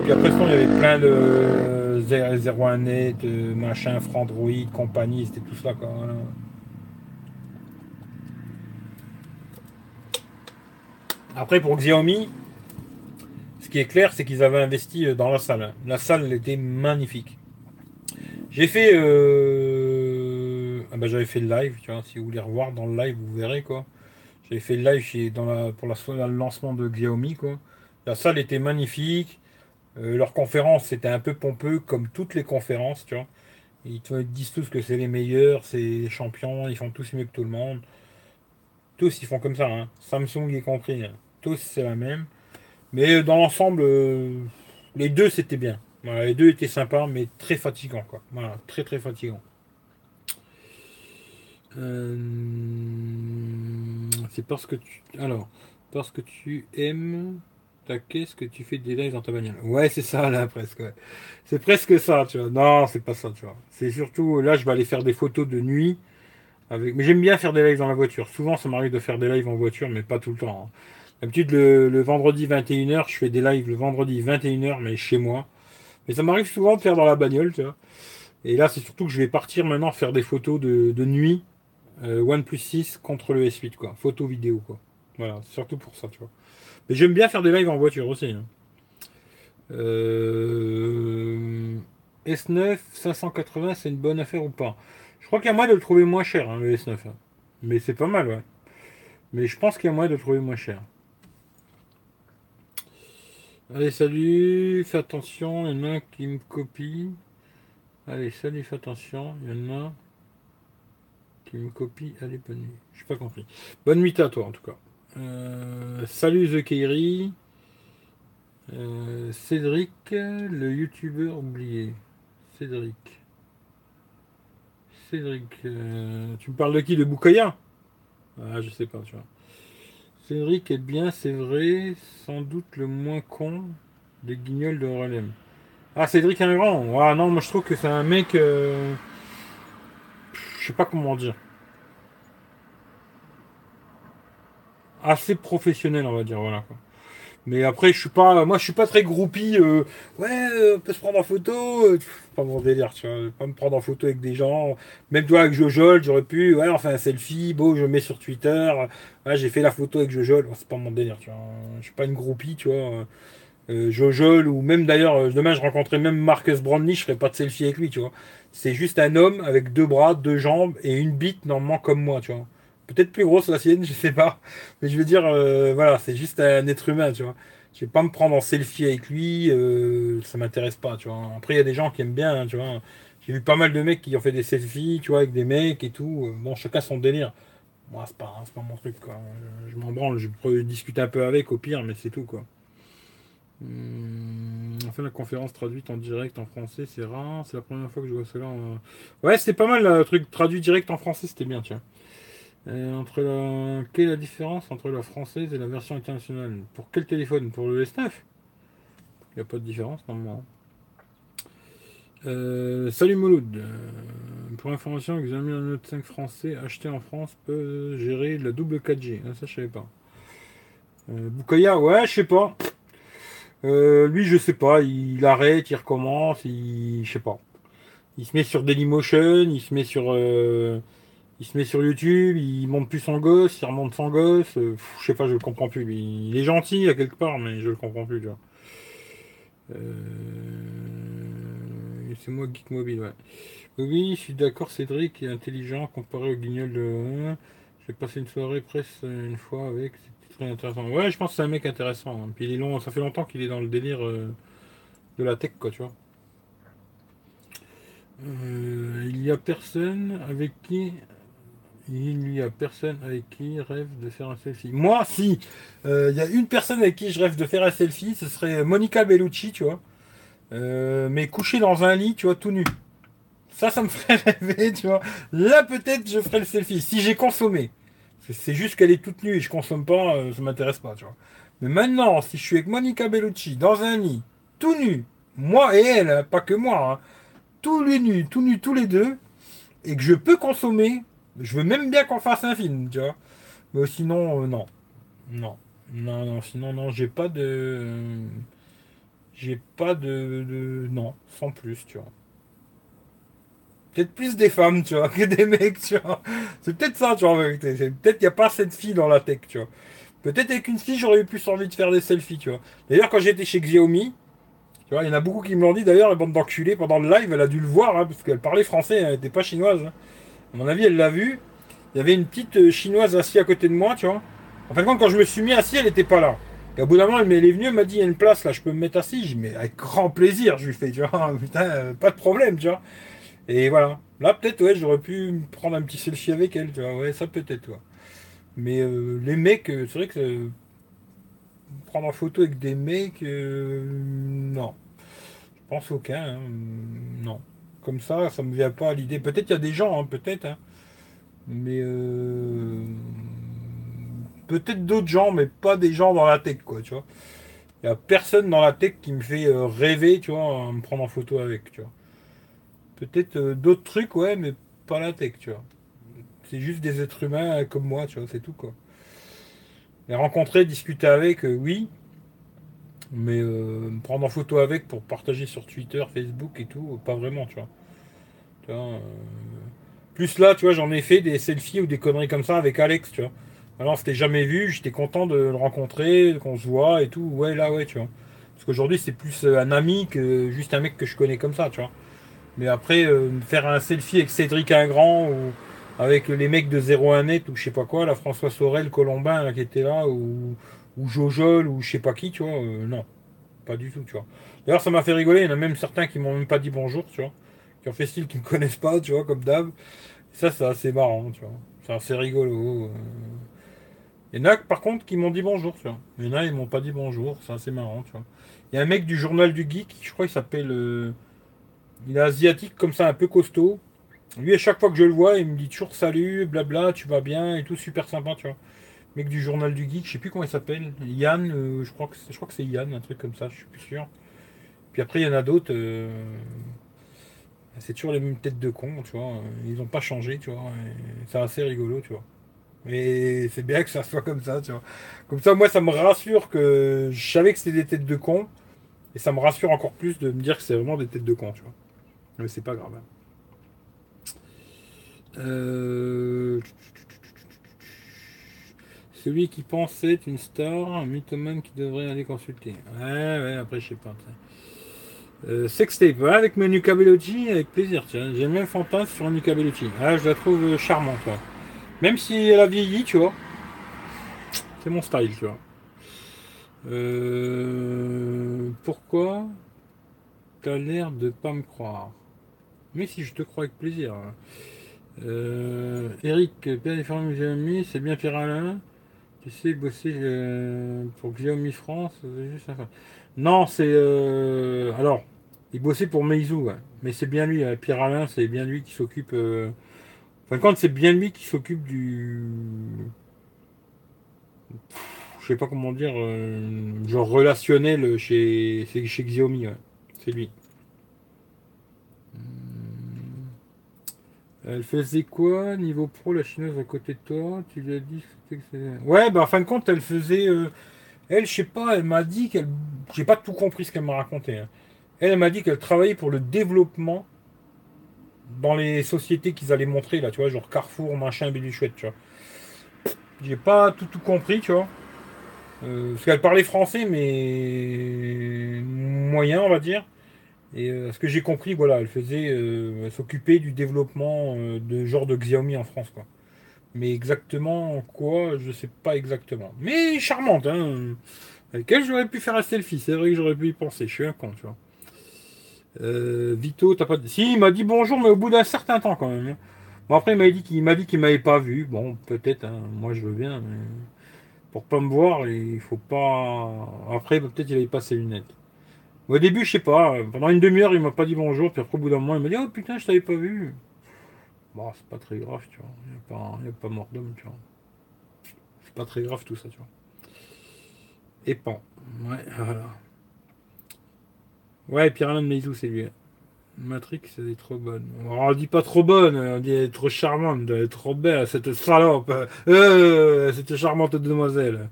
Puis après, il y avait plein de 01net, machin, Frandroid, compagnie, c'était tout ça, quoi. Après, pour Xiaomi, ce qui est clair, c'est qu'ils avaient investi dans la salle. La salle était magnifique. J'ai fait. Euh... Ah bah, j'avais fait le live, tu vois. Si vous voulez revoir dans le live, vous verrez quoi. J'avais fait le live chez, la, pour le lancement de Xiaomi quoi. La salle était magnifique. Euh, leur conférence c'était un peu pompeux comme toutes les conférences, tu vois. Ils te disent tous que c'est les meilleurs, c'est les champions, ils font tous mieux que tout le monde. Tous ils font comme ça, hein. Samsung y compris. Hein. Tous c'est la même. Mais dans l'ensemble, euh, les deux c'était bien. les deux étaient sympas, mais très fatigants, quoi. Voilà, très très fatigants. Euh, c'est parce que tu. Alors, parce que tu aimes ta caisse que tu fais des lives dans ta bagnole. Ouais, c'est ça là presque. C'est presque ça, tu vois. Non, c'est pas ça, tu vois. C'est surtout là, je vais aller faire des photos de nuit. Mais j'aime bien faire des lives dans la voiture. Souvent, ça m'arrive de faire des lives en voiture, mais pas tout le temps. Hein. D'habitude, le, vendredi 21h, je fais des lives le vendredi 21h, mais chez moi. Mais ça m'arrive souvent de faire dans la bagnole, tu vois. Et là, c'est surtout que je vais partir maintenant faire des photos de, nuit. Euh, OnePlus 6 contre le S8, quoi. Photo vidéo, quoi. Voilà, surtout pour ça, tu vois. Mais j'aime bien faire des lives en voiture aussi. Hein. Euh, S9 580, c'est une bonne affaire ou pas? Je crois qu'il y a moyen de le trouver moins cher, hein, le S9. Hein. Mais c'est pas mal. Mais je pense qu'il y a moyen de le trouver moins cher. Allez, salut, fais attention, il y en a qui me copie. Allez, salut, fais attention, il y en a me copie. Allez, bonne nuit. Je pas compris. Bonne nuit à toi, en tout cas. Euh, salut, The Kairi. Euh, Cédric, le youtubeur oublié. Cédric. Cédric, euh, tu me parles de qui? De Boukaya Ah, je sais pas, tu vois. Cédric est bien, c'est vrai, sans doute le moins con des guignols de Relem. Ah, Cédric un grand. Ah non, moi je trouve que c'est un mec. Euh, je sais pas comment dire. Assez professionnel, on va dire, voilà. Quoi. Mais après, je suis pas, moi, je suis pas très groupie. Euh, ouais, euh, on peut se prendre en photo. Euh, pas mon délire, tu vois. Pas me prendre en photo avec des gens. Même toi, avec Jojol, j'aurais pu. Ouais, enfin, un selfie, beau, je mets sur Twitter. J'ai fait la photo avec Jojol. c'est pas mon délire, tu vois. Je suis pas une groupie, tu vois. Jojol ou même d'ailleurs, demain, je rencontrais même Marcus Brandley, je ferais pas de selfie avec lui, tu vois. C'est juste un homme avec deux bras, deux jambes et une bite normalement comme moi, tu vois. Peut-être plus grosse la sienne, [laughs] je sais pas. Mais je veux dire, euh, voilà, c'est juste un être humain, tu vois. Je vais pas me prendre en selfie avec lui, euh, ça m'intéresse pas, tu vois. Après, il y a des gens qui aiment bien, hein, tu vois. J'ai vu pas mal de mecs qui ont fait des selfies, tu vois, avec des mecs et tout. Bon, chacun son délire. Moi, c'est pas, pas mon truc, quoi. Je, m'en branle, je peux discuter un peu avec au pire, mais c'est tout, quoi. Hum, enfin, la conférence traduite en direct en français, c'est rare. C'est la première fois que je vois cela. Ouais, c'était pas mal, le truc traduit direct en français, c'était bien, tiens. Euh, entre la... Quelle est la différence entre la française et la version internationale? Pour quel téléphone? Pour le S9 Il n'y a pas de différence normalement. Euh, salut Mouloud. Euh, pour information, Xiaomi Note 5 français acheté en France peut gérer la double 4G. Ah, ça, je savais pas. Boukaya, ouais, je sais pas. lui, je sais pas. Il arrête, il recommence, il, je sais pas. Il se met sur Dailymotion, il se met sur il se met sur YouTube, il monte plus son gosse, il remonte son gosse. Euh, je sais pas, je le comprends plus. Il est gentil à quelque part, mais je le comprends plus. Tu vois. Euh, c'est moi Geek Mobile, ouais. Oui, je suis d'accord, Cédric est intelligent comparé au guignol de. J'ai passé une soirée presse une fois avec, c'était très intéressant. Ouais, je pense que c'est un mec intéressant. Hein. Puis il est long, ça fait longtemps qu'il est dans le délire euh, de la tech, quoi, tu vois. Il y a personne avec qui il n'y a personne avec qui rêve de faire un selfie. Moi, si. Euh, il y a une personne avec qui je rêve de faire un selfie, ce serait Monica Bellucci, tu vois. mais couché dans un lit, tu vois, tout nu. Ça, ça me [laughs] ferait rêver, tu vois. Là, peut-être, je ferai le selfie. Si j'ai consommé. C'est juste qu'elle est toute nue et je consomme pas, euh, ça m'intéresse pas, tu vois. Mais maintenant, si je suis avec Monica Bellucci dans un lit, tout nu, moi et elle, hein, pas que moi, hein, tous les nus, tout nus tous les deux, et que je peux consommer, je veux même bien qu'on fasse un film, tu vois. Mais sinon, euh, non. Non. Non, non, sinon, non, j'ai pas de. J'ai pas de. Non, sans plus, tu vois peut-être plus des femmes, tu vois, [laughs] que des mecs, tu vois. C'est peut-être ça, tu vois, Peut-être qu'il n'y a pas cette fille dans la tech, tu vois. Peut-être avec une fille, j'aurais eu plus envie de faire des selfies, tu vois. D'ailleurs, quand j'étais chez Xiaomi, tu vois, il y en a beaucoup qui me l'ont dit, d'ailleurs, la bande d'enculés, pendant le live, elle a dû le voir, hein, parce qu'elle parlait français, elle n'était pas chinoise. Hein. À mon avis, elle l'a vu. Il y avait une petite euh, chinoise assise à côté de moi, tu vois. En fin quand je me suis mis assis, elle n'était pas là. Et au bout d'un moment, elle, est venue, elle m'a dit, il y a une place là, je peux me mettre assis. J'ai dit, mais avec grand plaisir, je lui fais, tu vois, [laughs] putain, euh, pas de problème, tu vois. Et voilà. Là, peut-être, ouais, j'aurais pu prendre un petit selfie avec elle, tu vois. Ouais, ça peut-être, toi. Mais euh, les mecs, c'est vrai que prendre en photo avec des mecs, non. Je pense aucun. Hein. Non. Comme ça, ça me vient pas à l'idée. Peut-être il y a des gens, hein, peut-être. Hein. Mais peut-être d'autres gens, mais pas des gens dans la tech, quoi, tu vois. Il n'y a personne dans la tech qui me fait rêver, tu vois, me prendre en photo avec, tu vois. Peut-être euh, d'autres trucs, ouais, mais pas la tech, tu vois. C'est juste des êtres humains comme moi, tu vois, c'est tout, quoi. Les rencontrer, discuter avec, euh, oui. Mais euh, me prendre en photo avec pour partager sur Twitter, Facebook et tout, pas vraiment, tu vois. plus là, tu vois, j'en ai fait des selfies ou des conneries comme ça avec Alex, tu vois. Alors, c'était jamais vu, j'étais content de le rencontrer, qu'on se voit et tout. Ouais, là, ouais, tu vois. Parce qu'aujourd'hui, c'est plus un ami que juste un mec que je connais comme ça, tu vois. Mais après, euh, faire un selfie avec Cédric Ingrand ou avec les mecs de 01 net ou je sais pas quoi, la François Sorel, Colombin qui était là, ou, ou Jojol ou je sais pas qui, tu vois, euh, non, pas du tout, tu vois. D'ailleurs, ça m'a fait rigoler, il y en a même certains qui m'ont même pas dit bonjour, tu vois, qui ont fait style qui me connaissent pas, tu vois, comme d'hab. Ça, c'est assez marrant, tu vois. C'est assez rigolo. Euh. Il y en a par contre qui m'ont dit bonjour, tu vois. Il y en a, ils m'ont pas dit bonjour, c'est assez marrant, tu vois. Il y a un mec du journal du geek, je crois qu'il s'appelle. Il est asiatique comme ça, un peu costaud. Lui, à chaque fois que je le vois, il me dit toujours salut, blabla, tu vas bien et tout, super sympa, tu vois. Mec du journal du geek, je sais plus comment il s'appelle. Yann, euh, je crois que je crois que c'est Yann, un truc comme ça, je suis plus sûr. Puis après, il y en a d'autres. Euh, c'est toujours les mêmes têtes de con, tu vois. Ils n'ont pas changé, tu vois. C'est assez rigolo, tu vois. Et c'est bien que ça soit comme ça, tu vois. Comme ça, moi, ça me rassure que je savais que c'était des têtes de con. Et ça me rassure encore plus de me dire que c'est vraiment des têtes de con, tu vois. Mais c'est pas grave. Hein. Euh, celui qui pensait une star, un mythomane qui devrait aller consulter. Ouais, ouais, après je sais pas. Euh, sextape, avec Nuka Bellucci, avec plaisir. J'ai même fantasme sur Nuka Bellucci. Ah, je la trouve charmante, toi. Même si elle a vieilli, tu vois. C'est mon style, tu vois. Euh, pourquoi T'as l'air de pas me croire? Mais si je te crois avec plaisir. Euh, Eric, Père des c'est bien Pierre Alain. Tu sais bosser euh, pour Xiaomi France. Juste non, c'est. Euh, alors, il bossait pour Meizu, mais c'est bien lui. Hein. Pierre Alain, c'est bien lui qui s'occupe. Enfin, quand c'est bien lui qui s'occupe du. je sais pas comment dire. genre relationnel chez, chez Xiaomi, c'est lui. Elle faisait quoi niveau pro la chinoise à côté de toi? Tu lui as dit que Ouais, bah en fin de compte, elle faisait. Euh, elle, je sais pas, elle m'a dit qu'elle. J'ai pas tout compris ce qu'elle m'a raconté. Hein. Elle, m'a dit qu'elle travaillait pour le développement dans les sociétés qu'ils allaient montrer là, tu vois, genre Carrefour, machin, chouette, tu vois. J'ai pas tout, tout compris, tu vois. Euh, parce qu'elle parlait français, mais moyen, on va dire. Et euh, ce que j'ai compris, voilà, elle faisait euh, s'occuper du développement euh, de genre de Xiaomi en France, quoi. Mais exactement quoi, je sais pas exactement. Mais charmante, hein. Avec elle, j'aurais pu faire un selfie. C'est vrai que j'aurais pu y penser. Je suis un con, tu vois. Vito, t'as pas. Si, il m'a dit bonjour, mais au bout d'un certain temps quand même. Hein. Bon, après, il m'a dit qu'il m'a m'avait pas vu. Bon, peut-être, hein. moi je veux bien, mais pour pas me voir, il faut pas. Après, peut-être il avait pas ses lunettes. Au début, je sais pas, pendant une demi-heure, il m'a pas dit bonjour, puis après, au bout d'un moment, il m'a dit Oh putain, je t'avais pas vu. Bon, c'est pas très grave, tu vois. Il n'y a, pas, pas mort d'homme, tu vois. C'est pas très grave tout ça, tu vois. Et pas. Ouais, voilà. Ouais, Pyramide Meizou, c'est lui. Matrix, elle est trop bonne. On dit pas trop bonne, on dit elle est trop charmante, elle est trop belle, cette salope. Euh, cette charmante demoiselle.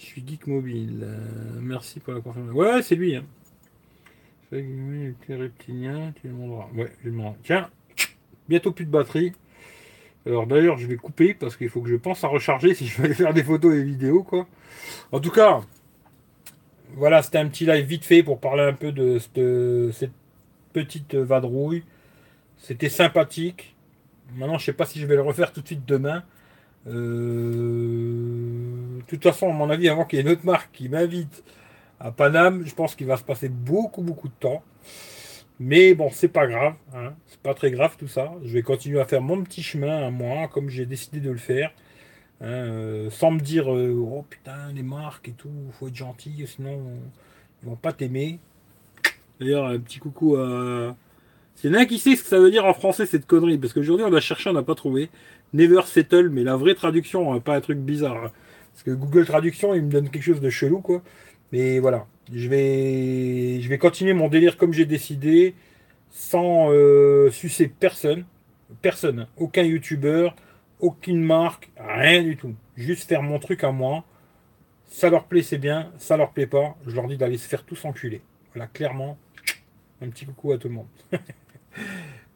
Je suis geek mobile. Euh, merci pour la confirmation. Ouais, c'est lui. Hein. tu je demanderai. Tiens, bientôt plus de batterie. Alors d'ailleurs, je vais couper parce qu'il faut que je pense à recharger si je veux aller faire des photos et vidéos, quoi. En tout cas, voilà, c'était un petit live vite fait pour parler un peu de cette, petite vadrouille. C'était sympathique. Maintenant, je sais pas si je vais le refaire tout de suite demain. Euh, de toute façon, à mon avis, avant qu'il y ait une autre marque qui m'invite à Paname, je pense qu'il va se passer beaucoup, beaucoup de temps. Mais bon, c'est pas grave, hein. c'est pas très grave tout ça. Je vais continuer à faire mon petit chemin à moi, comme j'ai décidé de le faire, hein, euh, sans me dire euh, oh putain les marques et tout, faut être gentil, sinon ils vont pas t'aimer. D'ailleurs, un petit coucou à. S'il y en a qui sait ce que ça veut dire en français cette connerie, parce qu'aujourd'hui on a cherché, on n'a pas trouvé. Never Settle, mais la vraie traduction, hein, pas un truc bizarre. Parce que Google Traduction, il me donne quelque chose de chelou, quoi. Mais voilà, je vais, je vais continuer mon délire comme j'ai décidé, sans euh, sucer personne. Personne. Aucun youtubeur, aucune marque, rien du tout. Juste faire mon truc à moi. Ça leur plaît, c'est bien. Ça leur plaît pas, je leur dis d'aller se faire tous enculer. Voilà, clairement. Un petit coucou à tout le monde. [laughs]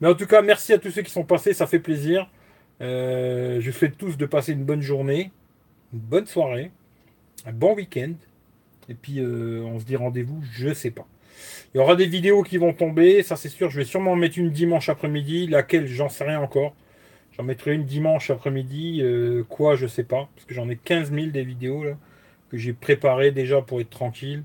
Mais en tout cas, merci à tous ceux qui sont passés, ça fait plaisir. Euh, je souhaite tous de passer une bonne journée, une bonne soirée, un bon week-end. Et puis euh, on se dit rendez-vous, je sais pas. Il y aura des vidéos qui vont tomber, ça c'est sûr. Je vais sûrement en mettre une dimanche après-midi, laquelle? J'en sais rien encore. J'en mettrai une dimanche après-midi, euh, quoi je sais pas, parce que j'en ai 15 000 des vidéos là, que j'ai préparées déjà pour être tranquille.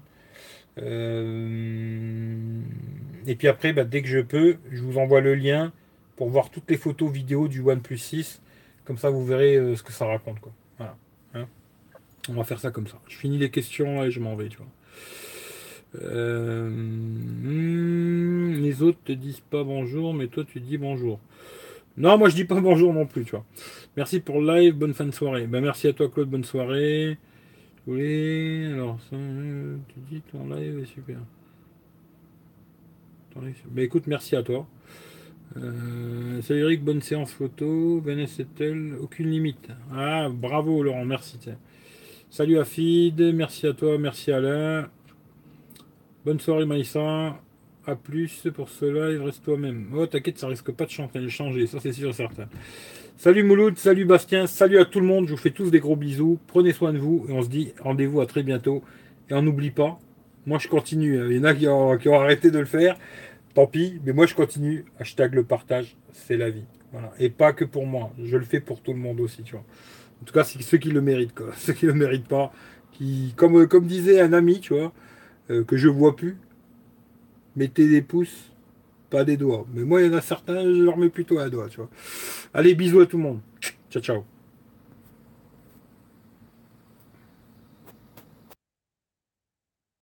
Et puis après, bah, dès que je peux, je vous envoie le lien pour voir toutes les photos vidéo du OnePlus 6. Comme ça, vous verrez euh, ce que ça raconte. Quoi. On va faire ça comme ça. Je finis les questions et je m'en vais, tu vois. Euh, hmm, les autres te disent pas bonjour, mais toi tu dis bonjour. Non, moi je dis pas bonjour non plus, tu vois. Merci pour le live, bonne fin de soirée. Ben, merci à toi Claude, bonne soirée. Oui, alors ça, tu dis ton live est super. Ben, écoute, merci à toi. Euh, salut Eric, bonne séance photo. Vanessa elle aucune limite. Ah, bravo Laurent, merci. Salut Afid, merci à toi, merci Alain. Bonne soirée Maïssa. A plus pour ce live, reste toi-même. Oh, t'inquiète, ça risque pas de changer, ça c'est sûr et certain. Salut Mouloud, salut Bastien, salut à tout le monde. Je vous fais tous des gros bisous. Prenez soin de vous et on se dit rendez-vous à très bientôt. Et on n'oublie pas, moi je continue. Il y en a qui ont arrêté de le faire tant pis, mais moi je continue. Hashtag le partage, c'est la vie. Et pas que pour moi, je le fais pour tout le monde aussi, tu vois. En tout cas, ceux qui le méritent, quoi. [laughs] Ceux qui le méritent pas, qui, comme, comme disait un ami, tu vois, euh, que je vois plus, mettez des pouces, pas des doigts. Mais moi, il y en a certains, je leur mets plutôt un doigt, tu. Allez, bisous à tout le monde. Ciao, ciao.